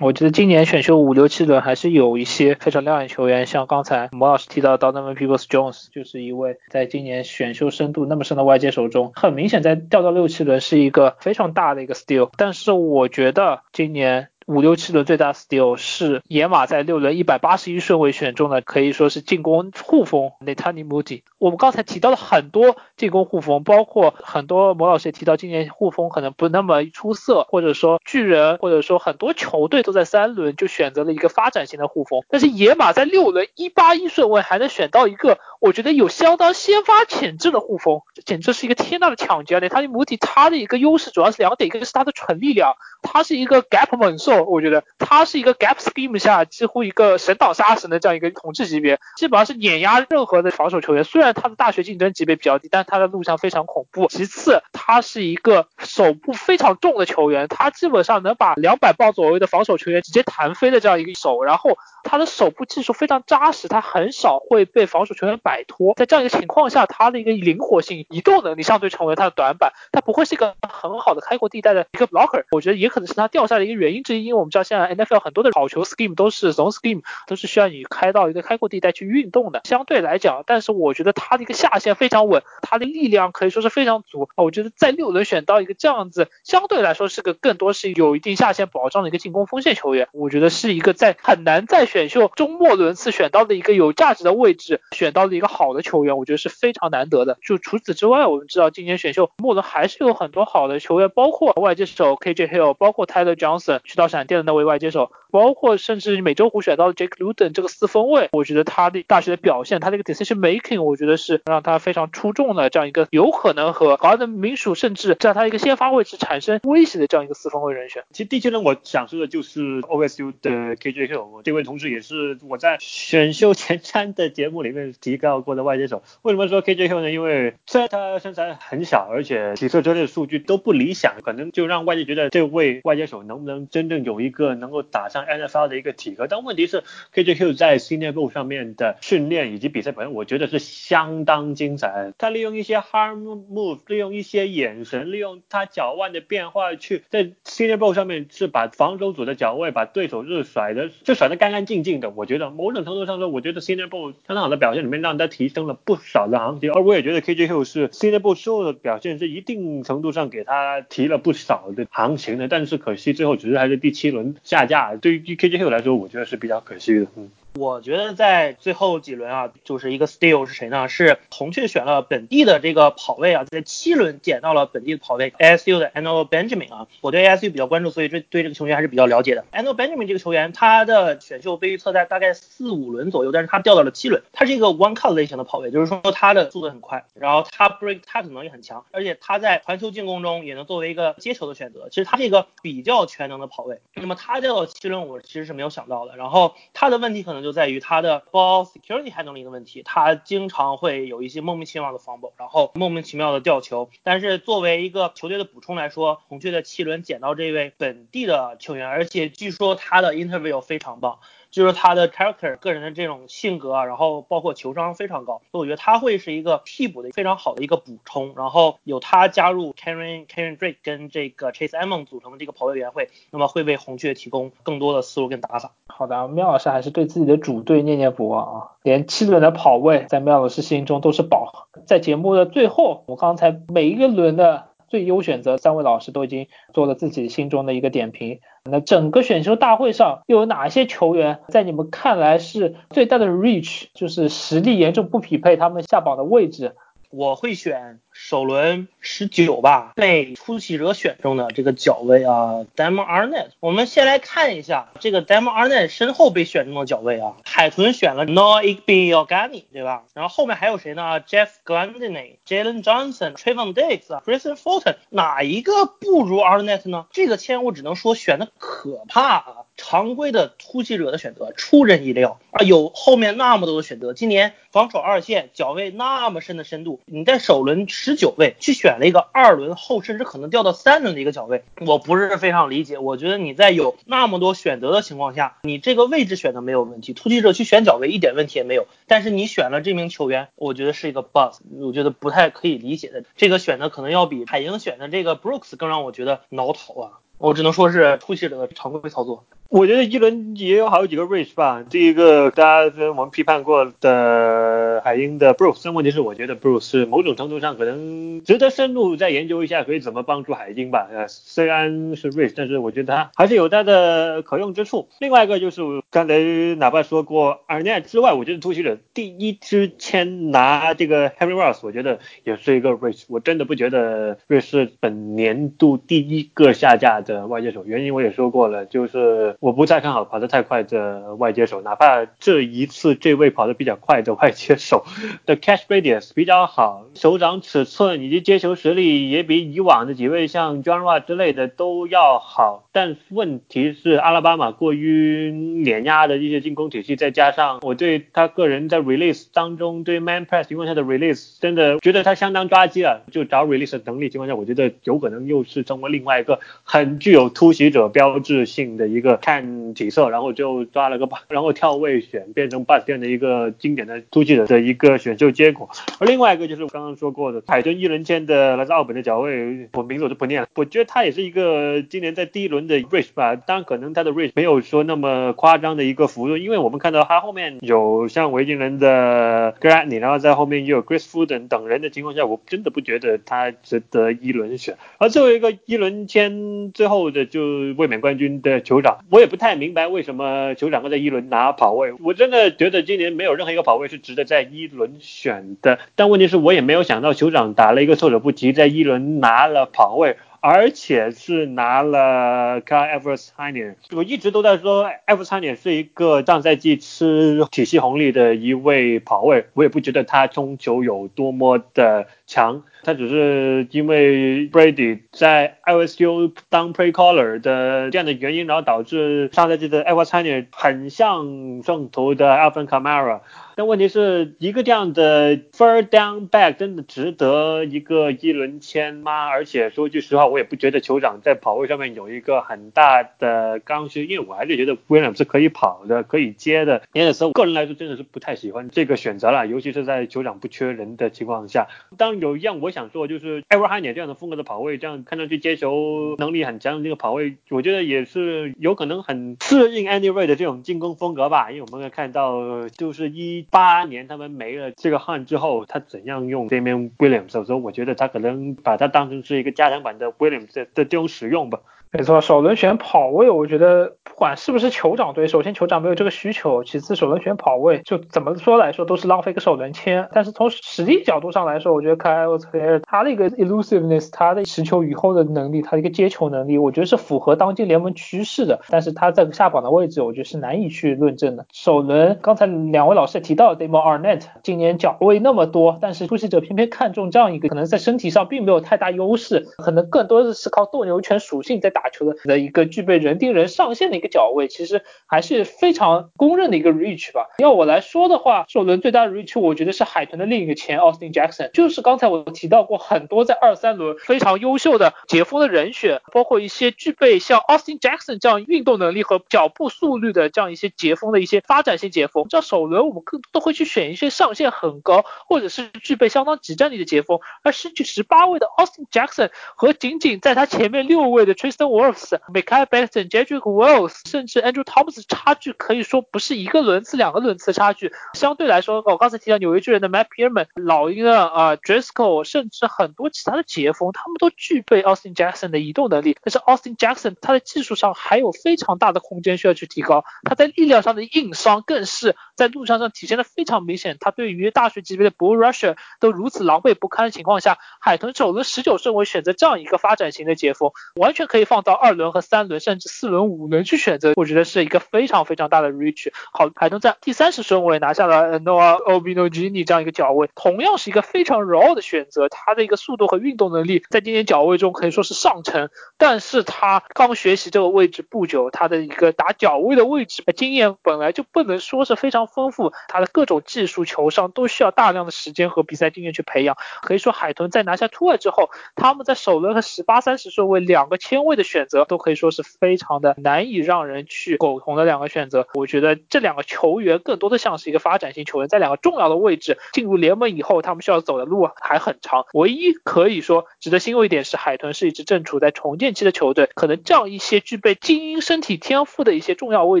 我觉得今年选秀五六七轮还是有一些非常亮眼球员，像刚才毛老师提到的 Donovan Peoples Jones，就是一位在今年选秀深度那么深的外界手中，很明显在掉到六七轮是一个非常大的一个 steal。但是我觉得今年。五六七轮最大 steal 是野马在六轮一百八十一顺位选中的，可以说是进攻护锋 Netani Moody。我们刚才提到了很多进攻护锋，包括很多魔老师也提到，今年护锋可能不那么出色，或者说巨人，或者说很多球队都在三轮就选择了一个发展型的护锋。但是野马在六轮一八一顺位还能选到一个，我觉得有相当先发潜质的护锋，这简直是一个天大的抢劫。Netani Moody 他的一个优势主要是两点，一个是他的纯力量，他是一个 gap 猛兽。我觉得他是一个 gap scheme 下几乎一个神挡杀神的这样一个统治级别，基本上是碾压任何的防守球员。虽然他的大学竞争级别比较低，但他的录像非常恐怖。其次，他是一个手部非常重的球员，他基本上能把两百磅左右的防守球员直接弹飞的这样一个手。然后他的手部技术非常扎实，他很少会被防守球员摆脱。在这样一个情况下，他的一个灵活性、移动能力相对成为他的短板，他不会是一个很好的开阔地带的一个 blocker。我觉得也可能是他掉下的一个原因之一，因为我们知道现在 NFL 很多的跑球 scheme 都是 zone scheme，都是需要你开到一个开阔地带去运动的。相对来讲，但是我觉得他的一个下限非常稳，他的力量可以说是非常足。我觉得在六轮选到一个这样子，相对来说是个更多是有一定下限保障的一个进攻锋线球员，我觉得是一个在很难在选秀中末轮次选到的一个有价值的位置，选到的一个好的球员，我觉得是非常难得的。就除此之外，我们知道今年选秀末轮还是有很多好的球员，包括外接手 KJ Hill，包括 Tyler Johnson 去到闪电的那位外接手，包括甚至美洲虎选到的 Jake Luden 这个四分卫，我觉得他的大学的表现，他的一个 decision making，我觉得是让他非常出众的这样一个有可能和华德民属甚至在他一个先发位置产生威胁的这样一个四分卫人选。其实第七轮我想说的就是 OSU 的 KJQ，这位同事也是我在选秀前瞻的节目里面提到过的外接手。为什么说 KJQ 呢？因为虽然他身材很小，而且体测之类的数据都不理想，可能就让外界觉得这位外接手能不能真正有一个能够打上 NFL 的一个体格。但问题是 K J Q 在 Senior Bowl 上面的训练以及比赛表现，我觉得是相当精彩。他利用一些 Harm move，利用一些眼神，利用他脚腕的变化，去在 Senior Bowl 上面是把防守组的脚位，把对手是甩的，就甩得干干净净的。我觉得某种程度上说，我觉得 Senior Bowl 相当好的表现里面，让他提升了不少的行情。而我也觉得 K J Q 是 Senior Bowl 后的表现是一定程度上给他提了不少的行情的。但是可惜最后只是还是第七轮下架，对于 KJ 来说，我觉得是比较可惜的。嗯。我觉得在最后几轮啊，就是一个 steal 是谁呢？是红雀选了本地的这个跑位啊，在七轮捡到了本地的跑位 ASU 的 Anno Benjamin 啊。我对 ASU 比较关注，所以对对这个球员还是比较了解的。Anno Benjamin 这个球员，他的选秀被预测在大概四五轮左右，但是他掉到了七轮。他是一个 one cut 类型的跑位，就是说他的速度很快，然后他 break tackle 能力很强，而且他在传球进攻中也能作为一个接球的选择。其实他是一个比较全能的跑位。那么他掉到七轮，我其实是没有想到的。然后他的问题可能就在于他的 ball security handling 的问题，他经常会有一些莫名其妙的 fumble，然后莫名其妙的掉球。但是作为一个球队的补充来说，孔雀的七轮捡到这位本地的球员，而且据说他的 interview 非常棒。就是他的 character 个人的这种性格啊，然后包括球商非常高，所以我觉得他会是一个替补的非常好的一个补充。然后有他加入 Karen Karen Drake 跟这个 Chase Edmond 组成的这个跑位委员会，那么会为红雀提供更多的思路跟打法。好的，妙老师还是对自己的主队念念不忘啊，连七轮的跑位在妙老师心中都是宝。在节目的最后，我刚才每一个轮的。最优选择，三位老师都已经做了自己心中的一个点评。那整个选秀大会上又有哪些球员在你们看来是最大的 reach，就是实力严重不匹配他们下榜的位置？我会选。首轮十九吧，被突袭者选中的这个角位啊，Damon Arnett。我们先来看一下这个 Damon Arnett 身后被选中的角位啊，海豚选了 Noah Igby-Ogani，对吧？然后后面还有谁呢？Jeff g l a n d i n e Jalen Johnson、Trayvon Diggs、啊、Christian Fulton，哪一个不如 Arnett 呢？这个签我只能说选的可怕啊！常规的突袭者的选择出人意料啊，有后面那么多的选择，今年防守二线角位那么深的深度，你在首轮十十九位去选了一个二轮后甚至可能掉到三轮的一个角位，我不是非常理解。我觉得你在有那么多选择的情况下，你这个位置选的没有问题，突击者去选角位一点问题也没有。但是你选了这名球员，我觉得是一个 bus，我觉得不太可以理解的。这个选择可能要比海鹰选的这个 Brooks 更让我觉得挠头啊。我只能说是突袭者的常规操作。我觉得一轮也有好几个 reach 吧。第一个大家跟我们批判过的海鹰的 Bruce，但问题是我觉得 Bruce 某种程度上可能值得深入再研究一下，可以怎么帮助海鹰吧。呃，虽然是 reach，但是我觉得他还是有他的可用之处。另外一个就是刚才哪怕说过 a r n e t 之外，我觉得突袭者第一支签拿这个 Henry Ross，我觉得也是一个 reach。我真的不觉得瑞士本年度第一个下架的外接手，原因我也说过了，就是。我不太看好跑得太快的外接手，哪怕这一次这位跑得比较快的外接手 *laughs* 的 catch radius 比较好，手掌尺寸以及接球实力也比以往的几位像 John r a 之类的都要好，但问题是阿拉巴马过于碾压的一些进攻体系，再加上我对他个人在 release 当中对 man press 情况下的 release 真的觉得他相当抓鸡了，就找 release 的能力情况下，我觉得有可能又是成为另外一个很具有突袭者标志性的一个。看体色，然后就抓了个把，*laughs* 然后跳位选，变成 bus 店的一个经典的突击者的一个选秀结果。而另外一个就是我刚刚说过的，海顿一轮签的来自奥本的脚位，我名字我就不念了。我觉得他也是一个今年在第一轮的 race 吧，当然可能他的 race 没有说那么夸张的一个幅度，因为我们看到他后面有像维京人的 Granny，然后在后面又有 Chris Fuden 等人的情况下，我真的不觉得他值得一轮选。而最后一个一轮签最后的就卫冕冠军的酋长，我我也不太明白为什么酋长会在一轮拿跑位，我真的觉得今年没有任何一个跑位是值得在一轮选的。但问题是我也没有想到酋长打了一个措手不及，在一轮拿了跑位。而且是拿了 Car e v e r s h i n e r 我一直都在说 e v e r s h i n e r 是一个上赛季吃体系红利的一位跑位，我也不觉得他冲球有多么的强，他只是因为 Brady 在 LSU 当 Play Caller 的这样的原因，然后导致上赛季的 e v e r s h i n e r 很像圣徒的 Alvin Kamara。但问题是一个这样的 third down back 真的值得一个一轮签吗？而且说句实话，我也不觉得酋长在跑位上面有一个很大的刚需，因为我还是觉得 William 是可以跑的，可以接的。因此，我个人来说真的是不太喜欢这个选择了，尤其是在酋长不缺人的情况下。当然有一样我想说，就是 e v e r h a n e 这样的风格的跑位，这样看上去接球能力很强的这个跑位，我觉得也是有可能很适应 Anyway 的这种进攻风格吧。因为我们可以看到，就是一。八年他们没了这个汉之后，他怎样用这边 Williams？所以说，我觉得他可能把它当成是一个加强版的 Williams 的这种使用吧。没错，首轮选跑位，我觉得不管是不是酋长队，首先酋长没有这个需求，其次首轮选跑位，就怎么说来说都是浪费个首轮签。但是从实力角度上来说，我觉得 Kyle t a y l 他的一个 elusiveness，他的持球以后的能力，他的一个接球能力，我觉得是符合当今联盟趋势的。但是他在下榜的位置，我觉得是难以去论证的。首轮刚才两位老师也提到 Demo Arnett，今年脚位那么多，但是出席者偏偏看中这样一个可能在身体上并没有太大优势，可能更多的是靠斗牛犬属性在打。球的的一个具备人盯人上限的一个脚位，其实还是非常公认的一个 reach 吧。要我来说的话，首轮最大的 reach，我觉得是海豚的另一个前 Austin Jackson，就是刚才我提到过很多在二三轮非常优秀的解锋的人选，包括一些具备像 Austin Jackson 这样运动能力和脚步速率的这样一些解锋的一些发展性解锋。这首轮我们更都会去选一些上限很高，或者是具备相当极战力的解锋，而失去十八位的 Austin Jackson 和仅仅在他前面六位的 Tristan Wolves、Michael Benson、Jedrick Wells，甚至 Andrew Thomas 差距可以说不是一个轮次、两个轮次的差距。相对来说，我刚才提到纽约巨人的 Matt Pierman、老鹰的啊 d r i s c o 甚至很多其他的截锋，他们都具备 Austin Jackson 的移动能力。但是 Austin Jackson 他的技术上还有非常大的空间需要去提高。他在力量上的硬伤更是在路上上体现的非常明显。他对于大学级别的 Bull Rusher 都如此狼狈不堪的情况下，海豚首轮十九顺位选择这样一个发展型的截锋，完全可以放到二。轮和三轮甚至四轮五轮去选择，我觉得是一个非常非常大的 reach。好，海豚在第三十顺位拿下了 Noah o b i n o g i n i 这样一个脚位，同样是一个非常 raw 的选择。他的一个速度和运动能力在今年脚位中可以说是上乘，但是他刚学习这个位置不久，他的一个打脚位的位置经验本来就不能说是非常丰富，他的各种技术球上都需要大量的时间和比赛经验去培养。可以说海豚在拿下突 o 之后，他们在首轮和十八、三十顺位两个签位的选择。都可以说是非常的难以让人去苟同的两个选择。我觉得这两个球员更多的像是一个发展型球员，在两个重要的位置进入联盟以后，他们需要走的路还很长。唯一可以说值得欣慰一点是，海豚是一支正处在重建期的球队，可能这样一些具备精英身体天赋的一些重要位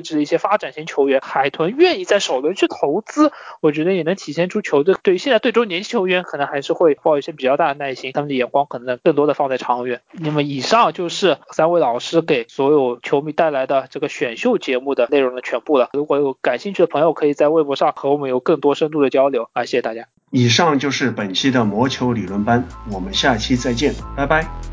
置的一些发展型球员，海豚愿意在首轮去投，资我觉得也能体现出球队对于现在队中年轻球员可能还是会抱一些比较大的耐心，他们的眼光可能更多的放在长远。那么以上就是三位老。师给所有球迷带来的这个选秀节目的内容的全部了。如果有感兴趣的朋友，可以在微博上和我们有更多深度的交流啊！谢谢大家。以上就是本期的魔球理论班，我们下期再见，拜拜。